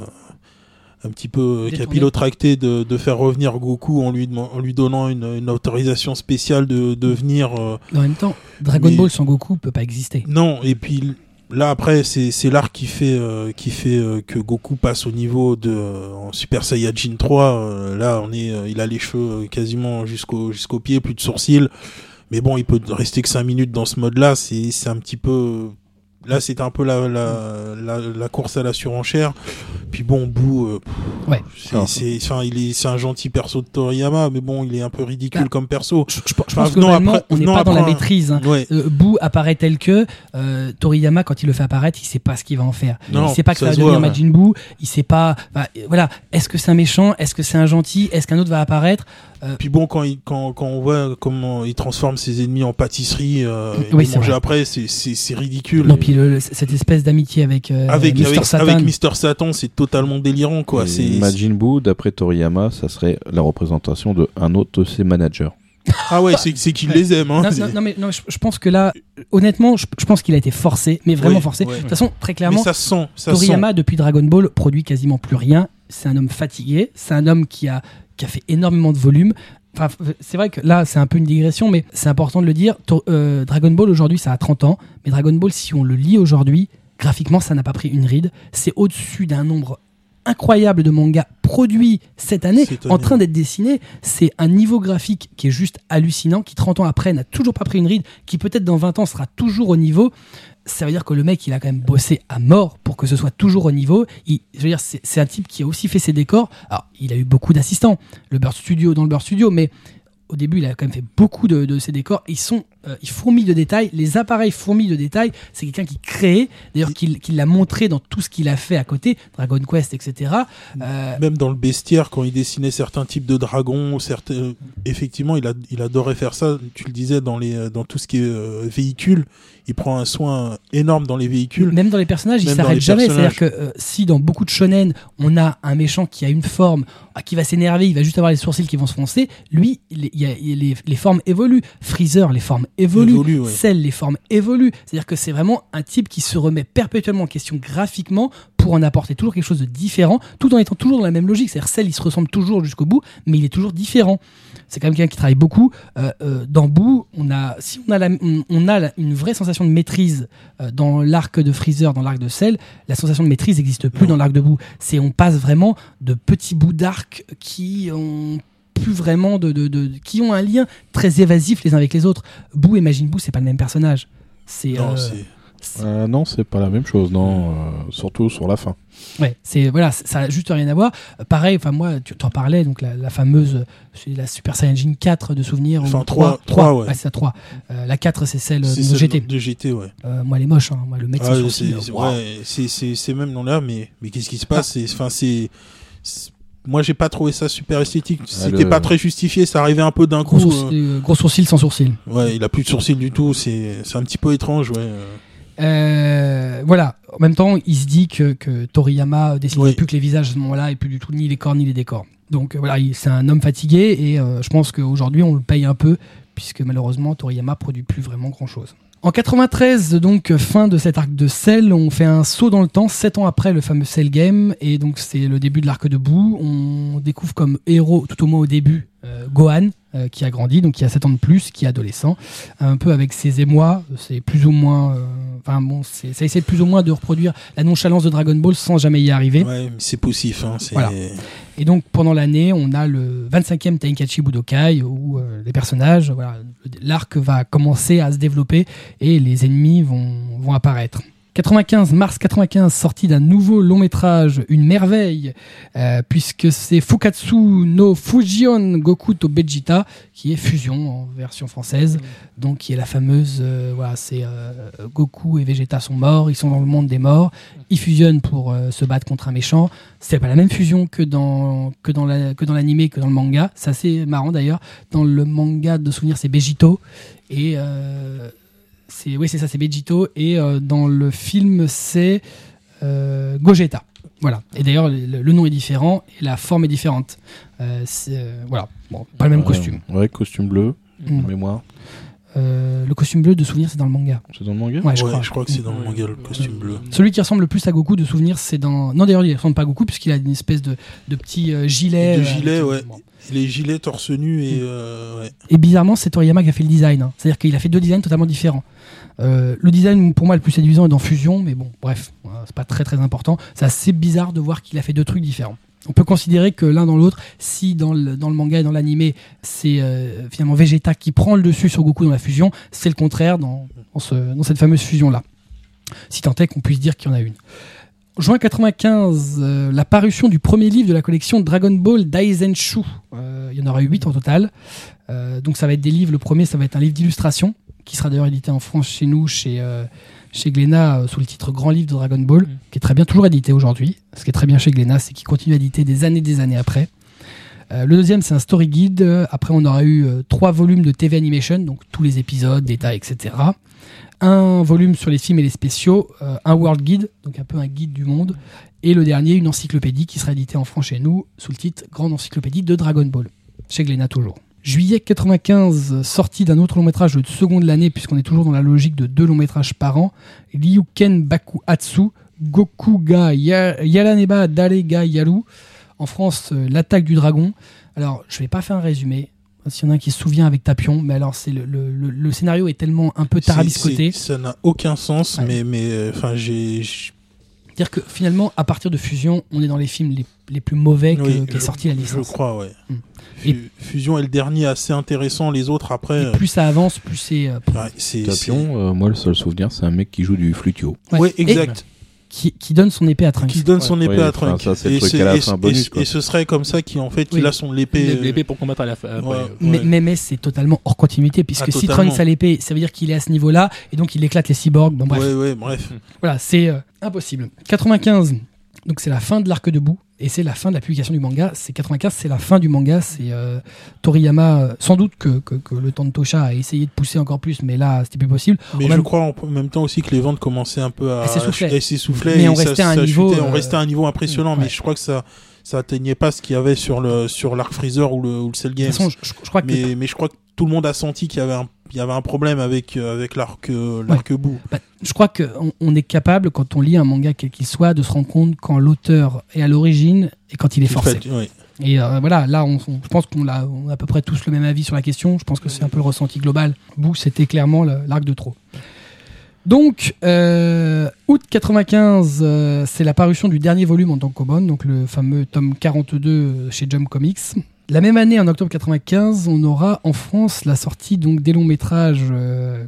un petit peu capillotracté de, de faire revenir Goku en lui, en lui donnant une, une autorisation spéciale de, de venir En même temps, Dragon Mais- Ball sans Goku peut pas exister. Non, et puis là après c'est c'est l'arc qui fait euh, qui fait euh, que Goku passe au niveau de euh, en Super Saiyajin 3 euh, là on est il a les cheveux quasiment jusqu'au jusqu'au pied, plus de sourcils. Mais bon, il peut rester que 5 minutes dans ce mode-là, c'est c'est un petit peu là c'était un peu la, la, la, la course à la surenchère. Puis bon, Boo euh, Ouais. c'est il est c'est un gentil perso de Toriyama mais bon, il est un peu ridicule Bah, comme perso. Je, je- je pense Enfin, que non, après- on n'est non, pas dans la maîtrise. hein. Ouais. Euh, Boo apparaît tel que euh, Toriyama quand il le fait apparaître, il sait pas ce qu'il va en faire. Non, il sait pas que ça, ça va devenir voit, Majin Buu. Il sait pas. voilà. Est-ce que c'est un méchant? Est-ce que c'est un gentil? Est-ce qu'un autre va apparaître? Puis bon, quand, il, quand, quand on voit comment il transforme ses ennemis en pâtisserie, euh, et Oui, manger vrai. après, c'est- ridicule. Non, puis le- cette espèce d'amitié avec euh, avec, Mr. avec, Satan. avec Mister Satan, c'est totalement délirant, quoi. Et Majin Buu, d'après Toriyama, ça serait la représentation de un autre de ses managers. ah ouais, c'est c'est qu'il les aime. Hein. Non, C'est- non, non, mais non, je, je pense que là, honnêtement, je, je pense qu'il a été forcé, mais vraiment forcé. ouais. De toute façon, très Mais clairement, ça se sent, ça Toriyama, depuis Dragon Ball, produit quasiment plus rien. C'est un homme fatigué. C'est un homme qui a, qui a fait énormément de volume. Enfin, c'est vrai que là, c'est un peu une digression, mais c'est important de le dire. Euh, Dragon Ball, aujourd'hui, ça a 30 ans. Mais Dragon Ball, si on le lit aujourd'hui, graphiquement, ça n'a pas pris une ride. C'est au-dessus d'un nombre incroyable de mangas produits cette année, en train d'être dessinés. C'est un niveau graphique qui est juste hallucinant, qui 30 ans après n'a toujours pas pris une ride, qui peut-être dans 20 ans sera toujours au niveau ça veut dire que le mec, il a quand même bossé à mort pour que ce soit toujours au niveau. Il, je veux dire, c'est un type qui a aussi fait ses décors. Alors, il a eu beaucoup d'assistants, le Bird Studio dans le Bird Studio, mais au début, il a quand même fait beaucoup de, de ses décors. Ils sont, euh, ils fourmillent de détails. Les appareils fourmillent de détails. C'est quelqu'un qui crée, d'ailleurs, qui, qui l'a montré dans tout ce qu'il a fait à côté, Dragon Quest, etc. Euh, Même dans le bestiaire, quand il dessinait certains types de dragons, certains, effectivement, il, a, il adorait faire ça. Tu le disais dans les, dans tout ce qui est euh, véhicule, il prend un soin énorme dans les véhicules. Même dans les personnages, il Même dans s'arrête jamais. C'est-à-dire que euh, si dans beaucoup de shonen, on a un méchant qui a une forme, ah, qui va s'énerver, il va juste avoir les sourcils qui vont se froncer, lui, il- il il- les, les formes évoluent. Freezer, les formes évoluent. Évolue, ouais. Les formes évoluent. C'est-à-dire que c'est vraiment un type qui se remet perpétuellement en question graphiquement pour en apporter toujours quelque chose de différent, tout en étant toujours dans la même logique. C'est-à-dire Cell, il se ressemble toujours jusqu'au bout, mais il est toujours différent. C'est quand même quelqu'un qui travaille beaucoup. Euh, euh, dans Boo, on a, si on a, la- on, on a la- une vraie sensation de maîtrise euh, dans l'arc de Freezer, dans l'arc de Cell, la sensation de maîtrise n'existe plus Non. dans l'arc de Boo. C'est on passe vraiment de petits bouts d'arc qui ont plus vraiment de, de, de- qui ont un lien très évasif les uns avec les autres. Boo et Majin Boo, c'est pas le même personnage. C'est Non, euh, c'est- Euh, non, c'est pas la même chose, non. euh, surtout sur la fin. Ouais, c'est voilà, ça a juste rien à voir. Euh, pareil, enfin moi, tu t'en parlais, donc la, la fameuse, c'est la Super Saiyajin 4 de souvenirs. Enfin, ou 3, 3, 3, ouais. c'est ça 3. Euh, la 4, c'est celle C'est de celle GT. De GT, ouais. Euh, moi, elle est moche, hein. moi, le mec, Ah, c'est sourcil, c'est- c'est- waouh. ouais, c'est- c'est c'est même non là, mais, mais qu'est-ce qui se passe? C'est, enfin, c'est, c'est- moi, j'ai pas trouvé ça super esthétique. C'était le- pas très justifié. Ça arrivait un peu d'un Gros, coup. sourcil, euh, gros sourcil sans sourcil. ouais, il a plus de sourcils du tout. C'est, c'est un petit peu étrange, ouais. euh. Voilà. En même temps, il se dit que, que Toriyama dessinait Oui. plus que les visages à ce moment-là et plus du tout ni les corps ni les décors. Donc euh, voilà, il- c'est un homme fatigué et euh, je pense qu'aujourd'hui on le paye un peu puisque malheureusement Toriyama produit plus vraiment grand-chose. En 93, donc fin de cet arc de Cell, on fait un saut dans le temps, 7 ans après le fameux Cell Game, et donc c'est le début de l'arc de bout. On découvre comme héros, tout au moins au début, euh, Gohan, euh, qui a grandi, donc qui a 7 ans de plus, qui est adolescent, un peu avec ses émois, c'est plus ou moins... euh, Enfin bon, c'est- ça essaie plus ou moins de reproduire la nonchalance de Dragon Ball sans jamais y arriver. Ouais, mais c'est poussif. Hein, c'est... Voilà. Et donc pendant l'année, on a le 25e Tenkaichi Budokai où euh, les personnages, voilà, l'arc va commencer à se développer et les ennemis vont, vont apparaître. 95, mars 95, sortie d'un nouveau long métrage, une merveille, euh, puisque c'est Fukatsu no Fujion Goku to Vegeta, qui est Fusion en version française, donc qui est la fameuse, euh, voilà, c'est euh, Goku et Vegeta sont morts, ils sont dans le monde des morts, ils fusionnent pour se battre contre un méchant. C'est pas la même fusion que dans que dans la, que dans l'animé, que dans le manga. C'est assez marrant d'ailleurs. Dans le manga de souvenir, c'est Begito et c'est oui c'est ça, c'est Begito et euh, dans le film c'est euh, Gogeta. Voilà. Et d'ailleurs le, le nom est différent et la forme est différente. Euh, euh, voilà. Bon, pas le même costume. Ouais, costume bleu, Mm. de mémoire. Euh, le costume bleu de souvenir c'est dans le manga. C'est dans le manga Ouais, je Ouais, crois. je crois que c'est dans le manga le costume bleu. Celui qui ressemble le plus à Goku de souvenir, c'est dans. Non, d'ailleurs, il ressemble pas à Goku puisqu'il a une espèce de, de petit euh, gilet. De euh, gilet, avec- ouais. Les gilets torse nu et euh, ouais. Et bizarrement, c'est Toriyama qui a fait le design. hein. C'est-à-dire qu'il a fait deux designs totalement différents. Euh, le design, pour moi, le plus séduisant est dans Fusion, mais bon, bref, voilà, c'est pas très très important. C'est assez bizarre de voir qu'il a fait deux trucs différents. On peut considérer que l'un dans l'autre, si dans le, manga et dans l'animé, c'est euh, finalement Vegeta qui prend le dessus sur Goku dans la fusion, c'est le contraire dans, dans, ce- dans cette fameuse fusion-là. Si tant est qu'on puisse dire qu'il y en a une. Juin 95, euh, la parution du premier livre de la collection Dragon Ball Daizenshu. Euh, il y en aura eu 8 en total. Donc ça va être des livres. Le premier, ça va être un livre d'illustration qui sera d'ailleurs édité en France chez nous, chez, euh, chez Glénat, euh, sous le titre Grand Livre de Dragon Ball, Mm. qui est très bien, toujours édité aujourd'hui. Ce qui est très bien chez Glénat, c'est qu'il continue à éditer des années des années après. Euh, le deuxième, c'est un story guide. Après, on aura eu euh, trois volumes de TV Animation, donc tous les épisodes, détails, etc. Un volume sur les films et les spéciaux, un World Guide, donc un peu un guide du monde. Et le dernier, une encyclopédie qui sera éditée en France chez nous, sous le titre Grande encyclopédie de Dragon Ball, chez Glénat toujours. Juillet 95, sortie d'un autre long métrage de seconde l'année, puisqu'on est toujours dans la logique de deux longs métrages par an. Ryuken Baku Atsu, Goku ga Ya- Yalaneba Dare ga Yaru. En France, euh, l'attaque du dragon. Alors, je vais pas faire un résumé. S'il y en a un qui se souvient avec Tapion, mais alors c'est le, le- le- le scénario est tellement un peu tarabiscoté. Ça n'a aucun sens, Ouais. mais mais euh, j'ai C'est-à-dire que finalement, à partir de Fusion, on est dans les films les, les plus mauvais que- oui, qu'est je- sorti la Je licence. crois, ouais. Hmm. Fu- Fusion est le dernier assez intéressant, les autres après. Et plus ça avance, plus c'est euh, ouais, Tapion, euh, moi le seul souvenir c'est un mec qui joue du flutio. Ouais. Ouais, exact. Qui, qui donne son épée à Trunks. Qui donne son épée à enfin, Trunk. ça, c'est le et, ce serait comme ça qu'il en fait qu'il Oui. a son épée. euh, L'épée pour combattre à la fin. ouais, Mais, mais, mais c'est totalement hors continuité, puisque Ah, si totalement. Trunks a l'épée, ça veut dire qu'il est à ce niveau-là, et donc il éclate les cyborgs. Bon, bref, Ouais, ouais, bref. voilà, c'est euh, impossible. 95, donc c'est la fin de l'arc debout, et c'est la fin de la publication du manga. C'est 95, c'est la fin du manga. C'est euh, Toriyama, euh, sans doute que, que, que le Tantosha a essayé de pousser encore plus, mais là c'était plus possible. Mais En je même- crois en même temps aussi que les ventes commençaient un peu à, s'essouffler. Mais et on ça- restait à un niveau, chutait, on euh, restait à un niveau impressionnant, ouais. mais je crois que ça ça atteignait pas ce qu'il y avait sur le sur l'arc Freezer ou le ou le Cell De toute façon, je, je crois que mais mais je crois que tout le monde a senti qu'il y avait un il y avait un problème avec euh, avec l'arc euh, l'arc bout. Bah, je crois qu'on on est capable, quand on lit un manga quel qu'il soit, de se rendre compte quand l'auteur est à l'origine et quand il est forcé. fait, ouais. Et euh, voilà, là, on, on- je pense qu'on a, on a à peu près tous le même avis sur la question. Je pense que c'est un peu le ressenti global. Bou, c'était clairement l'arc de trop. Donc, euh, août 95, euh, c'est la parution du dernier volume en tant que donc le fameux tome 42 chez Jump Comics. La même année, en octobre 95, on aura en France la sortie donc des longs métrages euh,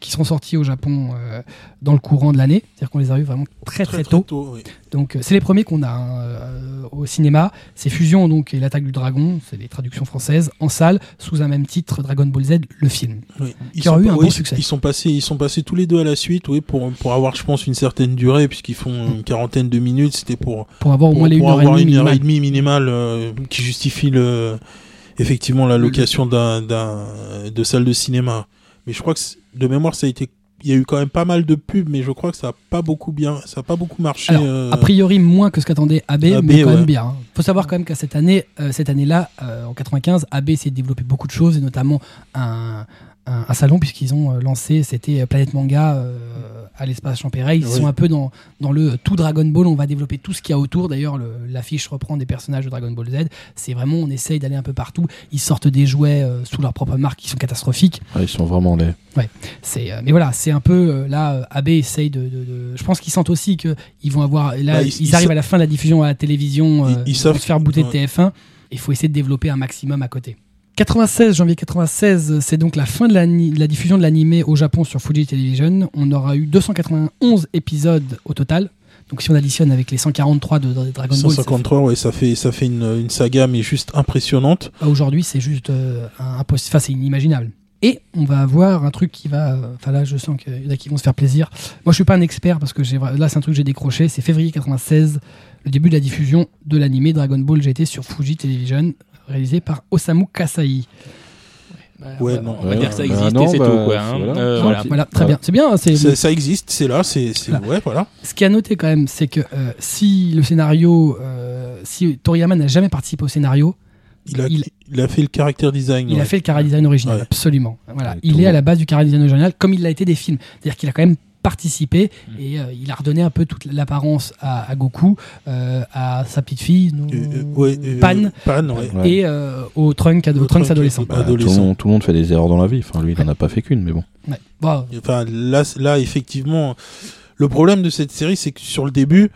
qui seront sortis au Japon euh, dans le courant de l'année. C'est-à-dire qu'on les a eu vraiment très très, tôt. oui. Donc euh, c'est les premiers qu'on a hein, euh, au cinéma. C'est Fusion donc et l'attaque du dragon, c'est les traductions françaises en salle sous un même titre Dragon Ball Z le film. Oui. Ils Qui sont eu un oui, bon succès. Ils sont passés, ils sont passés tous les deux à la suite, oui, pour pour avoir, je pense, une certaine durée, puisqu'ils font une quarantaine de minutes. C'était pour Pour avoir au moins les pour 1 heure et avoir demie une heure et demie minimale euh, qui justifie le effectivement la location d'un d'un de salle de cinéma. Mais je crois que de mémoire, ça a été il y a eu quand même pas mal de pubs, mais je crois que ça a pas beaucoup bien, ça a pas beaucoup marché. Alors, euh, A priori, moins que ce qu'attendait AB, AB, mais quand ouais. même bien. hein. faut savoir quand même qu'à cette année, euh, cette année-là, euh, en 95, AB s'est développé beaucoup de choses, et notamment un, un, un salon, puisqu'ils ont lancé, c'était Planète Manga à l'espace Champéret. Ils Oui. sont un peu dans, dans le tout Dragon Ball, on va développer tout ce qu'il y a autour. D'ailleurs, le- l'affiche reprend des personnages de Dragon Ball Z. C'est vraiment, on essaye d'aller un peu partout. Ils sortent des jouets euh, sous leur propre marque qui sont catastrophiques. Ah, ils sont vraiment laids. C'est, euh, mais voilà, c'est un peu euh, là. AB essaye de, de- de- Je pense qu'ils sentent aussi que ils vont avoir. Là, Bah, ils, arrivent à la fin de la diffusion à la télévision. Ils- savent- se faire bouter de ouais. TF1. Il faut essayer de développer un maximum à côté. 96, janvier 96, c'est donc la fin de la, diffusion de l'animé au Japon sur Fuji Television. On aura eu 291 épisodes au total. Donc si on additionne avec les 143 de, de Dragon Ball, ça fait- 153, ouais, ça fait ça fait une, une saga mais juste impressionnante. bah, Aujourd'hui, c'est juste euh, un. Enfin, c'est inimaginable. Et on va avoir un truc qui va. euh, Enfin, là, je sens qu'il y en a qui vont se faire plaisir. Moi, je suis pas un expert parce que là, c'est un truc que j'ai décroché. C'est février 96, le début de la diffusion de l'animé Dragon Ball GT sur Fuji Television, réalisé par Osamu Kasai. Bah, Ouais, on va- non. on va dire que ça existait, bah non, c'est bah, tout, quoi. hein. voilà. Euh, Ouais. voilà. Voilà, très bien. C'est bien. C'est Ça, ça existe, c'est là, c'est c'est- Voilà. ouais, voilà. ce qui a noté quand même, c'est que euh, si le scénario, euh, si Toriyama n'a jamais participé au scénario, Il a, Il- il a fait le caractère design. Il ouais. a fait le chara design original, absolument. Voilà, Et il est à la base du chara design original, comme il l'a été des films. C'est-à-dire qu'il a quand même participé Mm. et euh, il a redonné un peu toute l'apparence à, à Goku, euh, à sa petite fille, non, Euh, ouais, Pan, Pan, ouais. Ouais. et euh, au Trunk, Au adolescent. Bah, tout, adolescent. le monde, tout le monde fait des erreurs dans la vie. Enfin, lui, il en a pas fait qu'une, mais bon. Enfin, là, effectivement, le problème de cette série, c'est que sur le début,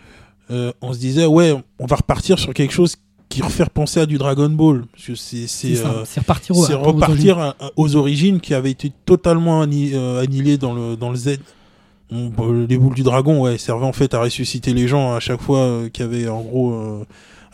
euh, on se disait, ouais, on va repartir sur quelque chose qui refaire penser à du Dragon Ball. Parce que c'est, euh, repartir aux origines. repartir à- à- aux origines qui avaient été totalement anni- annihilées dans le, dans le Z. On- bon, les boules du dragon, ouais, servaient en fait à ressusciter les gens à chaque fois euh, qu'il y avait en gros euh,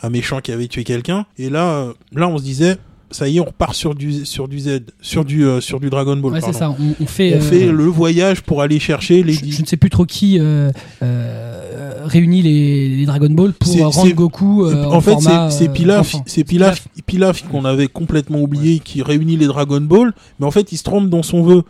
un méchant qui avait tué quelqu'un. Et là, euh, là, on se disait, ça y est, on repart sur du, sur du Z, sur du, euh, sur du Dragon Ball. Ouais, c'est ça. On, on fait. On euh, fait le voyage pour aller chercher les je, je ne sais plus trop qui euh, euh, réunit les, les Dragon Ball pour rendre Goku. euh, en fait, c'est c'est Pilaf, c'est Pilaf, Pilaf qu'on avait complètement oublié, qui réunit les Dragon Ball, mais en fait, il se trompe dans son vœu.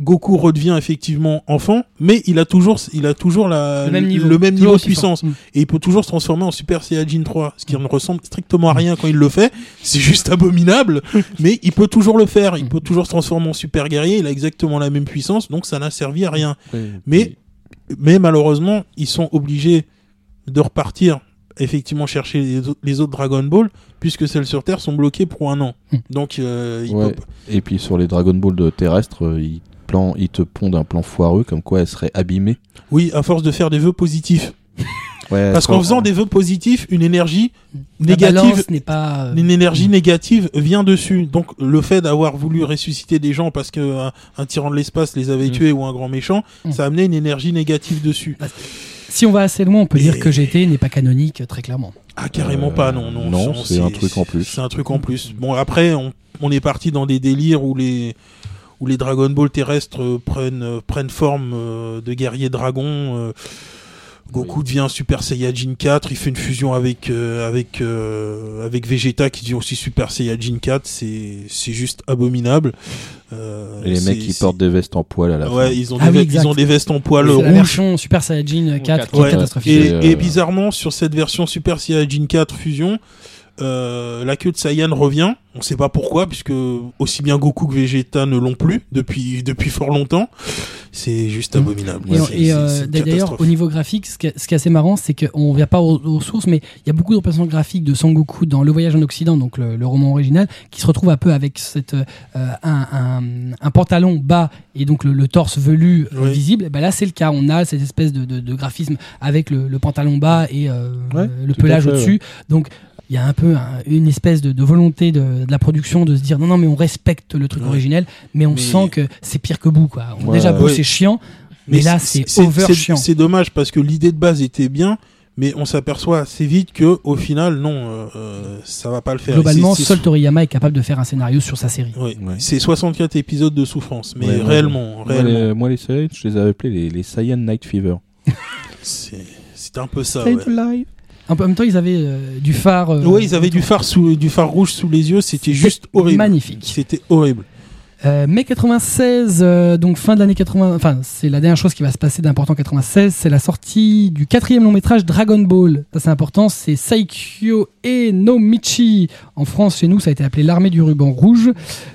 Goku redevient effectivement enfant, mais il a toujours, il a toujours la, le même niveau, le même Toujours niveau de puissance. Mm. Et il peut toujours se transformer en Super Saiyajin 3, ce qui ne ressemble strictement à rien quand il le fait. C'est juste abominable, mais il peut toujours le faire. Il peut toujours se transformer en Super Guerrier. Il a exactement la même puissance, donc ça n'a servi à rien. Mais, mais malheureusement, ils sont obligés de repartir effectivement chercher les, autres- les autres Dragon Ball, puisque celles sur Terre sont bloquées pour un an. Hmm. Donc, euh, Ouais. Et puis sur les Dragon Ball de terrestres, euh, ils, plan, ils te pondent un plan foireux, comme quoi elles seraient abîmées. oui, à force de faire des vœux positifs. Ouais, Parce qu'en faisant des vœux positifs, une énergie négative n'est pas. euh, une énergie négative vient dessus. Donc le fait d'avoir voulu ressusciter des gens parce que un, un tyran de l'espace les avait Mm. tués ou un grand méchant, Mm. ça a amené une énergie négative dessus. Si on va assez loin, on peut dire que GT n'est pas canonique, très clairement. Ah carrément Euh, pas, non, non. non, c'est un truc en plus. C'est un truc en plus. Bon après, on, on est parti dans des délires où les où les Dragon Ball terrestres euh, prennent euh, prennent forme euh, de guerriers dragons. euh, Goku devient Super Saiyajin 4, il fait une fusion avec euh, avec euh, avec Vegeta qui devient aussi Super Saiyajin 4, c'est c'est juste abominable. Euh, Et les mecs qui portent des vestes en poil à la fin. Ouais, ils ont, Ah des, oui, ils ont des vestes en poil la rouges. version Super Saiyajin 4 qui Ouais. est catastrophique. Et, euh, et bizarrement, sur cette version Super Saiyajin 4 fusion, euh, la queue de Saiyan revient. On sait pas pourquoi, puisque aussi bien Goku que Vegeta ne l'ont plus depuis depuis fort longtemps. C'est juste abominable. Et, et, euh, d'ailleurs, au niveau graphique, ce qui est, assez marrant, c'est qu'on ne vient pas aux, aux sources, mais il y a beaucoup de représentations graphiques de Sangoku dans Le Voyage en Occident, donc le, le roman original, qui se retrouve un peu avec cette, euh, un, un- un pantalon bas et donc le, le torse velu euh, Oui. visible. Et ben là, c'est le cas. On a cette espèce de, de- de graphisme avec le, le pantalon bas et euh, Ouais, le pelage au-dessus. Donc il y a un peu un- une espèce de, de volonté de, de la production de se dire non non mais on respecte le truc Ouais. originel mais on Mais- sent que c'est pire que bout quoi. Ouais, Déjà ouais. c'est chiant mais, là c'est over c'est- chiant. C'est dommage parce que l'idée de base était bien, mais on s'aperçoit assez vite que au final, non, euh, euh, ça va pas le faire. Globalement, seul Toriyama est capable de faire un scénario sur sa série. Ouais. Ouais. C'est 64 épisodes de souffrance, mais Ouais, ouais. réellement, Moi, réellement, les, moi, les séries, je les avais appelées les, les Saiyan Night Fever. c'est c'est un peu ça. Ouais. Live. En même temps, ils avaient euh, du phare. euh, Ouais, ils avaient du phare sous, du phare rouge sous les yeux, c'était juste horrible. magnifique. C'était horrible. Euh, mai 96, euh, donc fin de l'année 80, enfin c'est la dernière chose qui va se passer d'important en 96, c'est la sortie du quatrième long métrage Dragon Ball. Ça c'est important, c'est Saikyo e no Michi. En France, chez nous, ça a été appelé l'armée du ruban rouge.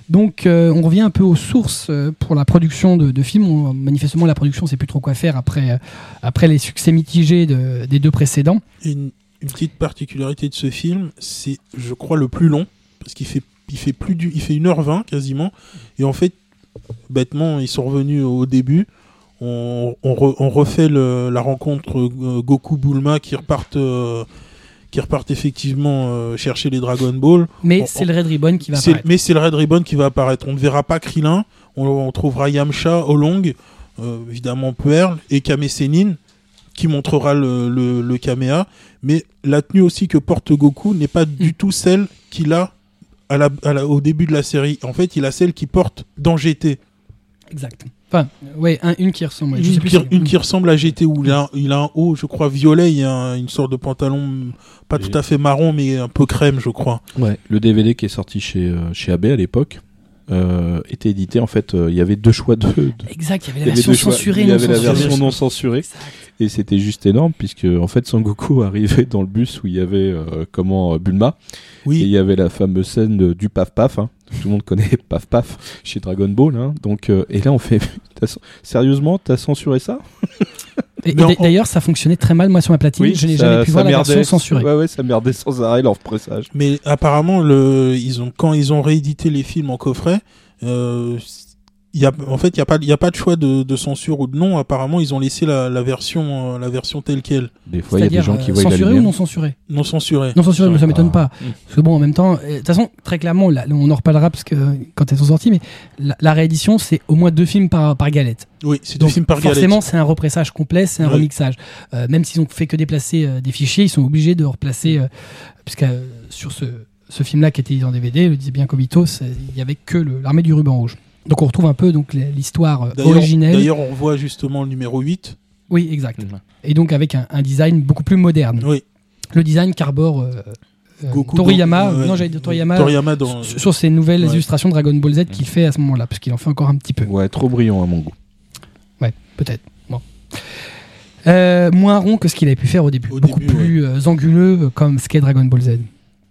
Donc on revient un peu aux sources pour la production de, de films. On- manifestement, la production sait plus trop quoi faire après, après les succès mitigés de- des deux précédents. Une, une petite particularité de ce film, c'est, je crois, le plus long, parce qu'il fait, il fait plus du, il fait 1h20 quasiment, et en fait, bêtement, ils sont revenus au début. On, on, re- on refait le- la rencontre euh, Goku Bulma qui repartent, euh, qui repartent effectivement euh, chercher les Dragon Ball. Mais c'est le Red Ribbon qui va apparaître. mais c'est le Red Ribbon qui va apparaître. On ne verra pas Krillin, on, on trouvera Yamcha, Olong, euh, évidemment Pearl et Kame Sennin qui montrera le, le, le Kamea. Mais la tenue aussi que porte Goku n'est pas du tout celle qu'il a à la, à la- au début de la série. En fait, il a celle qu'il porte dans GT. Exact. Enfin, ouais, un- une qui ressemble. ouais, je sais une, plus qui, si- une qui ressemble à GT où il a, un- il a un haut, je crois, violet. Il y a un- une sorte de pantalon mm, pas Et- tout à fait marron, mais un peu crème, je crois. Ouais. Le DVD qui est sorti chez, euh, chez AB à l'époque euh, était édité. En fait, euh, il y avait deux choix de. de- Exact, il y avait il y la avait version censurée, Il y non avait la censurée. version non censurée. Exact. Et c'était juste énorme puisque en fait Sangoku arrivait dans le bus où il y avait euh, comment euh, Bulma et il Oui, y avait la fameuse scène de- du paf paf. hein. Tout le monde connaît paf paf chez Dragon Ball. Hein. Donc euh, et là on fait sérieusement t'as censuré ça? Et, d'ailleurs, ça fonctionnait très mal, moi, sur ma platine. je n'ai jamais pu voir la merdait. version censurée. Ouais ouais ça merdait sans arrêt leur pressage. Mais apparemment, le, ils ont, quand ils ont réédité les films en coffret, euh, y a, en fait, il n'y a, pas- y a pas de choix de, de censure ou de non. Apparemment, ils ont laissé la, la, version, euh, la version telle qu'elle, Des fois il y a des C'est-à-dire gens qui euh, voient la censuré ou non censuré? Non censurée. Non censuré, mais ça Ah. m'étonne pas. Parce que bon, en même temps, euh, de toute façon, très clairement, là, on en reparlera parce que quand elles sont sorties, mais la, la réédition, c'est au moins deux films par, par galette. Oui, c'est deux films par galette. forcément, c'est un repressage complet, c'est un remixage. Euh, même s'ils ont fait que déplacer euh, des fichiers, ils sont obligés de replacer, euh, puisque euh, sur ce, ce film-là qui était en DVD, le disait bien Kobito, il y avait que l'armée du ruban rouge. Donc on retrouve un peu donc l'histoire euh, D'ailleurs- originelle. D'ailleurs, on voit justement le numéro 8. Oui, exact. Et donc avec un, un design beaucoup plus moderne. Oui, Le design qu'arbore euh, euh, Goku, Toriyama, non j'allais dire Toriyama, Toriyama dans. sur, sur ces nouvelles Ouais. illustrations Dragon Ball Z qu'il fait à ce moment-là, parce qu'il en fait encore un petit peu. Ouais trop brillant à mon goût. Ouais, peut-être. Bon. Euh, moins rond que ce qu'il avait pu faire au début. Au Beaucoup début, plus anguleux comme ce qu'est Dragon Ball Z.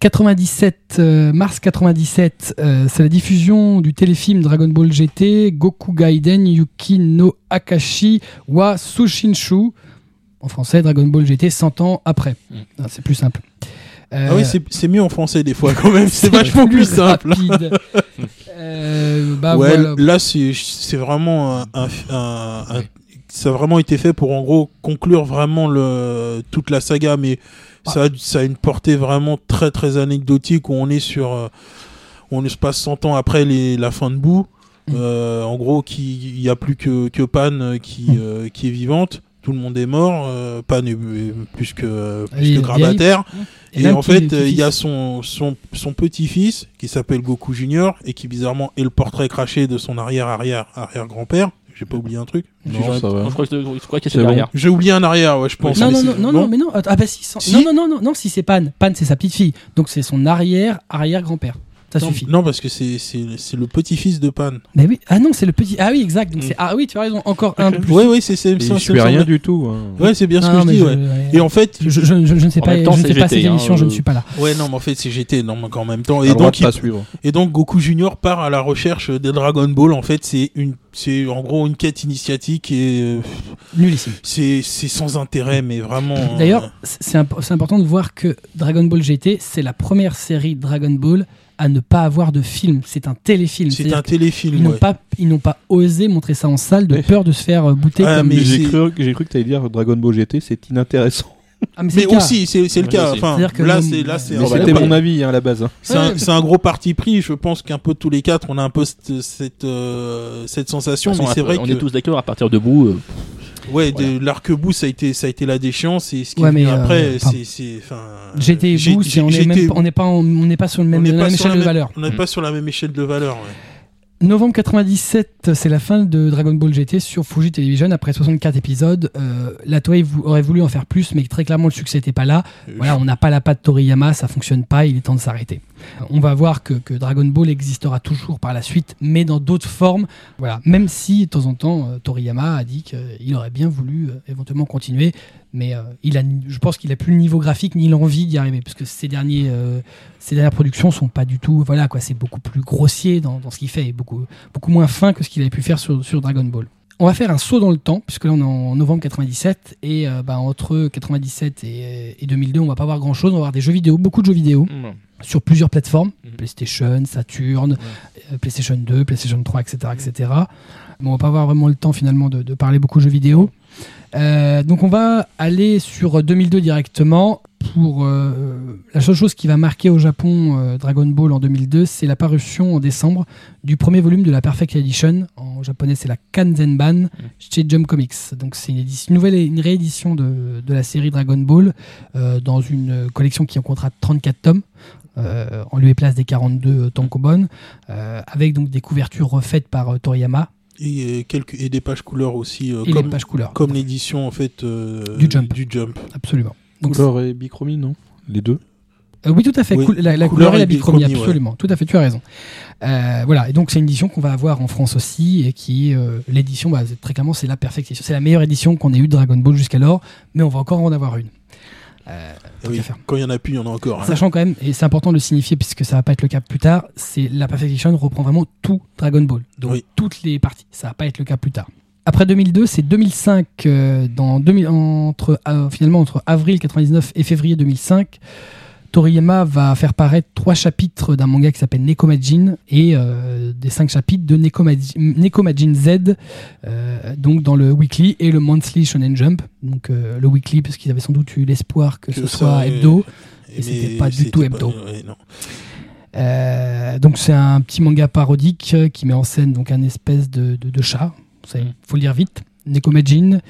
97, euh, mars 97, euh, c'est la diffusion du téléfilm Dragon Ball GT, Goku Gaiden Yuki no Akashi wa Sushinshu. En français, Dragon Ball GT 100 ans après. Mm. Ah, C'est plus simple. Ah oui, c'est c'est mieux en français des fois quand même. C'est vachement plus simple. rapide. Euh, bah ouais, voilà. là c'est c'est vraiment un, un- un- un- ça a vraiment été fait pour en gros conclure vraiment le toute la saga, mais ça a, ça a une portée vraiment très très anecdotique où on est sur euh, on se passe 100 ans après les, la fin de bout. Mm. Euh, en gros, qui il y a plus que que Pan euh, qui Mm. euh, qui est vivante. Tout le monde est mort. Pan est, plus que plus que grabataire. Et Et, en fait, il y a son, son, son petit-fils qui s'appelle Goku Junior et qui bizarrement est le portrait craché de son arrière-arrière arrière-grand-père. J'ai pas oublié un truc. Non, J'ai- ça va. Je crois que je crois qu'il y a derrière. J'ai oublié un arrière, ouais, je pense. Non, non, c'est- non, non, non, mais non. Ah bah si, sans- Si. non, non, non, non, non, si c'est Pan. Pan, c'est sa petite fille. Donc c'est son arrière, arrière grand-père. Ça non, suffit. non, parce que c'est c'est c'est le petit-fils de Pan. Mais oui, ah non, c'est le petit. Ah oui, exact. Donc Mm. c'est ah oui, tu as raison. Encore un de plus. Oui, oui, c'est c'est Et ça, je ça me rien du tout. hein. Ouais, c'est bien ce Non, que non, je dis. je- ouais. Et en fait, Je, je, je- je ne sais En pas, temps, je ne sais pas ces hein, émissions, je ne euh, suis pas là. ouais, non, mais en fait, c'est GT, non, mais en même temps. Et donc, il- suivre. et donc, Goku Junior part à la recherche des Dragon Ball. En fait, c'est une, c'est en gros une quête initiatique et euh, Nullissime. c'est c'est sans intérêt, mais vraiment. euh, D'ailleurs, c'est imp- c'est important de voir que Dragon Ball GT, c'est la première série Dragon Ball à ne pas avoir de film. C'est un téléfilm. c'est un téléfilm. qu'ils n'ont ouais. pas, ils n'ont pas osé montrer ça en salle de peur de se faire euh, bouter Ah, comme mais des- J'ai cru, j'ai cru que tu allais dire Dragon Ball GT, c'est inintéressant. Ah, mais aussi, c'est le Oui, cas. Enfin, là, c'est là, c'est c'était mon avis hein, à la base. hein. C'est un, Ouais. c'est un gros parti pris. Je pense qu'un peu tous les quatre, on a un peu cette cette, euh, cette sensation. Mais c'est vrai on que est tous d'accord à partir de bout. euh, ouais, de l'arc-bout, ça a été ça a été la déchéance. Et ce qui Ouais, est venu mais, euh, après, enfin, c'est c'est enfin. GT et c'est- on n'est pas- on n'est pas, en- on n'est pas sur le même, la même échelle la de valeur. On n'est pas sur la même échelle de valeur. ouais. Novembre 97, c'est la fin de Dragon Ball GT sur Fuji Television. Après 64 épisodes, euh, la Toei aurait voulu en faire plus, mais très clairement le succès n'était pas là. Voilà, on n'a pas la patte Toriyama, ça fonctionne pas, il est temps de s'arrêter. On va voir que, Dragon Ball existera toujours par la suite, mais dans d'autres formes. Voilà, même si de temps en temps euh, Toriyama a dit qu'il aurait bien voulu euh, éventuellement continuer, mais euh, il je pense qu'il a plus le niveau graphique ni l'envie d'y arriver, parce que ces derniers, euh, dernières productions sont pas du tout, voilà quoi, c'est beaucoup plus grossier dans, dans ce qu'il fait, beaucoup, moins fin que ce qu'il avait pu faire sur Dragon Ball. On va faire un saut dans le temps, puisque là on est en novembre 97, et euh, bah, entre 97 et, et 2002, on va pas voir grand chose, on va voir des jeux vidéo, beaucoup de jeux vidéo, sur plusieurs plateformes, Mhm. PlayStation, Saturn, euh, PlayStation 2, PlayStation 3, etc. etc. Mais on va pas avoir vraiment le temps finalement de, de parler beaucoup de jeux vidéo. Euh, donc on va aller sur 2002 directement. Pour euh, la seule chose qui va marquer au Japon euh, Dragon Ball en 2002, c'est la parution en décembre du premier volume de la Perfect Edition. En japonais, c'est la Kanzenban chez Jump Comics. Donc c'est une, nouvelle, une réédition de, de la série Dragon Ball euh, dans une collection qui en comptera 34 tomes. en lieu et place des 42 tankobon, avec donc des couvertures refaites par Toriyama Et quelques et des pages couleurs aussi, euh, et comme les pages couleurs. comme l'édition en fait euh, Du Jump. Du Jump. Absolument. Couleur et bichromie, non? Les deux? Euh, oui, tout à fait. Oui, la, la couleur et la bichromie, bichromie, ouais. absolument. Tout à fait, tu as raison. Euh, voilà, et donc c'est une édition qu'on va avoir en France aussi, et qui euh, l'édition, bah, très clairement, c'est la perfection. C'est la meilleure édition qu'on ait eue de Dragon Ball jusqu'alors, mais on va encore en avoir une. Tant Oui, quand il y en a plus, il y en a encore. hein. Sachant quand même, et c'est important de le signifier puisque ça va pas être le cas plus tard, c'est la Perfection reprend vraiment tout Dragon Ball, donc Oui. toutes les parties. Ça va pas être le cas plus tard. Après 2002, c'est 2005, euh, dans 2000, entre, euh, finalement entre avril 99 et février 2005, Toriyama va faire paraître trois chapitres d'un manga qui s'appelle Nekomajin et euh, des cinq chapitres de Nekomajin, Nekomajin Z, euh, donc dans le weekly et le monthly Shonen Jump. Donc euh, le weekly parce qu'ils avaient sans doute eu l'espoir que, Que ce soit hebdo. Et c'était pas du tout pas- hebdo. ouais, non. Donc c'est un petit manga parodique qui met en scène donc un espèce de, de, de chat. Il faut le dire vite. Nekomajin.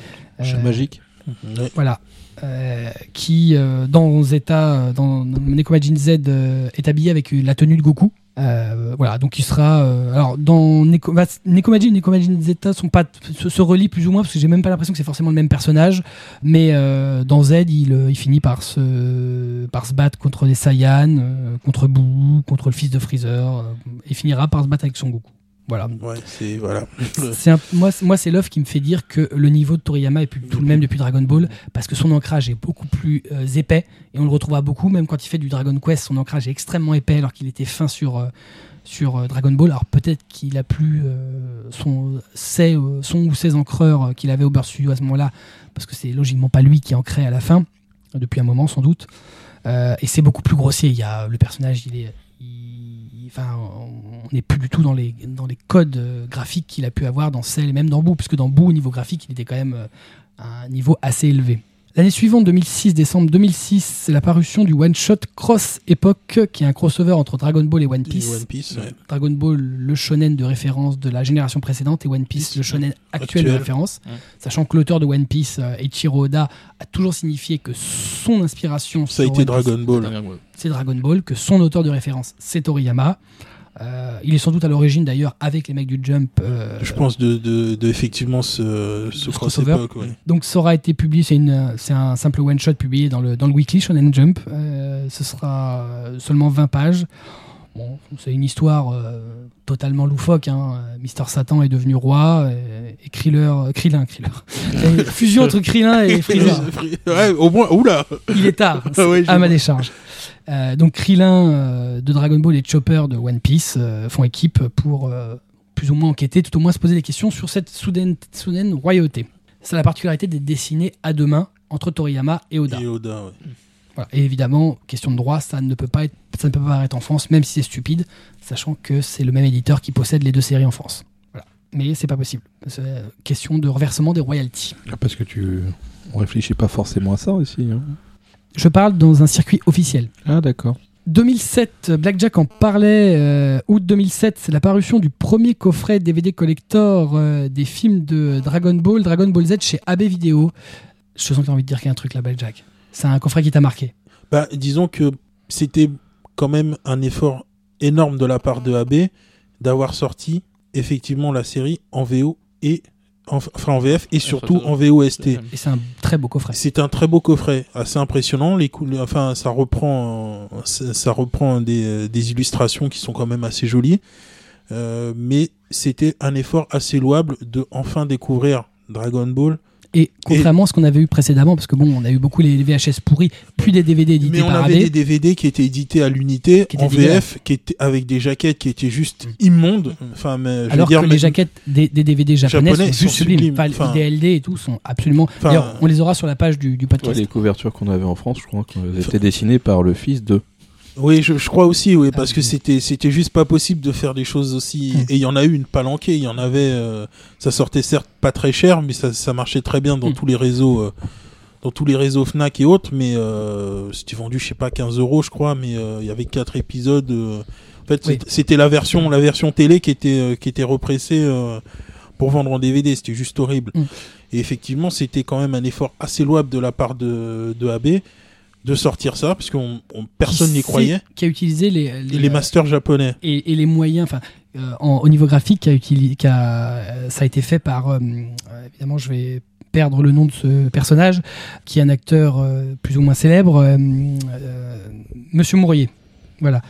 Chat Euh, magique. Ouais. Voilà. Euh, qui euh, dans Zeta, euh, dans Nekomajin Z, euh, est habillé avec la tenue de Goku. Euh, voilà, donc il sera. euh, alors dans Neko, bah, Nekomajin et Nekomajin Zeta sont pas se, se relient plus ou moins parce que j'ai même pas l'impression que c'est forcément le même personnage. Mais euh, dans Z, il, euh, il finit par se par se battre contre des Saiyans, euh, contre Boo, contre le fils de Freezer, euh, et finira par se battre avec Son Goku. Voilà. Ouais, c'est voilà. C'est un- moi, c'est- moi, c'est l'œuvre qui me fait dire que le niveau de Toriyama est plus tout le même depuis Dragon Ball parce que son ancrage est beaucoup plus euh, épais et on le retrouvera beaucoup, même quand il fait du Dragon Quest, son ancrage est extrêmement épais alors qu'il était fin sur, euh, sur euh, Dragon Ball. Alors peut-être qu'il a plus euh, son, ses, son ou ses encreurs qu'il avait au Burst Studio à ce moment-là parce que c'est logiquement pas lui qui ancrait à la fin, depuis un moment sans doute. Et c'est beaucoup plus grossier. Il y a, le personnage, il est. il- enfin, on n'est plus du tout dans les, dans les codes euh, graphiques qu'il a pu avoir dans Cell et même dans Boo, puisque dans Boo, au niveau graphique, il était quand même euh, à un niveau assez élevé. L'année suivante, 2006, décembre 2006, c'est la parution du One Shot Cross Epoch, qui est un crossover entre Dragon Ball et One Et Piece. One Piece, ouais. Dragon Ball, le shonen de référence de la génération précédente, et One Piece, le shonen actuel, de référence. Ouais. Sachant que l'auteur de One Piece, euh, Eiichiro Oda, a toujours signifié que son inspiration Ça a été One Piece, Dragon Ball. c'est Dragon Ball, que son auteur de référence, c'est Toriyama. Euh, il est sans doute à l'origine d'ailleurs avec les mecs du Jump. euh, Je pense de, de, de effectivement ce, ce Ce cross crossover. époque. Ouais. Donc ça aura été publié, c'est une, c'est un simple one shot publié dans le dans le Weekly Shonen Jump. Euh, ce sera seulement 20 pages. Bon, c'est une histoire euh, totalement loufoque. Hein. Mister Satan est devenu roi et, et Kriller, euh, Krillin, Kriller. Fusion entre Krillin et Freezer. ouais, au moins, oula Il est tard, Ouais, à ma décharge. Euh, donc Krillin euh, de Dragon Ball et Chopper de One Piece font équipe pour plus ou moins enquêter, tout au moins se poser des questions sur cette soudaine, soudaine royauté. C'est la particularité d'être dessiné à deux mains entre Toriyama et Oda. Et Oda, ouais. Voilà. Et évidemment, question de droit, ça ne peut pas être, ça ne peut pas apparaître en France, même si c'est stupide, sachant que c'est le même éditeur qui possède les deux séries en France. Voilà. Mais c'est pas possible. C'est euh, question de reversement des royalties. Ah, Parce que tu. On réfléchit pas forcément à ça aussi. hein. Je parle dans un circuit officiel. Ah, d'accord. 2007, Blackjack en parlait. euh, août 2007, c'est la parution du premier coffret DVD collector euh, des films de Dragon Ball, Dragon Ball Z chez AB Vidéo. Je sens que tu as envie de dire qu'il y a un truc là, Blackjack. C'est un coffret qui t'a marqué. Bah, disons que c'était quand même un effort énorme de la part de AB d'avoir sorti effectivement la série en VO et en, enfin en VF et surtout en VOST. Et c'est un très beau coffret. C'est un très beau coffret, assez impressionnant. Les enfin, ça reprend, ça, ça reprend des, des illustrations qui sont quand même assez jolies. Euh, mais c'était un effort assez louable de enfin découvrir Dragon Ball. Et contrairement à ce qu'on avait eu précédemment, parce que bon, on a eu beaucoup les VHS pourris, puis des DVD édités Mais on par avait AB. des DVD qui étaient édités à l'unité en. VF, qui étaient avec des jaquettes qui étaient juste immondes. Enfin, mais je veux Alors dire, que mais- les jaquettes des, des DVD japonais, Japonais sont, sont sublimes. sublimes. Enfin, Enfin- les DLD et tout sont absolument. Enfin, D'ailleurs, on les aura sur la page du, du Ouais, podcast. les couvertures qu'on avait en France, je crois qu'elles étaient dessinées par le fils de. Oui, je, je crois aussi, oui, parce Ah, que oui. c'était c'était juste pas possible de faire des choses aussi. Mm. Et il y en a eu une palanquée, il y en avait. euh, ça sortait certes pas très cher, mais ça, ça marchait très bien dans Mm. tous les réseaux, euh, dans tous les réseaux Fnac et autres. Mais euh, c'était vendu, je sais pas, 15 euros, je crois. Mais euh, il y avait quatre épisodes. euh. en fait, Oui. c'était- la version, la version télé qui était euh, qui était repressée euh, pour vendre en DVD. C'était juste horrible. Mm. Et effectivement, c'était quand même un effort assez louable de la part de, de AB de sortir ça, parce que personne n'y croyait. Qui a utilisé les, les, les masters japonais. et, et les moyens, enfin, euh, au niveau graphique, qui a utili- qui a, euh, ça a été fait par, euh, évidemment, je vais perdre le nom de ce personnage, qui est un acteur euh, plus ou moins célèbre, Monsieur Mourier, voilà,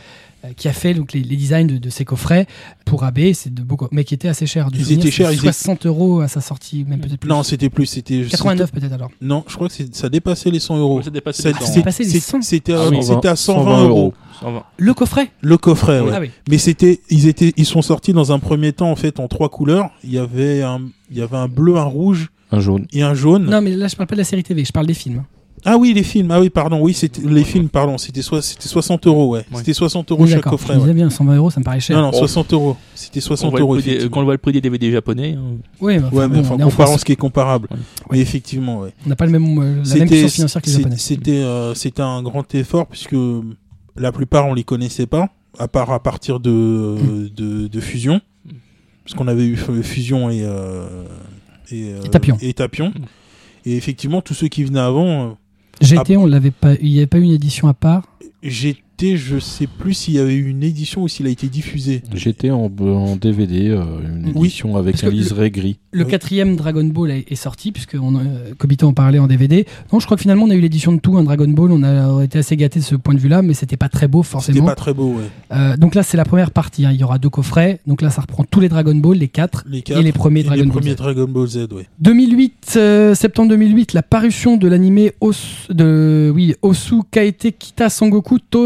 qui a fait donc les, les designs de, de ces coffrets pour AB, c'est de mais qui étaient assez chers. Ils souvenir, étaient chers, c'était ils étaient- 60 euros à sa sortie, même peut-être plus. Non, c'était plus, c'était 89 peut-être alors. Non, je crois que c'est- ça dépassait les 100 euros. Ça dépassait Ça- les Ah, 100. c'est c'est- passé les c'est- 100. C'était Ah à- oui. c'était à 120 euros. 120. Le coffret Le coffret, ouais. Ah oui. Mais c'était, ils étaient, ils sont sortis dans un premier temps en fait en trois couleurs. Il y avait un, il y avait un bleu, un rouge Un jaune. et un jaune. Non, mais là je parle pas de la série TV, je parle des films. Ah oui, les films. Ah oui, pardon. Oui, c'était les films. Pardon, c'était c'était 60 euros, ouais. Ouais. C'était 60 euros Oui, chaque coffret. Je ouais. disais bien, 120 euros, ça me paraît cher. Non, non, Oh. 60 euros. C'était Quand on 60 voit le euros. prix des- effectivement. Quand on voit le prix des DVD japonais, hein, Oui, mais enfin, Ouais, mais bon, enfin, en comparant France. ce qui est comparable. Ouais. Mais effectivement, ouais. On n'a pas le même, euh, la même financière que les Japonais. C'était euh, c'était un grand effort puisque la plupart on les connaissait pas, à part à partir de, Mm. de, de Fusion, parce qu'on avait eu Fusion et euh, et, euh, Et Tapion. Et, Tapion. Mm. Et effectivement, tous ceux qui venaient avant, GT, on l'avait pas, il n'y avait pas eu une édition à part. Je sais plus s'il y avait eu une édition ou s'il a été diffusé. J'étais en, en DVD, euh, une Oui, édition avec parce un liseré gris. Le Oui. quatrième Dragon Ball est, est sorti, puisque on, euh, Kobito en parlait en DVD. Non, je crois que finalement on a eu l'édition de tout, un Dragon Ball. On a été assez gâtés de ce point de vue-là, mais c'était pas très beau C'était forcément. pas très beau, ouais. Euh, donc là, c'est la première partie. hein. Il y aura deux coffrets. Donc là, ça reprend tous les Dragon Ball, les quatre, Les et quatre, les premiers et Dragon les Ball. premiers Z. Dragon Ball Z, ouais. 2008, euh, septembre 2008, la parution de l'animé Os- de oui, Osu Kaete Kita Sangoku to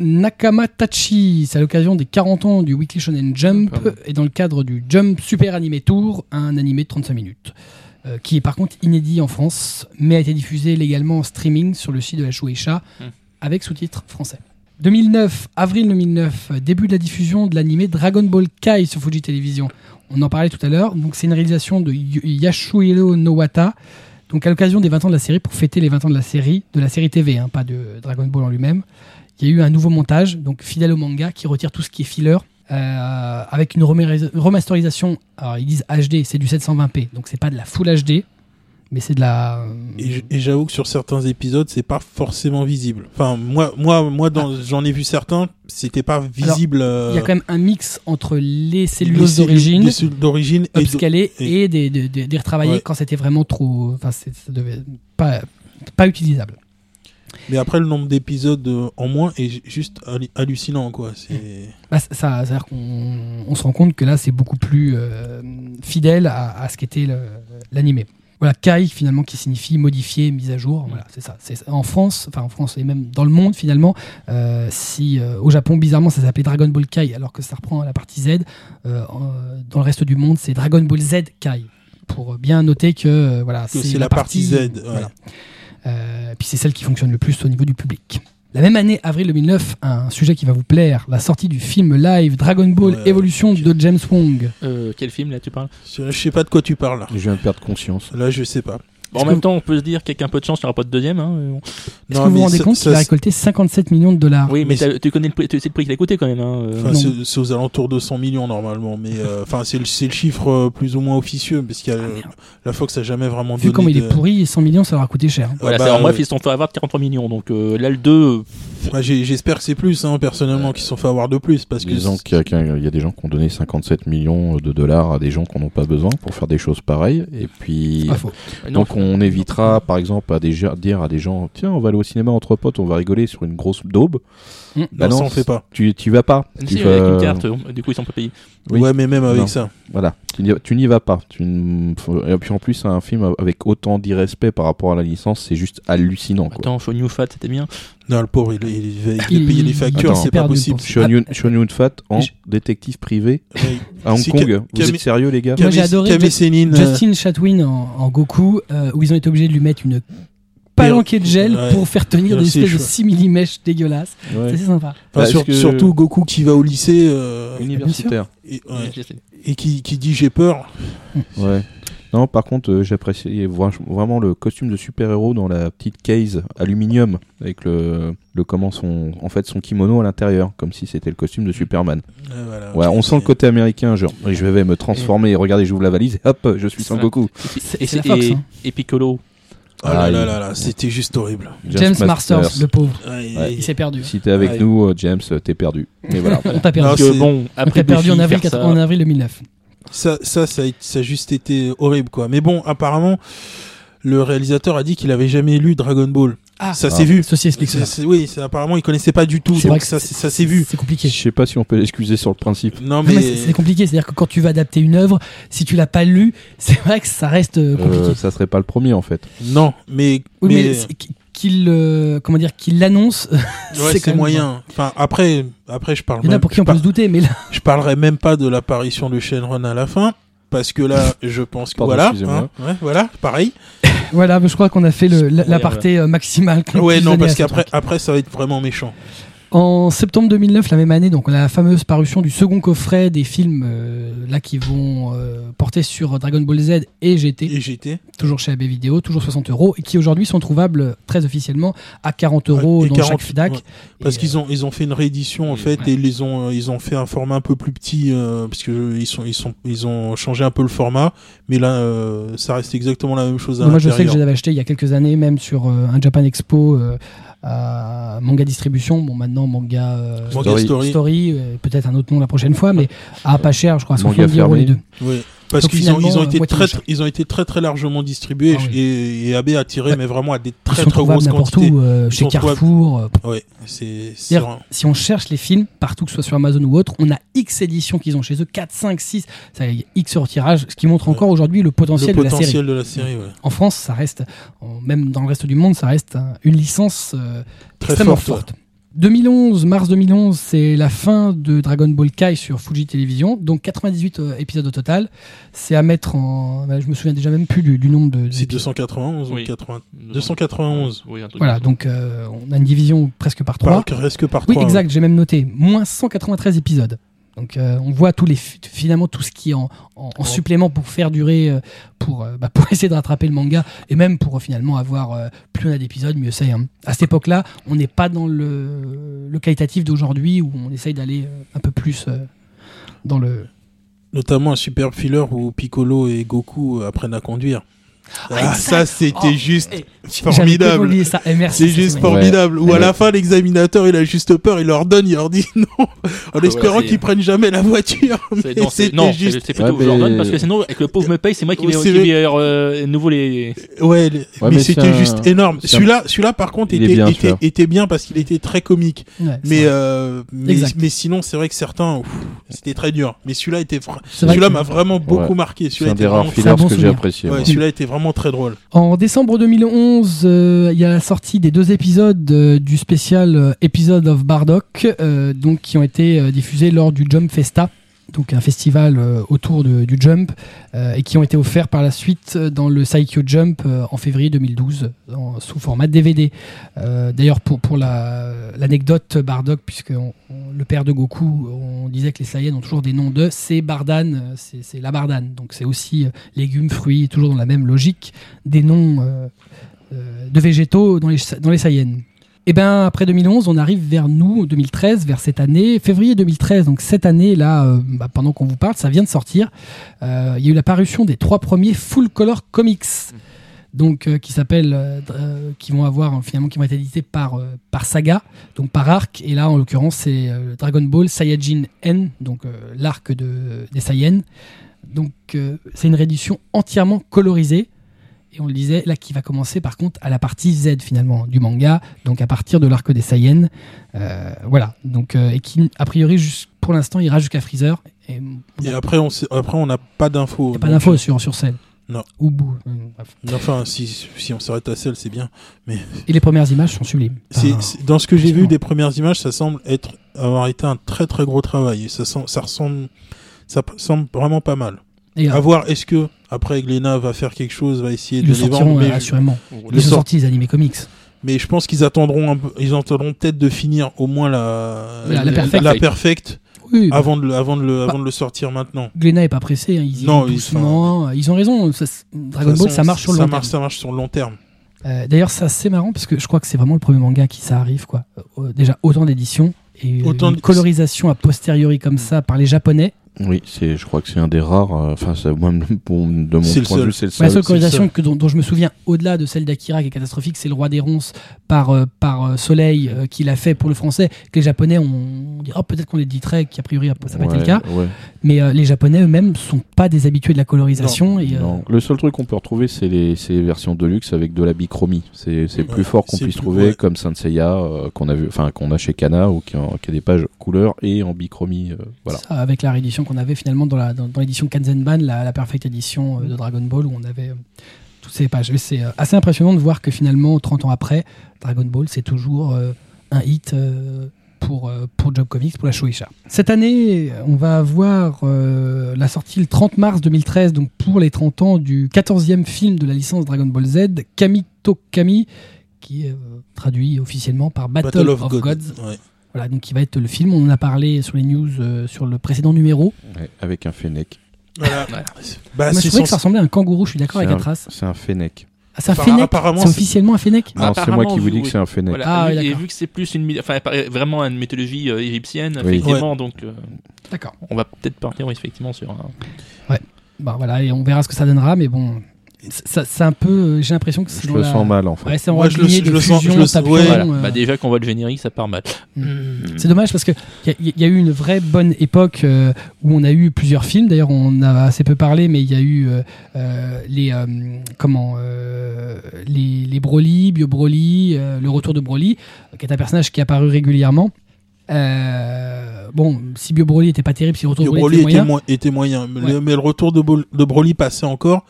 Nakama Tachi. C'est à l'occasion des 40 ans du Weekly Shonen Jump Pardon. et dans le cadre du Jump Super Anime Tour, un animé de 35 minutes. euh, qui est par contre inédit en France, mais a été diffusé légalement en streaming sur le site de la Shueisha Hmm. avec sous-titres français. 2009, avril 2009, euh, début de la diffusion de l'animé Dragon Ball Kai sur Fuji Television. On en parlait tout à l'heure. Donc c'est une réalisation de Yashuhiro Nowata. Donc à l'occasion des 20 ans de la série, pour fêter les 20 ans de la série, de la série TV, hein, pas de Dragon Ball en lui-même, il y a eu un nouveau montage, donc fidèle au manga, qui retire tout ce qui est filler, euh, avec une remasterisation. Alors ils disent HD, c'est du 720p, donc c'est pas de la Full HD, mais c'est de la. Et j- et j'avoue que sur certains épisodes, c'est pas forcément visible. Enfin, moi, moi, moi, dans, j'en ai vu certains, c'était pas visible. Il y a quand même un mix entre les celluloses cellules- d'origine, les cellules d'origine et upscalées, et- et des, des, des- des retravaillés Ouais. quand c'était vraiment trop. Enfin, ça devait pas, pas utilisable. Mais après, le nombre d'épisodes euh, en moins est ju- juste hallu- hallucinant, quoi. Bah, ça, ça- c'est-à-dire qu'on on se rend compte que là, c'est beaucoup plus euh, fidèle à, à ce qu'était l'animé. Voilà, Kai finalement qui signifie modifié, mise à jour. Voilà, c'est ça. En France, enfin en France et même dans le monde finalement. euh, si euh, au Japon bizarrement ça s'appelait Dragon Ball Kai alors que ça reprend la partie Z. dans le reste du monde c'est Dragon Ball Z Kai pour bien noter que voilà c'est la partie Z, ouais. voilà. Euh, puis c'est celle qui fonctionne le plus au niveau du public. La même année, avril 2009, un sujet qui va vous plaire, la sortie du film live Dragon Ball Ouais, Evolution de James Wong. Euh, quel film là tu parles? Je sais pas de quoi tu parles, là. Je viens de perdre conscience. Là, je sais pas. Bon, En même temps, on peut se dire qu'avec un peu de chance, il n'y aura pas de deuxième. Hein. bon. Est-ce que vous vous rendez compte ça, qu'il a c'est- récolté 57 millions de dollars Oui, mais tu connais le prix, sais le prix qu'il a coûté quand même. Hein. euh. Enfin, c'est c'est aux alentours de 100 millions normalement, mais euh, enfin c'est le, c'est le chiffre euh, plus ou moins officieux parce qu'il y a euh, la Fox a jamais vraiment Vu donné comme il est pourri, 100 millions ça leur a coûté cher. Voilà, Ah c'est- bah, en bref, euh, ils se sont fait avoir de 43 millions. Donc euh, là, le 2, euh, Ouais, j'ai- J'espère que c'est plus hein, personnellement qu'ils se sont fait avoir de plus parce que Disons qu'il y, a- qu'il y a des gens qui ont donné 57 millions de dollars à des gens qui n'en ont pas besoin pour faire des choses pareilles. Et puis, Pas faux. non, donc on évitera, par exemple, à des, dire à des gens, tiens, on va aller au cinéma entre potes, on va rigoler sur une grosse daube. Mm. Bah non, non, ça on fait pas. Tu, tu y vas pas. si, Tu avec vas- une carte, euh, du coup, ils sont pas payés. Oui. Ouais, mais même avec Non. ça. Voilà, tu n'y vas pas. Tu n- faut- Et puis en plus, un film avec autant d'irrespect par rapport à la licence, c'est juste hallucinant. Quoi. Attends, Show New Fat, c'était bien. Non, le pauvre, il, il, il payer les factures, c'est pas possible. Yun- Sean Yun-Fat en Je- détective privé à Hong Kong. Vous êtes sérieux, les gars Moi, j'ai adoré euh, Justin Chatwin en, en Goku, euh, où ils ont été obligés de lui mettre une palanquée de gel Ouais. pour faire tenir des espèces de chouette. simili-mèches dégueulasses. Ouais. C'est assez sympa. enfin, Bah, sur- est-ce que- Surtout Goku qui va au lycée euh, Universitaire. et, ouais, et qui, qui dit j'ai peur. Ouais. Non, par contre, euh, j'appréciais vra- vraiment le costume de super-héros dans la petite case aluminium avec le, le comment son, en fait, son kimono à l'intérieur, comme si c'était le costume de Superman. Ouais, voilà. Ouais, on sent le côté américain, genre, je vais me transformer, regardez, j'ouvre la valise, et hop, je suis Son. Goku. C'est- Et, Fox, et, hein. et Piccolo. Ah là Ah, là il- là là, c'était juste horrible. James Masters, le pauvre. Ouais. Il s'est perdu. Si t'es avec Ouais. nous, euh, James, t'es perdu. Mais voilà. On t'a perdu. Non, Parce que bon, On après t'a perdu en avril, faire 4 ça- en avril 2009. Ça, ça, ça, a, ça a juste été horrible, quoi. Mais bon, apparemment, le réalisateur a dit qu'il avait jamais lu Dragon Ball. Ah, ça Ah. s'est vu. ceci explique ça. oui, c'est- apparemment, il connaissait pas du tout. C'est vrai Donc que ça, s'est vu. C'est Je compliqué. sais pas si on peut l'excuser sur le principe. Non, mais mais. c'est compliqué, c'est-à-dire que quand tu vas adapter une œuvre, si tu l'as pas lu, c'est vrai que ça reste euh, compliqué. Euh, ça serait pas le premier en fait. Non, mais. oui, mais, qu'il euh, comment dire qu'il l'annonce, Ouais, c'est moyen. Enfin, après, après, je parle Il y en a même, pour qui je, on peut se douter, mais là, je parlerai même pas de l'apparition de Shenron à la fin. Parce que là, je pense que Pardon, voilà, excusez-moi. hein, ouais, voilà, pareil. Voilà, je crois qu'on a fait le- la- Ouais, l'aparté euh, maximale. Ouais, non, parce qu'après, après, ça va être vraiment méchant. En septembre 2009, la même année, donc on a la fameuse parution du second coffret des films euh, là qui vont euh, porter sur Dragon Ball Z et GT, Et j'étais. toujours chez AB Vidéo, toujours 60 euros, et qui aujourd'hui sont trouvables très officiellement à 40 euros Ouais, dans 40, chaque FIDAC. ouais. Parce qu'ils ont ils ont fait une réédition en fait ouais. et ils ont ils ont fait un format un peu plus petit euh, parce que ils sont ils sont ils ont changé un peu le format mais là euh, ça reste exactement la même chose à Moi, je sais que je les avais achetés il y a quelques années, même sur euh, un Japan Expo Manga Distribution. Bon, maintenant, Manga, euh, Manga Story. Euh, peut-être un autre nom la prochaine fois, mais à pas cher, je crois, à Manga 70 euros les deux. Ouais. Parce qu'ils ont ils ont été euh, très cher. ils ont été très très largement distribués Ah oui. et, et AB a tiré Ouais. mais vraiment à des très très grosses quantités. où, euh, chez. Carrefour. euh, Ouais, c'est si on cherche les films, partout que ce soit sur Amazon ou autre, on a X éditions qu'ils ont chez eux, 4, 5, 6, ça y X retirage, ce qui montre Ouais. encore aujourd'hui le potentiel, le de la série. de la série ouais. En France, ça reste, même dans le reste du monde, ça reste un- une licence euh, Très extrêmement forte, forte. 2011, mars 2011, c'est la fin de Dragon Ball Kai sur Fuji Television, donc 98 euh, épisodes au total. C'est à mettre en, bah, je me souviens déjà même plus du, du nombre de. C'est d'épisodes. 291 Oui. ou 80 291. Oui, un truc Voilà, donc euh, on a une division presque par trois. Par, presque par Oui, trois, exact, j'ai même noté. Moins 193 épisodes. Donc euh, on voit tous les finalement tout ce qui est en, en- en supplément pour faire durer, euh, pour, euh, bah, pour essayer de rattraper le manga et même pour finalement avoir plus on a d'épisodes, mieux c'est. hein. À cette époque-là, on n'est pas dans le, le qualitatif d'aujourd'hui où on essaye d'aller un peu plus dans le. Notamment un super filler où Piccolo et Goku apprennent à conduire. Ah, ça, c'était Oh, juste eh, formidable. J'avais complètement oublié ça. Eh, merci, C'est juste formidable. Ou à la fin, l'examinateur, il a juste peur, il leur donne, il leur dit non, en espérant c'est- qu'ils prennent jamais la voiture. C'est- Mais non, c'est c'était non, juste, c'est- c'est plutôt Ouais, que je leur donne parce que sinon, avec le pauvre me paye, c'est moi qui vais, euh, nouveau les. ouais, les- Ouais, mais, mais c'était un- juste énorme. Celui-là, celui-là, par contre, était, bien, était, bien parce qu'il était très comique. Mais, euh, mais, sinon, c'est vrai que certains, c'était très dur. Mais celui-là était, celui-là m'a vraiment beaucoup marqué. C'est Celui-là un était des rares vraiment, que j'ai apprécié. celui-là était vraiment En décembre 2011, euh, il y a la sortie des deux épisodes euh, du spécial euh, Episode of Bardock, donc qui ont été diffusés lors du Jump Festa, donc un festival euh, autour du Jump, euh, et qui ont été offerts par la suite dans le Psycho Jump euh, en février 2012, en- sous format DVD. D'ailleurs, pour, pour la- l'anecdote Bardock, puisque le père de Goku, on disait que les Saiyans ont toujours des noms de, c'est Bardan, c'est la Bardane, donc c'est aussi légumes, fruits, toujours dans la même logique des noms de végétaux dans les, dans les Saiyans. Et bien après 2011, on arrive vers nous, 2013, vers cette année, février 2013. Donc cette année là, euh, bah, pendant qu'on vous parle, ça vient de sortir. Euh, Il y a eu la parution des trois premiers full color comics, donc euh, qui s'appellent, qui vont avoir finalement qui vont être édités par par saga, donc par arc. Et là, en l'occurrence, c'est Dragon Ball Saiyajin N, donc l'arc de des Saiyans. Donc c'est une réédition entièrement colorisée. Et on le disait, là, qui va commencer par contre à la partie Z finalement du manga, donc à partir de l'arc des Saiyans. Euh, voilà, donc, euh, et qui, a priori, pour l'instant, ira jusqu'à Freezer. Et après, on après, on n'a pas d'infos. pas d'infos sur, sur Cell. Non. Ou euh, bref. Enfin, si, si on s'arrête à celle, c'est bien. Et les premières images sont sublimes. Dans ce que j'ai vu des premières images, ça semble être avoir été un très très gros travail. Et ça, sem- ça ressemble, ça semble vraiment pas mal. Et euh, À voir, est-ce que après Glénat va faire quelque chose, va essayer ils de le les vendre, sortiront, mais, euh, assurément. Ils ont sort- sorti les animés comics. mais je pense qu'ils attendront un peu, ils attendront peut-être de finir au moins la La- la la, perfect. perfect Oui, bah, avant de le, avant de le, avant de le sortir maintenant. Glénat est pas pressé. hein, Ils y Non, vont ils doucement. Ils ont raison. ça, c'est- Dragon Ball, ça marche sur le ça long marche, terme. ça marche sur le long terme. Euh, D'ailleurs, c'est assez marrant parce que je crois que c'est vraiment le premier manga qui ça arrive, quoi. Euh, déjà, autant d'éditions et Autant une de- colorisation a posteriori comme ça par les Japonais. Oui, c'est, je crois que c'est un des rares. euh, Enfin, c'est- moi, pour- de mon C'est le point de seul. vue, c'est le la seul. seule colorisation seul. que, dont, dont je me souviens, au-delà de celle d'Akira qui est catastrophique, c'est le roi des ronces par, euh, par euh, Soleil euh, qu'il a fait pour le français. Que les Japonais, on, on dit, oh, peut-être qu'on l'éditerait, qui a priori ça n'a pas été le cas. Ouais. Mais euh, les Japonais eux-mêmes sont pas des habitués de la colorisation. et, euh, Non. Le seul truc qu'on peut retrouver, c'est les, c'est les versions de luxe avec de la bichromie. C'est, c'est Ouais, plus fort qu'on puisse plus- trouver, ouais. comme Saint Seiya, euh, qu'on a vu, enfin qu'on a chez Kana ou qui, a- qui a des pages couleur et en bichromie. euh, voilà. Ça, avec la réédition qu'on avait finalement dans la dans, dans l'édition Kanzenban, la, la perfecte édition euh, de Dragon Ball où on avait euh, toutes ces pages. Mais C'est euh, assez impressionnant de voir que finalement, 30 ans après, Dragon Ball, c'est toujours un hit pour, pour Job Comics, pour la Shueisha. Cette année, on va avoir euh, la sortie le 30 mars 2013, donc pour les 30 ans du 14e film de la licence Dragon Ball Z, Kami to Kami, qui est euh, traduit officiellement par Battle, of, God. Gods. Ouais. Voilà, donc qui va être le film. On en a parlé sur les news euh, sur le précédent numéro. Ouais, avec un fennec. Voilà. Ouais. Bah, Moi, je c'est trouvais que ça ressemblait à un kangourou, je suis d'accord avec un- Atras. C'est un fennec. Ah, c'est un Appara- fennec C'est officiellement un fennec Non, c'est moi qui vous dis que c'est un fennec. Voilà. Ah, et, oui, et d'accord. vu que c'est plus une, enfin, vraiment une mythologie euh, égyptienne, Oui. effectivement, donc euh, D'accord. on va peut-être partir effectivement sur un. Bon, voilà, et on verra ce que ça donnera, mais bon, c'est- ça- c'est un peu. euh, J'ai l'impression que c'est Je dans le la- sens mal en fait. Ouais, c'est en Moi, je le- je sens- fusion, je le sens- tapion, ouais. Voilà. euh, Bah, déjà qu'on voit le générique, ça part mal. Mm. C'est dommage parce que il y, a- y a eu une vraie bonne époque euh, où on a eu plusieurs films. D'ailleurs, on a assez peu parlé, mais il y a eu euh, euh, les euh, comment euh, les, les Broly, Bio Broly, euh, le retour de Broly, qui est un personnage qui est apparu régulièrement. Euh, bon, si Bio Broly était pas terrible, si le retour Bio de Broly Broly était était, moyen, mo- était moyen. Mais Ouais. le- Mais le retour de, de Broly passait encore.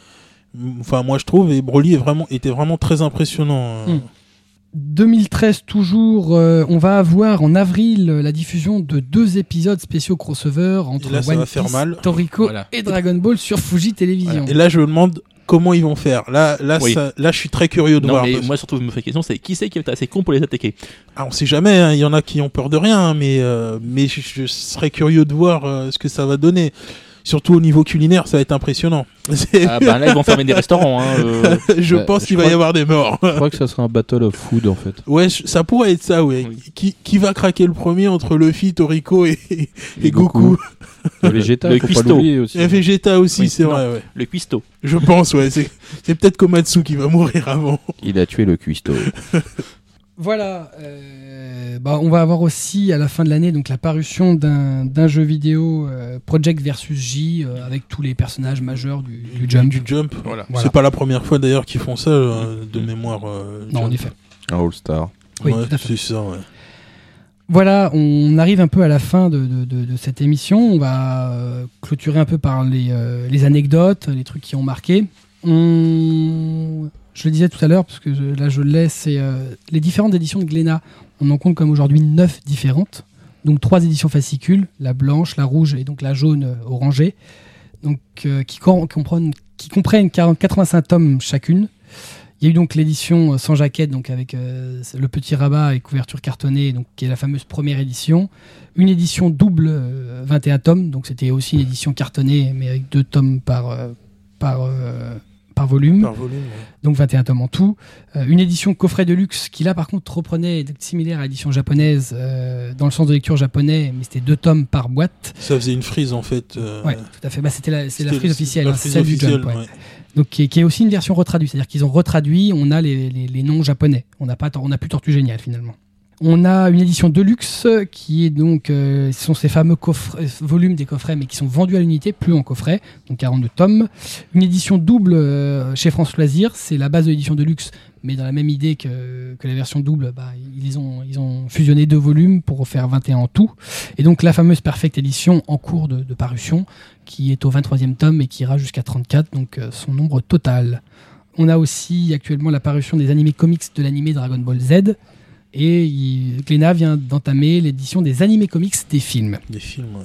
Enfin, moi je trouve, et Broly est vraiment, était vraiment très impressionnant. Mm. 2013 toujours, euh, on va avoir en avril euh, la diffusion de deux épisodes spéciaux crossover entre Et là, ça One va faire Piece, mal. Toriko Voilà. et Dragon Ball sur Fuji Télévision. Et là, je me demande comment ils vont faire. Là, là, Oui. ça- là, je suis très curieux de Non, voir. mais parce- moi surtout, je me fais question, c'est qui c'est qui est assez con pour les attaquer? Ah, on sait jamais. hein, Il y en a qui ont peur de rien, hein, mais euh, mais je, je serais curieux de voir euh, ce que ça va donner. Surtout au niveau culinaire, ça va être impressionnant. Ah bah là, ils vont fermer des restaurants. Hein, euh. je pense qu'il va y avoir des morts. Je crois que ça sera un battle of food en fait. Ouais, je- ça pourrait être ça, ouais. Oui. Qui, qui va craquer le premier entre Luffy, Toriko et, et, Et Goku, Goku. Le Vegeta, Le cuistot. aussi. Et Vegeta aussi, Oui, c'est vrai, ouais. Le cuistot. Je pense, ouais. C'est c'est peut-être Komatsu qui va mourir avant. Il a tué le cuistot. Voilà. euh, bah, on va avoir aussi à la fin de l'année donc la parution d'un d'un jeu vidéo euh, Project versus J euh, avec tous les personnages majeurs du, du Jump. Du jump. Voilà. Voilà. C'est pas la première fois d'ailleurs qu'ils font ça, euh, de mémoire. euh, Non, en effet. Un All-Star. Oui, Ouais, tout à fait. c'est ça, ouais. Voilà, on arrive un peu à la fin de, de- de- de cette émission. On va clôturer un peu par les, euh, les anecdotes, les trucs qui ont marqué. On... Je le disais tout à l'heure, parce que là je l'ai, c'est euh, les différentes éditions de Glénat. On en compte comme aujourd'hui neuf différentes. Donc trois éditions fascicules, la blanche, la rouge et donc la jaune euh, orangée. Donc euh, qui, com- comprennent, qui comprennent 40 85 tomes chacune. Il y a eu donc l'édition sans jaquette, donc avec le petit rabat et couverture cartonnée, donc qui est la fameuse première édition. Une édition double, euh, 21 tomes, donc c'était aussi une édition cartonnée, mais avec deux tomes par, par, par volume, Par volume, ouais. donc 21 tomes en tout. Euh, une édition coffret de luxe qui là par contre reprenait similaire à l'édition japonaise euh, dans le sens de lecture japonais, mais c'était deux tomes par boîte. Ça faisait une frise en fait. euh, Ouais, tout à fait. Bah, c'était la, c'est la frise officielle, la hein, du Jump. ouais. ouais. Donc qui est, qui est aussi une version retraduite, c'est-à-dire qu'ils ont retraduit, on a les, les- les noms japonais, on n'a pas, on n'a plus Tortue Géniale finalement. On a une édition deluxe qui est donc, euh, ce sont ces fameux coffrets, volumes des coffrets, mais qui sont vendus à l'unité, plus en coffret, donc 42 tomes. Une édition double euh, chez France Loisirs, c'est la base de l'édition deluxe, mais dans la même idée que, la version double, bah, ils, ont, fusionné deux volumes pour faire 21 en tout. Et donc la fameuse Perfect Edition en cours de, parution, qui est au 23e tome et qui ira jusqu'à 34, donc euh, son nombre total. On a aussi actuellement la parution des animés comics de l'animé Dragon Ball Z. Et il- Glénat vient d'entamer l'édition des animés comics des films. Des films, ouais.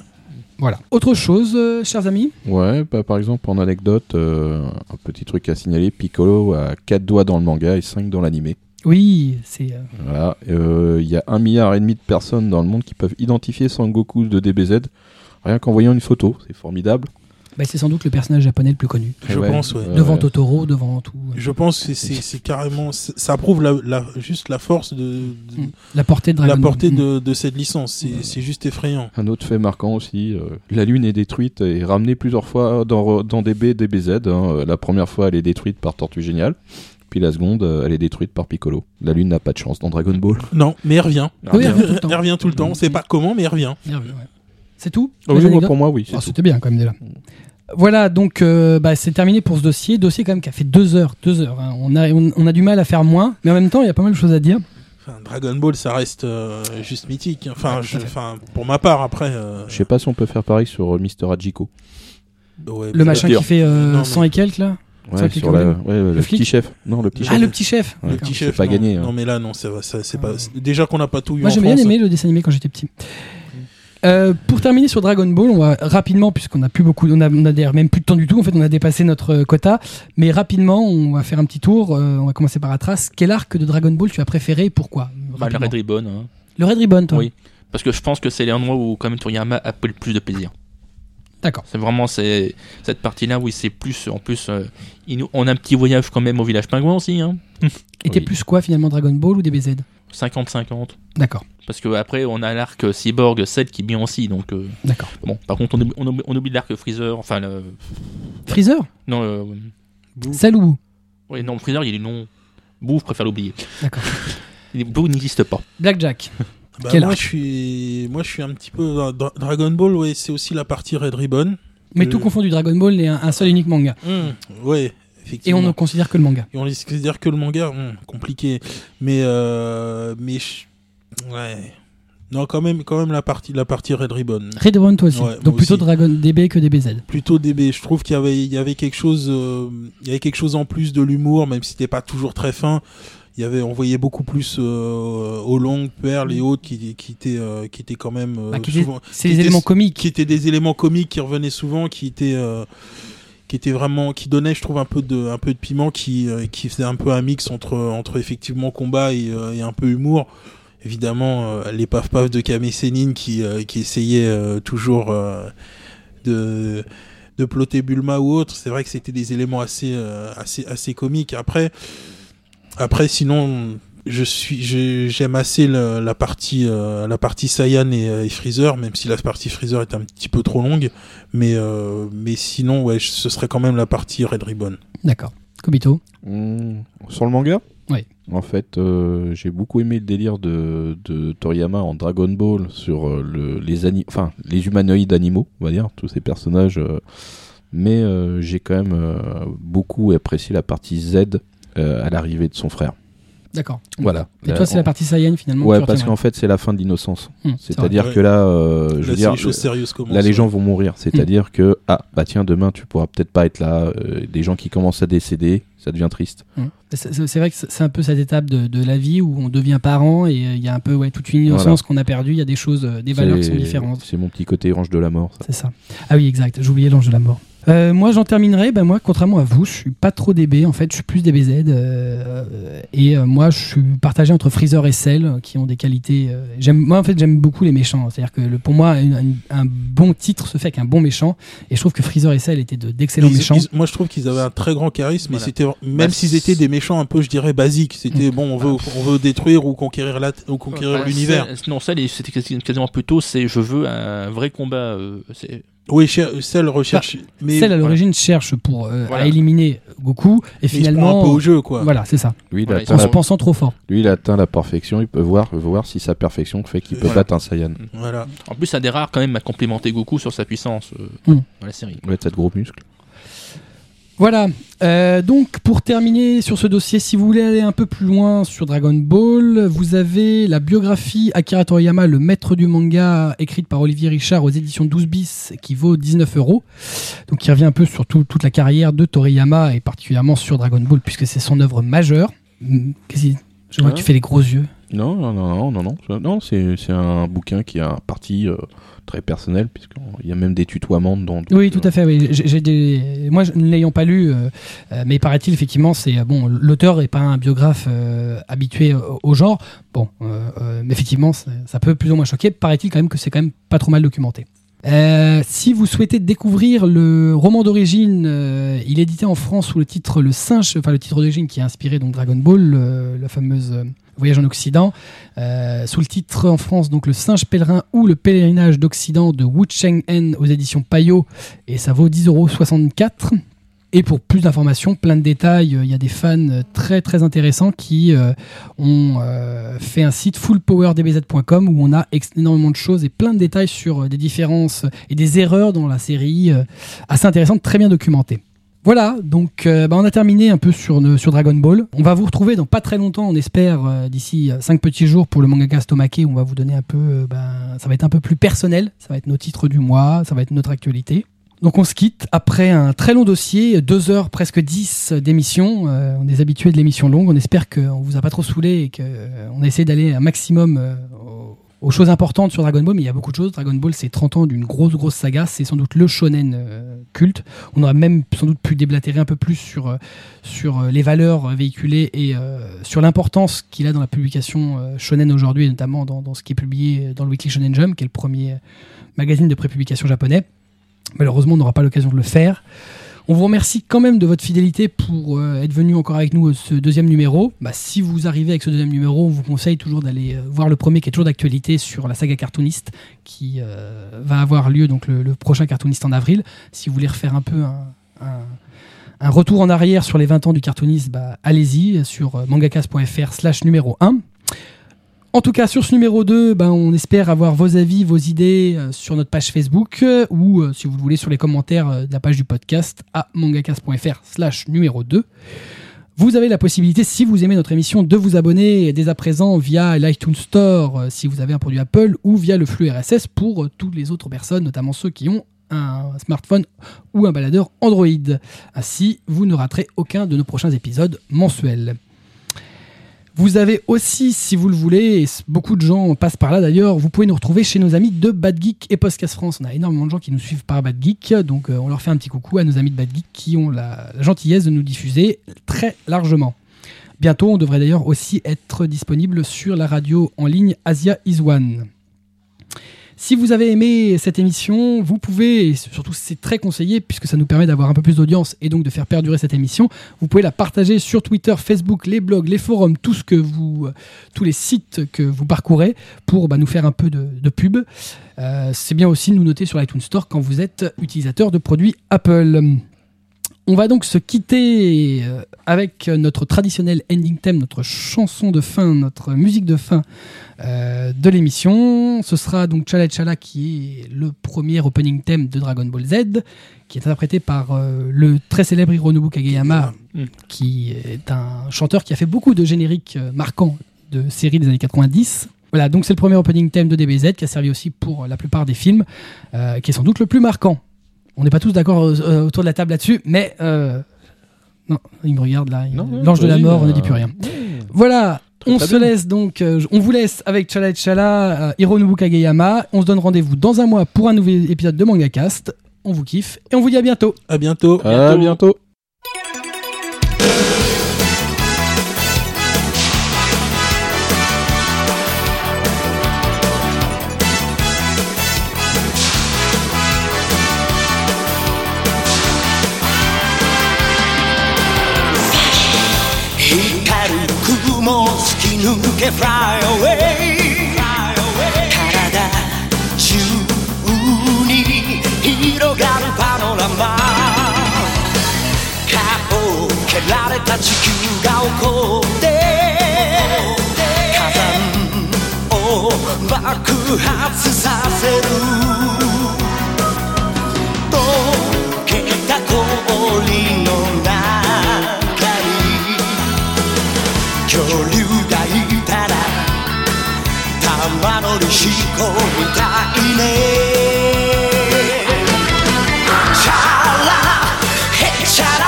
Voilà. Autre chose, euh, chers amis? Ouais, bah, par exemple, en anecdote, euh, un petit truc à signaler Piccolo a 4 doigts dans le manga et 5 dans l'animé. Oui, c'est. euh, Voilà, euh, il y a un milliard et demi de personnes dans le monde qui peuvent identifier Sangoku de DBZ rien qu'en voyant une photo, c'est formidable. Bah, c'est sans doute le personnage japonais le plus connu. Je Ouais, pense, ouais. devant Totoro, devant tout. euh, Je pense que c'est- carrément. c'est- Ça prouve la, la- juste la force de. de- Mm. La portée de Dragon la portée Mm. de, de cette licence. C'est c'est juste effrayant. Un autre fait marquant aussi, euh, la Lune est détruite et ramenée plusieurs fois dans, dans DB, DBZ. hein. Euh, La première fois, elle est détruite par Tortue Géniale. Puis la seconde, euh, elle est détruite par Piccolo. La Lune n'a pas de chance dans Dragon Ball. Non, mais elle revient. Oui, elle revient tout le temps. elle revient tout le temps. On sait pas comment, mais elle revient. Ouais. C'est tout Les oui, moi, pour moi, oui. c'est Oh. C'était bien quand même déjà. Voilà, donc euh, bah, c'est terminé pour ce dossier. Dossier quand même qui a fait deux heures. Deux heures. hein. On, a, on, on a du mal à faire moins, mais en même temps, il y a pas mal de choses à dire. Enfin, Dragon Ball, ça reste euh, juste mythique. Enfin, je- pour ma part, après. euh, Je sais pas si on peut faire pareil sur euh, Mister ouais, Le mais- machin qui fait euh, Non, mais- 100 et quelques là Ouais, Ça, sur la... Piccolo. ouais, le, Le petit flic chef. Non, le petit Ah, chef. le petit chef Ouais. Le D'accord. petit c'est chef, pas non. gagné, hein. Non, mais là, non, ça va, ça, c'est pas. Déjà qu'on n'a pas tout eu Moi en j'ai bien France. aimé le dessin animé quand j'étais petit. Euh, pour terminer sur Dragon Ball, on va rapidement, puisqu'on a plus beaucoup, on a, on a d'ailleurs même plus de temps du tout, en fait on a dépassé notre euh, quota, mais rapidement on va faire un petit tour, euh, on va commencer par Atras. Quel arc de Dragon Ball tu as préféré et pourquoi Bah, le. Red Ribbon. hein. Le Red Ribbon, toi Oui. Parce que je pense que c'est l'endroit où quand même Toriyama a pris le plus de plaisir. D'accord. C'est vraiment c'est, cette partie-là où c'est plus. En plus, euh, il nous- on a un petit voyage quand même au village pingouin aussi. Hein. Et t'es Oui. plus quoi finalement Dragon Ball ou DBZ 50-50. D'accord, Parce que après on a l'arc euh, Cyborg 7 qui est bien aussi. Donc, euh, d'accord. bon, par contre, on oublie, on oublie- on oublie l'arc Freezer. Enfin, le, Freezer? Non, euh, Boo. Celle ou Boo ouais, non, Freezer, il est non. Boo, je préfère l'oublier. D'accord. Boo n'existe pas. Blackjack. Bah, Quel moi, arc je suis, moi, je suis un petit peu Dra- Dragon Ball. Ouais, c'est aussi la partie Red Ribbon. Mais Euh. tout confondu, Dragon Ball est un, un seul et unique manga. Ouais, Et on ne considère que le manga. Et on laisse dire que le manga, hum, compliqué. Mais, euh, mais, ouais. Non, quand même, quand même la partie, la partie Red Ribbon. Red Ribbon toi aussi. Ouais, Donc plutôt aussi. Dragon DB que DBZ. Plutôt DB. Je trouve qu'il y avait, il y avait quelque chose, euh, il y avait quelque chose en plus de l'humour, même si c'était pas toujours très fin. Il y avait, on voyait beaucoup plus euh, au long, Perle et autres qui, qui étaient, euh, qui étaient quand même Bah, C'est étaient- éléments comiques. qui étaient des éléments comiques qui revenaient souvent, qui étaient, qui étaient vraiment, qui donnaient, je trouve, un peu de, un peu de piment, qui, euh, qui faisait un peu un mix entre, entre effectivement combat et, euh, et un peu humour. Évidemment, euh, les paf paf de Kame Sennin qui, qui essayait toujours de de plotter Bulma ou autre, c'est vrai que c'était des éléments assez assez assez comiques. Après après sinon je suis j'ai- j'aime assez la partie euh, la partie Saiyan et Freezer même si la partie Freezer est un petit peu trop longue mais euh, mais sinon ouais ce serait quand même la partie Red Ribbon. D'accord. Kobito. Hmm, Sur le manga Oui. En fait, euh, j'ai beaucoup aimé le délire de, de Toriyama en Dragon Ball sur euh, le, les, ani- enfin, les humanoïdes animaux, on va dire, tous ces personnages. euh, mais euh, j'ai quand même euh, beaucoup apprécié la partie Z euh, à l'arrivée de son frère. D'accord. Voilà. Et Là, toi, c'est on- la partie Saiyan finalement. Ouais, parce qu'en fait, c'est la fin de l'innocence. C'est C'est-à-dire que là, euh, je Là, veux dire, les choses sérieuses commencent. Là, les ouais. gens vont mourir. C'est-à-dire que, ah, bah tiens, demain, tu pourras peut-être pas être là. euh, des gens qui commencent à décéder, ça devient triste. Hum. C'est vrai que c'est un peu cette étape de, de la vie où on devient parent et euh, il y a un peu ouais, toute une innocence qu'on a perdue. Il y a des choses, euh, des valeurs qui sont différentes. C'est mon petit côté ange de la mort. C'est ça. Ah oui, exact. J'oubliais l'ange de la mort. Euh, moi, j'en terminerai. Ben moi, contrairement à vous, je suis pas trop DB. En fait, je suis plus DBZ. euh, et euh, moi, je suis partagé entre Freezer et Cell, euh, qui ont des qualités. euh, j'aime. Moi, en fait, j'aime beaucoup les méchants. C'est-à-dire que le- pour moi, un bon titre se fait avec un bon méchant. Et je trouve que Freezer et Cell étaient de- d'excellents méchants. ils- moi, je trouve qu'ils avaient un très grand charisme, mais Voilà. c'était même Bah, s'ils étaient des méchants un peu, je dirais, basiques. C'était bon, on veut, on veut détruire ou conquérir la, ou conquérir Bah, l'univers. Non, les- c'était quasi- quasiment plutôt, c'est je veux un vrai combat. euh, c'est- Oui, celle recherche, mais Cell à l'origine cherche pour euh, Voilà. à éliminer Goku et mais il se prend finalement un peu au jeu, quoi. voilà c'est ça Lui, il Voilà, atteint en se la- pensant trop fort lui, il atteint la perfection. Il peut voir, voir si sa perfection fait qu'il peut Voilà. battre un Saiyan. Voilà. En plus, c'est un des rares quand même à complémenter Goku sur sa puissance euh, Mm. dans la série. Ouais, t'as de gros muscles. Voilà. Euh, donc, pour terminer sur ce dossier, si vous voulez aller un peu plus loin sur Dragon Ball, vous avez la biographie Akira Toriyama, le maître du manga, écrite par Olivier Richard aux éditions 12 bis, qui vaut 19 euros. Donc, qui revient un peu sur tout- toute la carrière de Toriyama et particulièrement sur Dragon Ball, puisque c'est son œuvre majeure. Hmm, Qu'est-ce Je vois que tu fais les gros yeux. Non, non, non, non, non, non. Non, c'est un bouquin qui a parti euh, très personnel, puisqu'il y a même des tutoiements dedans. Oui, euh, tout à fait. Oui. J'ai j'ai des... Moi, ne l'ayant pas lu, euh, euh, mais paraît-il, effectivement, c'est euh, bon. L'auteur n'est pas un biographe euh, habitué au, genre. Bon, euh, euh, mais effectivement, ça, peut plus ou moins choquer. Paraît-il quand même que c'est quand même pas trop mal documenté. Euh, si vous souhaitez découvrir le roman d'origine, euh, il est édité en France sous le titre Le Singe, enfin le titre d'origine qui est inspiré donc Dragon Ball, euh, la fameuse euh, Voyage en Occident, euh, sous le titre en France donc Le Singe pèlerin ou Le pèlerinage d'Occident de Wu Cheng En aux éditions Payot et ça vaut 10,64€. Et pour plus d'informations, plein de détails, euh, il y a des fans euh, très très intéressants qui ont fait un site fullpowerdbz.com où on a énormément de choses et plein de détails sur des différences et des erreurs dans la série, assez intéressantes, très bien documentées. Voilà, donc euh, bah, on a terminé un peu sur, Dragon Ball. On va vous retrouver dans pas très longtemps, on espère, euh, d'ici 5 petits jours pour le mangaka Stomake, on va vous donner un peu, euh, ben, ça va être un peu plus personnel, ça va être nos titres du mois, ça va être notre actualité. Donc on se quitte après un très long dossier, deux heures presque 10 d'émission. Euh, on est habitués de l'émission longue. On espère qu'on vous a pas trop saoulé et qu'on a essayé d'aller un maximum euh, aux, choses importantes sur Dragon Ball. Mais il y a beaucoup de choses. Dragon Ball, c'est 30 ans d'une grosse grosse saga. C'est sans doute le shonen euh, culte. On aurait même sans doute pu déblatérer un peu plus sur euh, sur euh, les valeurs véhiculées et sur l'importance qu'il a dans la publication shonen aujourd'hui, et notamment dans, dans ce qui est publié dans le Weekly Shonen Jump, qui est le premier magazine de prépublication japonais. Malheureusement, on n'aura pas l'occasion de le faire. On vous remercie quand même de votre fidélité pour euh, être venu encore avec nous à ce deuxième numéro. Bah, si vous arrivez avec ce deuxième numéro, on vous conseille toujours d'aller euh, voir le premier qui est toujours d'actualité sur la saga cartooniste qui euh, va avoir lieu donc le, prochain cartooniste en avril. Si vous voulez refaire un peu un, retour en arrière sur les 20 ans du cartooniste, bah, allez-y sur euh, mangakas.fr slash numéro 1. En tout cas, sur ce numéro 2, ben, on espère avoir vos avis, vos idées euh, sur notre page Facebook euh, ou, euh, si vous le voulez, sur les commentaires de la page du podcast à mangakas.fr slash numéro 2. Vous avez la possibilité, si vous aimez notre émission, de vous abonner dès à présent via l'iTunes Store si vous avez un produit Apple ou via le flux RSS pour toutes les autres personnes, notamment ceux qui ont un smartphone ou un baladeur Android. Ainsi, vous ne raterez aucun de nos prochains épisodes mensuels. Vous avez aussi, si vous le voulez, et beaucoup de gens passent par là d'ailleurs, vous pouvez nous retrouver chez nos amis de Bad Geek et Podcast France. On a énormément de gens qui nous suivent par Bad Geek, donc euh, on leur fait un petit coucou à nos amis de Bad Geek qui ont la, la gentillesse de nous diffuser très largement. Bientôt, on devrait d'ailleurs aussi être disponible sur la radio en ligne Asia Is One. Si vous avez aimé cette émission, vous pouvez, et surtout c'est très conseillé puisque ça nous permet d'avoir un peu plus d'audience et donc de faire perdurer cette émission, vous pouvez la partager sur Twitter, Facebook, les blogs, les forums, vous, tous les sites que vous parcourez pour bah, nous faire un peu de, de pub. Euh, c'est bien aussi de nous noter sur l'iTunes Store quand vous êtes utilisateur de produits Apple. On va donc se quitter euh, avec notre traditionnel ending theme, notre chanson de fin, notre musique de fin euh, de l'émission. Ce sera donc Chala Chala qui est le premier opening theme de Dragon Ball Z, qui est interprété par euh, le très célèbre Hironobu Kageyama, Mm. qui est un chanteur qui a fait beaucoup de génériques marquants de séries des années 90. Voilà, donc c'est le premier opening theme de DBZ qui a servi aussi pour la plupart des films, euh, qui est sans doute le plus marquant. On n'est pas tous d'accord euh, autour de la table là-dessus, mais euh, non, il me regarde là, l'ange de la mort, on bah, ne dit plus rien. Voilà, on se bien. laisse donc, euh, on vous laisse avec Chala et Chala, euh, Hironobu Kageyama. On se donne rendez-vous dans un mois pour un nouvel épisode de Manga Cast. On vous kiffe et on vous dit à bientôt. À bientôt. À bientôt. 光け Fly away. 体中に広がるパノラマ。顔を蹴られた地球が起こって。火山を爆発させる。溶けた氷。山乗りしこみたいね。チャラヘチャラ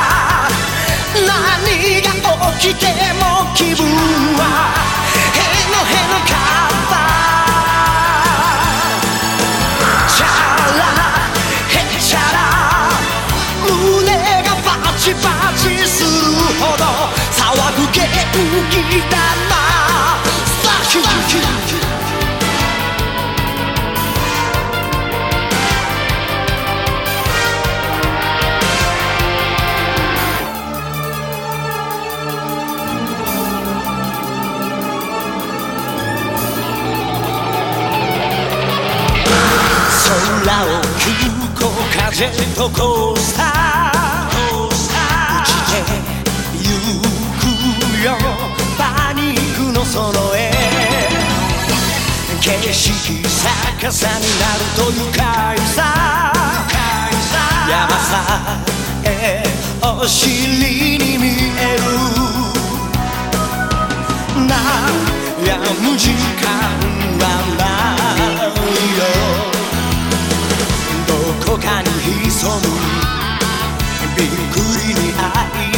何が起きても気分は行風とコースター。落ちてゆくよ。パニックのその絵景色逆さになると愉快さ。山さえお尻に見える。悩む時間はないよ。かに潜む。びっくりにい